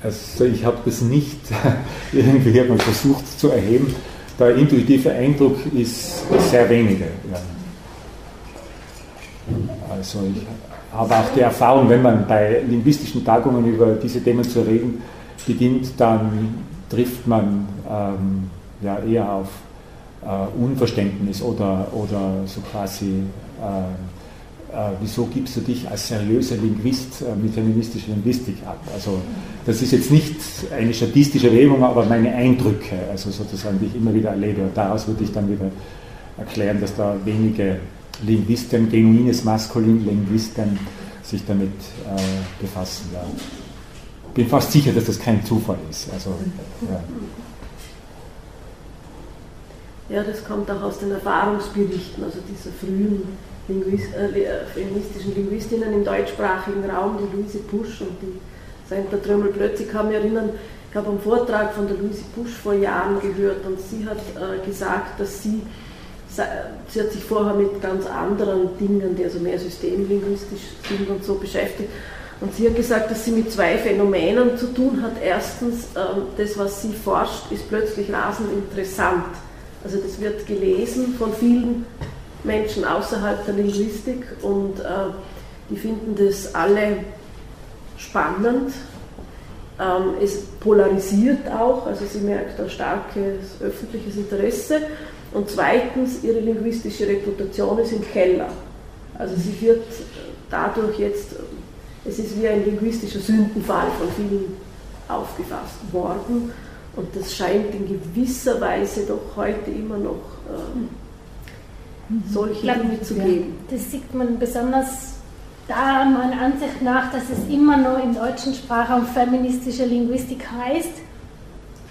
Also ich habe das nicht irgendwie mal versucht zu erheben. Der intuitive Eindruck ist sehr wenige. Ja. Also ich habe auch die Erfahrung, wenn man bei linguistischen Tagungen über diese Themen zu reden beginnt, dann trifft man ähm, ja, eher auf äh, Unverständnis oder, oder so quasi, äh, wieso gibst du dich als seriöser Linguist äh, mit feministischer Linguistik ab? Also das ist jetzt nicht eine statistische Erhebung, aber meine Eindrücke, also sozusagen, die ich immer wieder erlebe. Und daraus würde ich dann wieder erklären, dass da wenige Linguisten, genuines Maskulin, Linguisten sich damit äh, befassen. Ja. Bin fast sicher, dass das kein Zufall ist. Also, ja. Ja, das kommt auch aus den Erfahrungsberichten, also dieser frühen Linguist, äh, feministischen Linguistinnen im deutschsprachigen Raum, die Luise Pusch und die Senta Trömmel plötzlich kann mich erinnern, ich habe einen Vortrag von der Luise Pusch vor Jahren gehört und sie hat äh, gesagt, dass sie, sie hat sich vorher mit ganz anderen Dingen, die also mehr systemlinguistisch sind und so beschäftigt, und sie hat gesagt, dass sie mit zwei Phänomenen zu tun hat. Erstens, ähm, das, was sie forscht, ist plötzlich rasend interessant. Also das wird gelesen von vielen Menschen außerhalb der Linguistik und äh, die finden das alle spannend. Ähm, es polarisiert auch, also sie merkt ein starkes öffentliches Interesse. Und zweitens, ihre linguistische Reputation ist im Keller. Also sie wird dadurch jetzt, es ist wie ein linguistischer Sündenfall von vielen aufgefasst worden. Und das scheint in gewisser Weise doch heute immer noch äh, solche glaub, Dinge zu geben. Das sieht man besonders da meiner Ansicht nach, dass es immer noch im deutschen Sprachraum feministische Linguistik heißt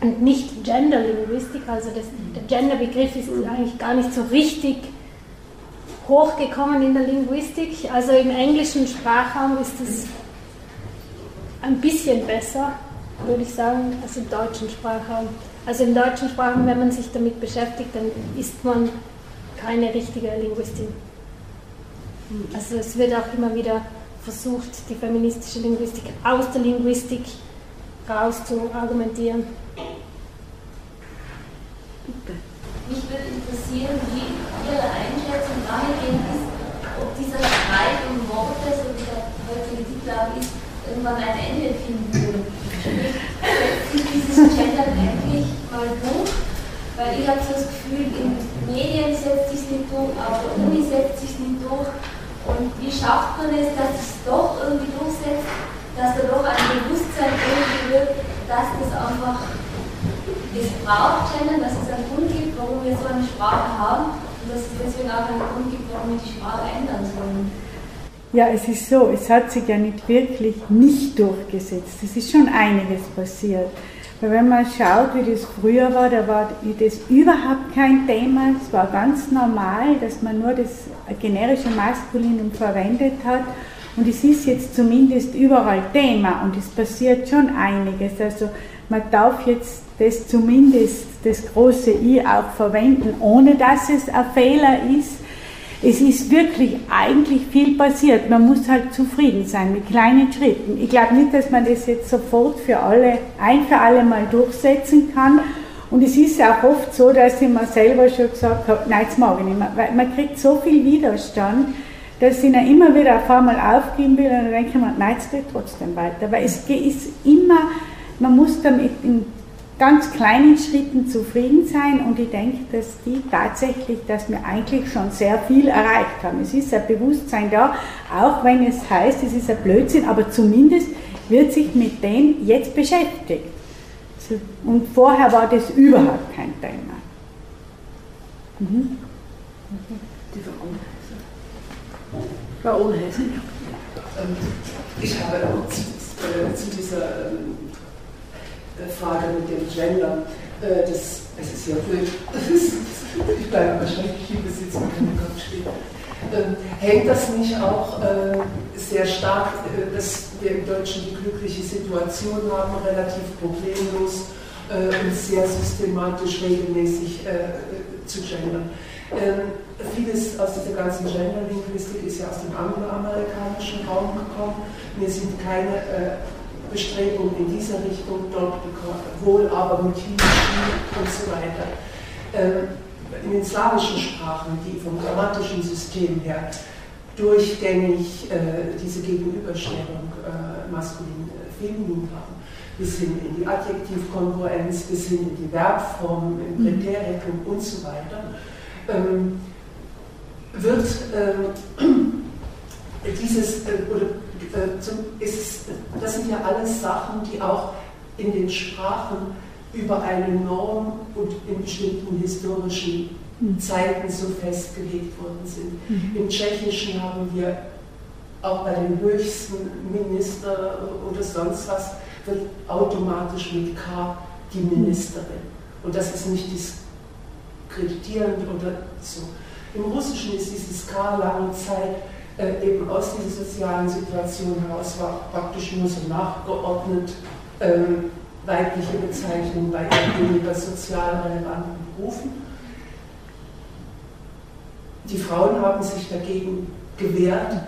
und nicht Genderlinguistik. Also das, der Genderbegriff ist mhm. eigentlich gar nicht so richtig hochgekommen in der Linguistik. Also im englischen Sprachraum ist es ein bisschen besser würde ich sagen, als im deutschen Sprachraum. Also im deutschen Sprachraum, wenn man sich damit beschäftigt, dann ist man keine richtige Linguistin. Also es wird auch immer wieder versucht, die feministische Linguistik aus der Linguistik raus zu argumentieren. Mich würde interessieren, wie Ihre Einschätzung dahingehend ist, ob dieser Streit um Worte, so wie der heutige Titel ist, irgendwann ein Ende finden würde setzt dieses Gender endlich mal durch? Weil ich habe so das Gefühl, in Medien setzt sich nicht durch, auf der Uni setzt sich nicht durch. Und wie schafft man es, dass es doch irgendwie durchsetzt, dass da doch ein Bewusstsein irgendwie wird, dass das einfach es braucht, Gender, dass es einen Grund gibt, warum wir so eine Sprache haben und dass es deswegen auch einen Grund gibt, warum wir die Sprache ändern sollen. Ja, es ist so, es hat sich ja nicht wirklich nicht durchgesetzt. Es ist schon einiges passiert. Weil wenn man schaut, wie das früher war, da war das überhaupt kein Thema. Es war ganz normal, dass man nur das generische Maskulinum verwendet hat. Und es ist jetzt zumindest überall Thema und es passiert schon einiges. Also man darf jetzt das zumindest, das große I auch verwenden, ohne dass es ein Fehler ist es ist wirklich eigentlich viel passiert. Man muss halt zufrieden sein mit kleinen Schritten. Ich glaube nicht, dass man das jetzt sofort für alle, ein für alle Mal durchsetzen kann. Und es ist auch oft so, dass ich mir selber schon gesagt habe, nein, das mag ich nicht mehr. Weil man kriegt so viel Widerstand, dass ich dann immer wieder auf einmal aufgeben will und dann denke ich mir, nein, es geht trotzdem weiter. Weil es ist immer, man muss damit in ganz kleinen Schritten zufrieden sein und ich denke, dass die tatsächlich, dass wir eigentlich schon sehr viel erreicht haben. Es ist ein Bewusstsein da, auch wenn es heißt, es ist ein Blödsinn, aber zumindest wird sich mit dem jetzt beschäftigt. Und vorher war das überhaupt kein Thema. Mhm. Die Frau Unhäuser. Ähm, ich habe zu, äh, zu dieser ähm, äh, Frage mit dem Gender. Äh, das, es ist ja blöd. ich bleibe wahrscheinlich besitzen, wenn der Kopf steht. Ähm, hängt das nicht auch äh, sehr stark, dass wir im Deutschen die glückliche Situation haben, relativ problemlos und sehr systematisch regelmäßig zu gendern? Ähm, vieles aus dieser ganzen Genderlinguistik ist ja aus dem angloamerikanischen Raum gekommen. Mir sind keine Bestrebungen in dieser Richtung dort wohl aber mit China und so weiter. Ähm, in den slawischen Sprachen, die vom grammatischen System her durchgängig äh, diese Gegenüberstellung äh, maskulin-feminin äh, haben, bis hin in die Adjektivkongruenz, bis hin in die Verbformen, im mhm. Präteritum und so weiter, ähm, wird ähm, dieses, oder ist, das sind ja alles Sachen, die auch in den Sprachen über eine Norm und in bestimmten historischen mhm. Zeiten so festgelegt worden sind. Mhm. Im Tschechischen haben wir auch bei den höchsten Minister oder sonst was, wird automatisch mit K die Ministerin. Und das ist nicht diskreditierend oder so. Im Russischen ist dieses K lange Zeit äh, eben aus dieser sozialen Situation heraus war praktisch nur so nachgeordnet ähm, weibliche Bezeichnung bei weniger sozial relevanten Berufen. Die Frauen haben sich dagegen gewehrt,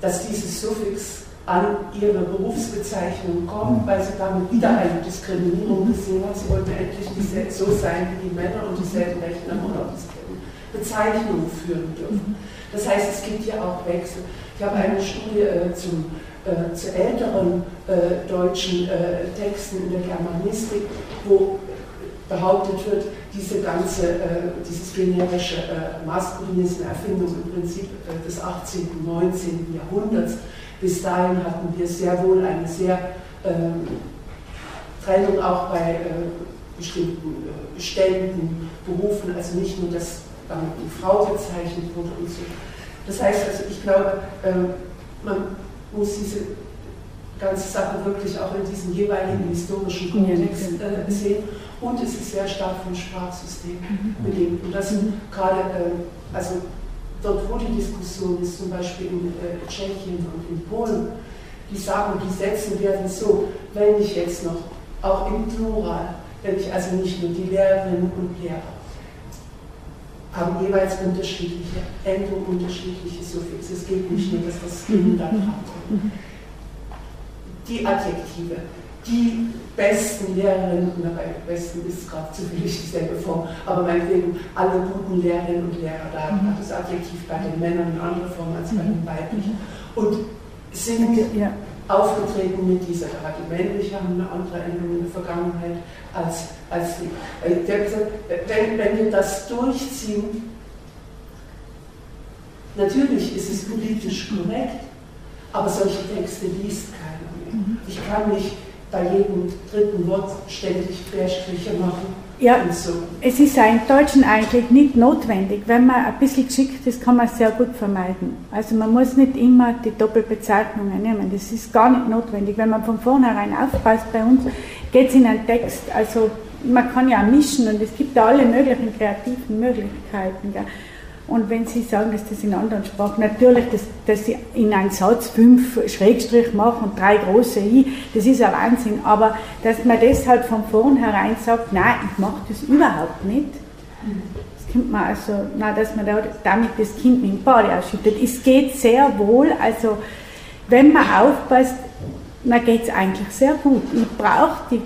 dass dieses Suffix an ihre Berufsbezeichnung kommt, weil sie damit wieder eine Diskriminierung gesehen haben. Sie wollten endlich nicht so sein wie die Männer und dieselben Rechte dieselben Bezeichnungen führen dürfen. Das heißt, es gibt hier auch Wechsel. Ich habe eine Studie äh, zum, äh, zu älteren äh, deutschen äh, Texten in der Germanistik, wo behauptet wird, diese ganze, äh, dieses generische äh, Maskulin ist eine Erfindung im Prinzip des 18., und 19. Jahrhunderts. Bis dahin hatten wir sehr wohl eine sehr ähm, Trennung auch bei bestimmten Ständen, Berufen, also nicht nur das die Frau bezeichnet wurde und so. Das heißt also, ich glaube, ähm, man muss diese ganze Sache wirklich auch in diesem jeweiligen historischen Kontext äh, sehen. Und es ist sehr stark vom Sprachsystem mhm. belegt. Und das mhm. gerade, äh, also dort, wo die Diskussion ist, zum Beispiel in äh, Tschechien und in Polen, die sagen, die Sätze werden so, wenn ich jetzt noch, auch im Plural, wenn ich also nicht nur die Lehrerinnen und Lehrer, haben jeweils unterschiedliche Endungen, unterschiedliche Suffixe. Es geht nicht nur, dass das Kind da dran kommt. Die Adjektive, die besten Lehrerinnen, na, bei besten ist gerade zufällig dieselbe Form, aber meinetwegen alle guten Lehrerinnen und Lehrer, da hat das Adjektiv bei den Männern eine andere Form als bei den weiblichen. Und sind ja. Aufgetreten mit dieser, da die männliche haben eine andere Endung in der Vergangenheit als als die. Gesagt, wenn, wenn wir das durchziehen, natürlich ist es politisch korrekt, aber solche Texte liest keiner mehr. Ich kann nicht bei jedem dritten Wort ständig Querstriche machen. Ja, so. es ist ja im Deutschen eigentlich nicht notwendig. Wenn man ein bisschen geschickt ist, kann man sehr gut vermeiden. Also man muss nicht immer die Doppelbezeichnungen nehmen. Das ist gar nicht notwendig. Wenn man von vornherein aufpasst, bei uns geht es in einen Text, also man kann ja mischen und es gibt da alle möglichen kreativen Möglichkeiten. Gell? Und wenn Sie sagen, dass das in anderen Sprachen, natürlich, dass, dass Sie in einen Satz fünf Schrägstrich machen und drei große I, das ist ein Wahnsinn. Aber dass man deshalb von vornherein sagt, nein, ich mache das überhaupt nicht, das kommt man also, nein, dass man damit das Kind mit dem Bade ausschüttet. Es geht sehr wohl, also wenn man aufpasst, dann geht es eigentlich sehr gut. Ich brauche die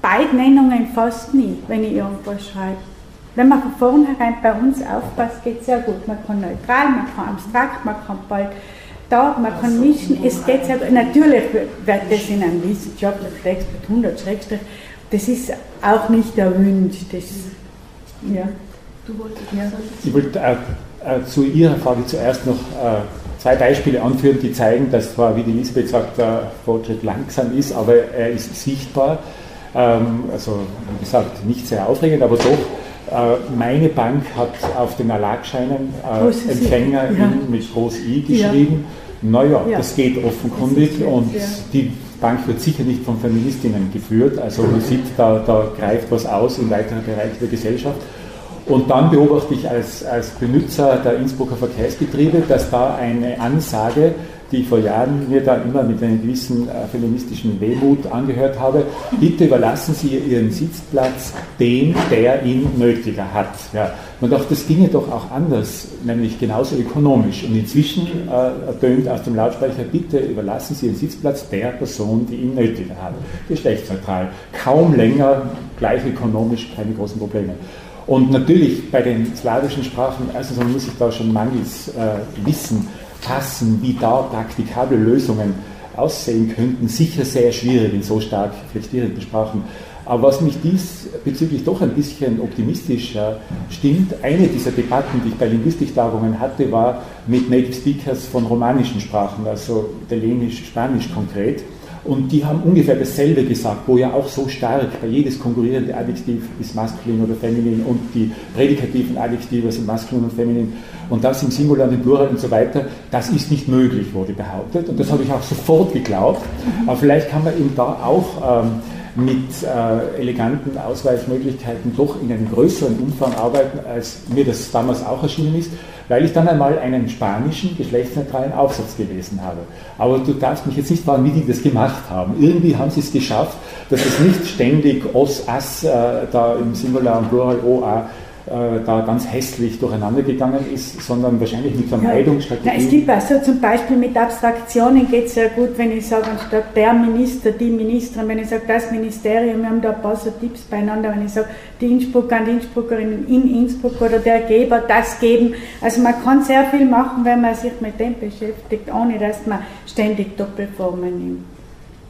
Beidnennungen fast nie, wenn ich irgendwas schreibe. Wenn man von vornherein bei uns aufpasst, geht es sehr gut. Man kann neutral, man kann abstrakt, man kann bald da, man kann mischen. Es geht sehr gut. Natürlich wird das in einem wissenschaftlichen Text mit 100 Schrägstrich, das ist auch nicht erwünscht. Das, ja. Du wolltest ja. Ich wollte äh, äh, zu Ihrer Frage zuerst noch äh, zwei Beispiele anführen, die zeigen, dass zwar, wie die Elisabeth sagt, der Fortschritt langsam ist, aber er ist sichtbar. Ähm, also wie gesagt, nicht sehr aufregend, aber doch. Äh, meine Bank hat auf den Erlagscheinen äh, Empfänger ja. mit Groß I geschrieben. Ja. Naja, ja. das geht offenkundig das und die Bank wird sicher nicht von Feministinnen geführt. Also man sieht, da, da greift was aus in weiteren Bereichen der Gesellschaft. Und dann beobachte ich als, als Benutzer der Innsbrucker Verkehrsbetriebe, dass da eine Ansage die vor Jahren mir da immer mit einem gewissen äh, feministischen Wehmut angehört habe. Bitte überlassen Sie Ihren Sitzplatz dem, der ihn nötiger hat. Ja. Man dachte, das ginge doch auch anders, nämlich genauso ökonomisch. Und inzwischen äh, ertönt aus dem Lautsprecher, bitte überlassen Sie Ihren Sitzplatz der Person, die ihn nötiger hat. Geschlechtsneutral. Kaum länger, gleich ökonomisch, keine großen Probleme. Und natürlich bei den slawischen Sprachen, erstens muss ich da schon mangels äh, Wissen fassen, wie da praktikable Lösungen aussehen könnten, sicher sehr schwierig in so stark flexierenden Sprachen. Aber was mich diesbezüglich doch ein bisschen optimistischer stimmt, eine dieser Debatten, die ich bei Linguistiktagungen hatte, war mit Native Speakers von romanischen Sprachen, also Italienisch, Spanisch konkret. Und die haben ungefähr dasselbe gesagt, wo ja auch so stark bei jedes konkurrierende Adjektiv ist maskulin oder feminin und die prädikativen Adjektive sind maskulin und feminin und das im Singular und im Plural und so weiter, das ist nicht möglich, wurde behauptet. Und das habe ich auch sofort geglaubt. Aber vielleicht kann man eben da auch ähm, mit äh, eleganten Ausweichmöglichkeiten doch in einem größeren Umfang arbeiten, als mir das damals auch erschienen ist weil ich dann einmal einen spanischen geschlechtsneutralen Aufsatz gelesen habe. Aber du darfst mich jetzt nicht fragen, wie die das gemacht haben. Irgendwie haben sie es geschafft, dass es nicht ständig os, as, äh, da im Singular und Plural o, a äh, da ganz hässlich durcheinander gegangen ist, sondern wahrscheinlich mit Vermeidungsstrategien. Ja. es gibt also zum Beispiel mit Abstraktionen geht es sehr gut, wenn ich sage, anstatt der Minister, die Ministerin, wenn ich sage das Ministerium, wir haben da ein paar so Tipps beieinander, wenn ich sage, die Innsbrucker und Innsbruckerinnen in Innsbruck oder der Geber das geben. Also man kann sehr viel machen, wenn man sich mit dem beschäftigt, ohne dass man ständig Doppelformen nimmt.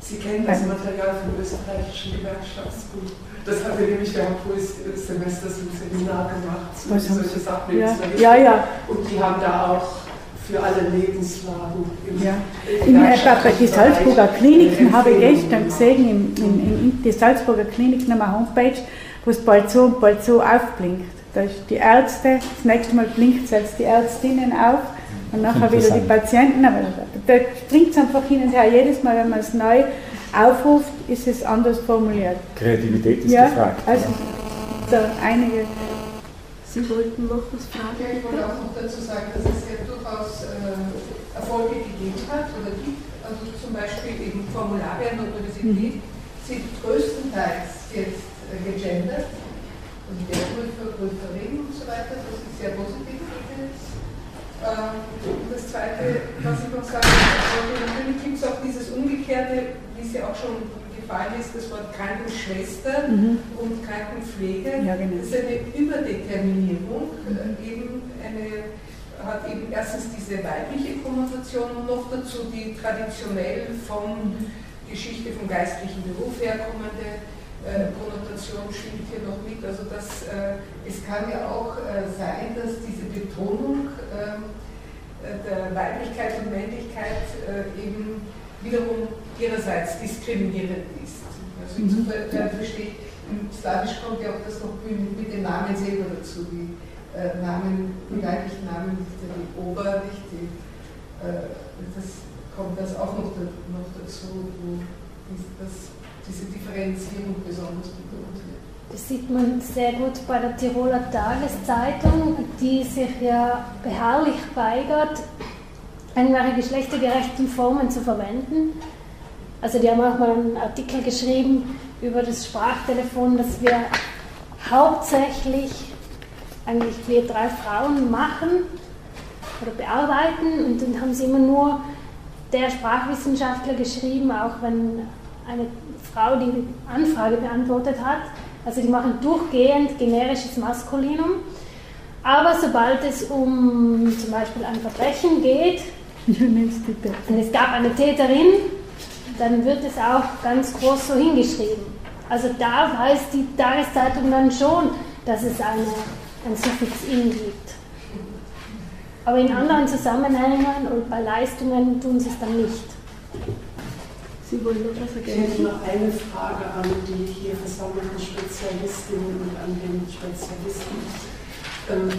Sie kennen das Material vom österreichischen Gewerkschaftsbuch. Das haben wir nämlich während des Semesters im Seminar gemacht. So Was solche Sachen ja. ja, ja. Und die haben da auch für alle Lebenslagen. Ja. In, äh, die Salzburger Kliniken habe ich gestern gesehen, in, in, in, die Salzburger Kliniken haben eine Homepage, wo es bald so und bald so aufblinkt. Da ist die Ärzte, das nächste Mal blinkt es jetzt die Ärztinnen auf und nachher wieder die Patienten. Aber da springt es einfach hin und her. Jedes Mal, wenn man es neu aufruft, ist es anders formuliert. Kreativität ist ja, gefragt. Also da einige. Sie wollten noch was fragen? Ja, ich wollte auch noch dazu sagen, dass es ja durchaus äh, Erfolge gegeben hat oder gibt. Also zum Beispiel eben Formulare an der Universität mhm. sind größtenteils jetzt äh, gegendert. Also der Prüfer, Prüferin und so weiter, das ist sehr positiv. Ähm, das Zweite, was ich noch sagen wollte, natürlich gibt es auch dieses Umgekehrte, wie es ja auch schon gefallen ist, das Wort Krankenschwester mhm. und Krankenpflege. Ja, genau. Das ist eine Überdeterminierung, mhm. eben eine, hat eben erstens diese weibliche Konnotation und noch dazu die traditionell von Geschichte vom geistlichen Beruf herkommende äh, Konnotation schwingt hier noch mit. Also das, äh, es kann ja auch äh, sein, dass diese Betonung ähm, äh, der Weiblichkeit und Männlichkeit äh, eben wiederum ihrerseits diskriminierend ist. Also insofern verstehe ich, im Slawisch kommt ja auch das noch mit den Namen selber dazu, die äh, Namen, die weiblichen Namen, die Ober, nicht die, das kommt das auch noch, noch dazu, wo das diese Differenzierung besonders betont wird. Das sieht man sehr gut bei der Tiroler Tageszeitung, die sich ja beharrlich weigert, irgendwelche geschlechtergerechten Formen zu verwenden. Also die haben auch mal einen Artikel geschrieben über das Sprachtelefon, das wir hauptsächlich eigentlich wir drei Frauen machen oder bearbeiten und dann haben sie immer nur der Sprachwissenschaftler geschrieben, auch wenn eine Frau die Anfrage beantwortet hat. Also die machen durchgehend generisches Maskulinum. Aber sobald es um zum Beispiel ein Verbrechen geht, und es gab eine Täterin, dann wird es auch ganz groß so hingeschrieben. Also da weiß die Tageszeitung dann schon, dass es eine, ein Suffix in gibt. Aber in anderen Zusammenhängen und bei Leistungen tun sie es dann nicht. Sie wollen noch was ergänzen? Ich hätte noch eine Frage an die hier versammelten Spezialistinnen und an den Spezialisten. Ähm,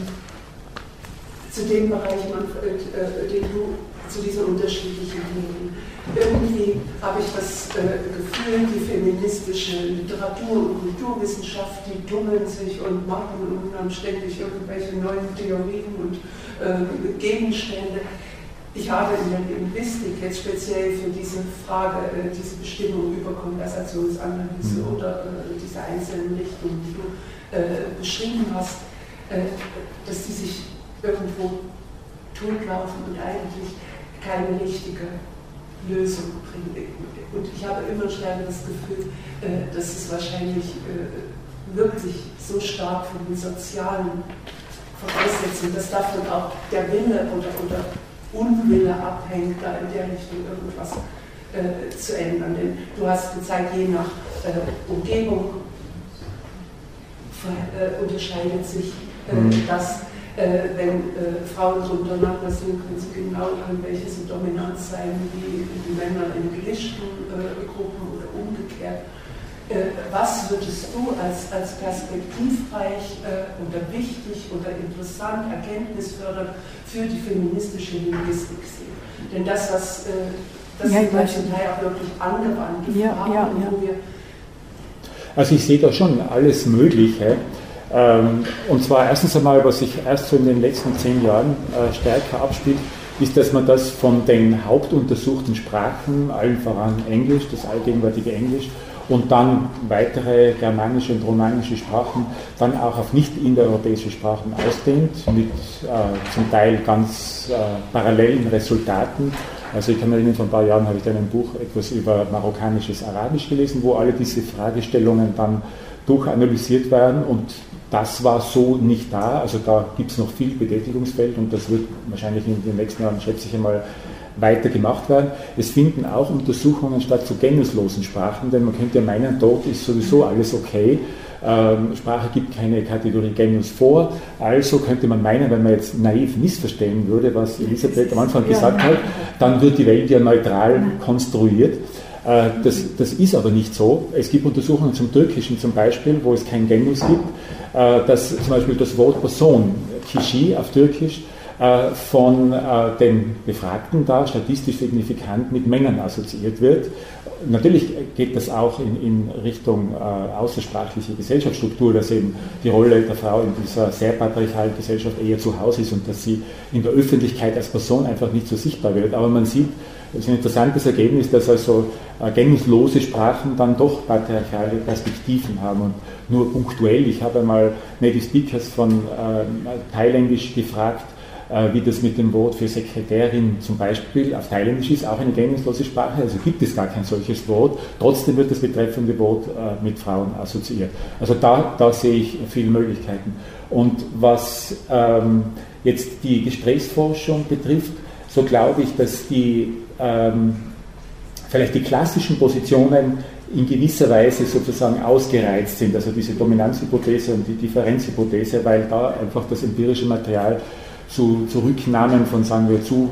zu dem Bereich, äh, den du, zu diesen unterschiedlichen Themen. Irgendwie habe ich das äh, Gefühl, die feministische Literatur- und Kulturwissenschaft, die tummeln sich und machen und haben ständig irgendwelche neuen Theorien und äh, Gegenstände ich habe in der Linguistik jetzt speziell für diese Frage, äh, diese Bestimmung über Konversationsanalyse mhm. oder äh, diese einzelnen Richtungen, die du äh, beschrieben hast, dass die sich irgendwo totlaufen und eigentlich keine richtige Lösung bringen. Und ich habe immer stärker das Gefühl, dass es wahrscheinlich wirklich so stark von den sozialen Voraussetzungen, dass davon auch der Wille oder, oder Unwille abhängt, da in der Richtung irgendwas äh, zu ändern. Denn du hast gezeigt, je nach äh, Umgebung äh, unterscheidet sich äh, mhm. das. Äh, wenn äh, Frauen untereinander sind, können sie genau an welche so dominant sein wie die Männer in gemischten Gruppen oder umgekehrt. was würdest du als, als perspektivreich oder wichtig oder interessant, erkenntnisfördernd für die feministische Linguistik sehen. Denn das, was äh, das ja, sind zum Teil auch wirklich angewandte ja, Fragen, ja, ja. wo wir also ich sehe da schon alles Mögliche. Ähm, und zwar erstens einmal, was sich erst so in den letzten zehn Jahren äh, stärker abspielt, ist, dass man das von den hauptuntersuchten Sprachen, allen voran Englisch, das allgegenwärtige Englisch, und dann weitere germanische und romanische Sprachen dann auch auf nicht indoeuropäische Sprachen ausdehnt, mit äh, zum Teil ganz äh, parallelen Resultaten. Also ich kann mich erinnern, vor ein paar Jahren habe ich in einem Buch etwas über marokkanisches Arabisch gelesen, wo alle diese Fragestellungen dann durchanalysiert werden und das war so nicht da. Also da gibt es noch viel Betätigungsfeld und das wird wahrscheinlich in den nächsten Jahren, schätze ich einmal, weiter gemacht werden. Es finden auch Untersuchungen statt zu genuslosen Sprachen, denn man könnte ja meinen, dort ist sowieso alles okay. Ähm, Sprache gibt keine Kategorie Genus vor. Also könnte man meinen, wenn man jetzt naiv missverstehen würde, was Elisabeth am Anfang gesagt hat, dann wird die Welt ja neutral konstruiert. Äh, das, das, ist aber nicht so. Es gibt Untersuchungen zum Türkischen zum Beispiel, wo es kein Genus gibt, äh, dass zum Beispiel das Wort Person, Kişi auf Türkisch, äh, von den Befragten da statistisch signifikant mit Männern assoziiert wird. Natürlich geht das auch in, in Richtung äh, außersprachliche Gesellschaftsstruktur, dass eben die Rolle der Frau in dieser sehr patriarchalen Gesellschaft eher zu Hause ist und dass sie in der Öffentlichkeit als Person einfach nicht so sichtbar wird. Aber man sieht, es ist ein interessantes Ergebnis, dass also äh, gänglose Sprachen dann doch patriarchale Perspektiven haben und nur punktuell. Ich habe einmal Native Speakers von äh, Thailändisch gefragt, äh, wie das mit dem Wort für Sekretärin zum Beispiel auf Thailändisch ist, auch eine gänglose Sprache, also gibt es gar kein solches Wort, trotzdem wird das betreffende Wort äh, mit Frauen assoziiert. Also da, da sehe ich viele Möglichkeiten. Und was ähm, jetzt die Gesprächsforschung betrifft, so glaube ich, dass die ähm, vielleicht die klassischen Positionen in gewisser Weise sozusagen ausgereizt sind, also diese Dominanzhypothese und die Differenzhypothese, weil da einfach das empirische Material zu, zu Rücknahmen von, sagen wir, zu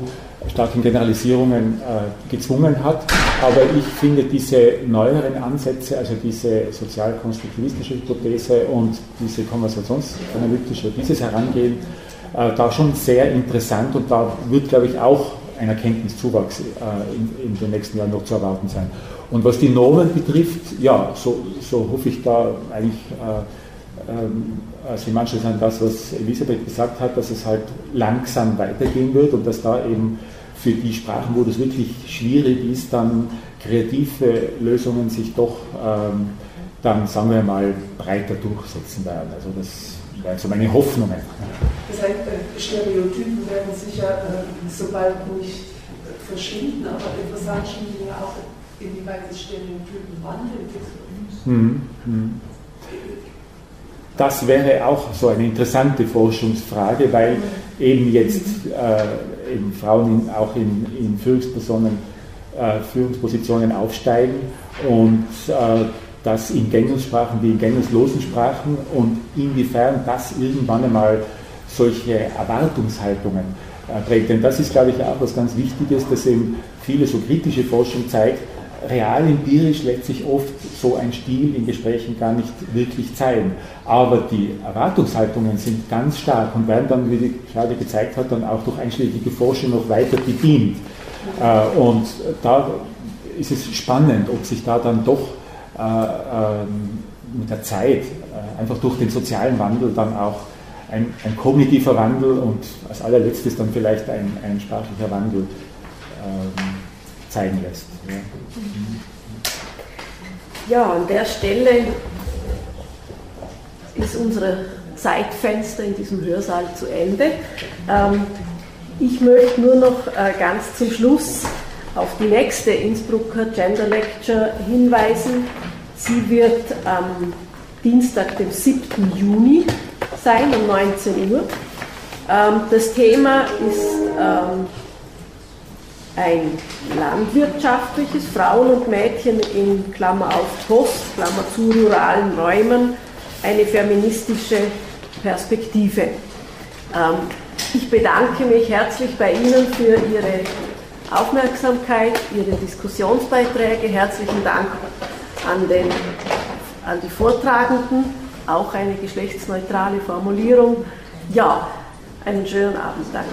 starken Generalisierungen äh, gezwungen hat. Aber ich finde diese neueren Ansätze, also diese sozialkonstruktivistische Hypothese und diese konversationsanalytische, dieses Herangehen, äh, da schon sehr interessant und da wird, glaube ich, auch ein Erkenntniszuwachs äh, in, in, den nächsten Jahren noch zu erwarten sein. Und was die Normen betrifft, ja, so, so hoffe ich da eigentlich äh, ähm, also manches an das, was Elisabeth gesagt hat, dass es halt langsam weitergehen wird und dass da eben für die Sprachen, wo das wirklich schwierig ist, dann kreative Lösungen sich doch ähm, dann, sagen wir mal, breiter durchsetzen werden. Also das wäre so meine Hoffnung Das heißt, äh, Stereotypen werden sicher, äh, sobald nicht verschwinden, aber interessant schien ja auch, inwieweit es Stereotypen wandeln. Hm, hm. Das wäre auch so eine interessante Forschungsfrage, weil eben jetzt äh, eben Frauen in, auch in, in Führungspersonen, äh, Führungspositionen aufsteigen und äh, das in Gängussprachen wie in gänguslosen Sprachen und inwiefern das irgendwann einmal solche Erwartungshaltungen äh, prägt. Denn das ist, glaube ich, auch was ganz Wichtiges, dass eben viele so kritische Forschung zeigt, real empirisch lässt sich oft so ein Stil in Gesprächen gar nicht wirklich zeigen. Aber die Erwartungshaltungen sind ganz stark und werden dann, wie die Claudia gezeigt hat, dann auch durch einschlägige Forschung noch weiter bedient. Äh, und da ist es spannend, ob sich da dann doch mit der Zeit, äh, einfach durch den sozialen Wandel dann auch ein, ein, kognitiver Wandel und als allerletztes dann vielleicht ein, ein sprachlicher Wandel ähm, zeigen lässt. Ja. an der Stelle ist unsere Zeitfenster in diesem Hörsaal zu Ende. Ähm, ich möchte nur noch äh, ganz zum Schluss auf die nächste Innsbrucker Gender Lecture hinweisen. Sie wird am Dienstag, dem 7. Juni sein, um 19 Uhr. Ähm, das Thema ist ähm, ein landwirtschaftliches Frauen und Mädchen in Klammer auf Post, Klammer zu ruralen Räumen, eine feministische Perspektive. Ähm, ich bedanke mich herzlich bei Ihnen für Ihre Aufmerksamkeit, Ihre Diskussionsbeiträge. Herzlichen Dank an, den, an die Vortragenden, auch eine geschlechtsneutrale Formulierung. Ja, einen schönen Abend, danke.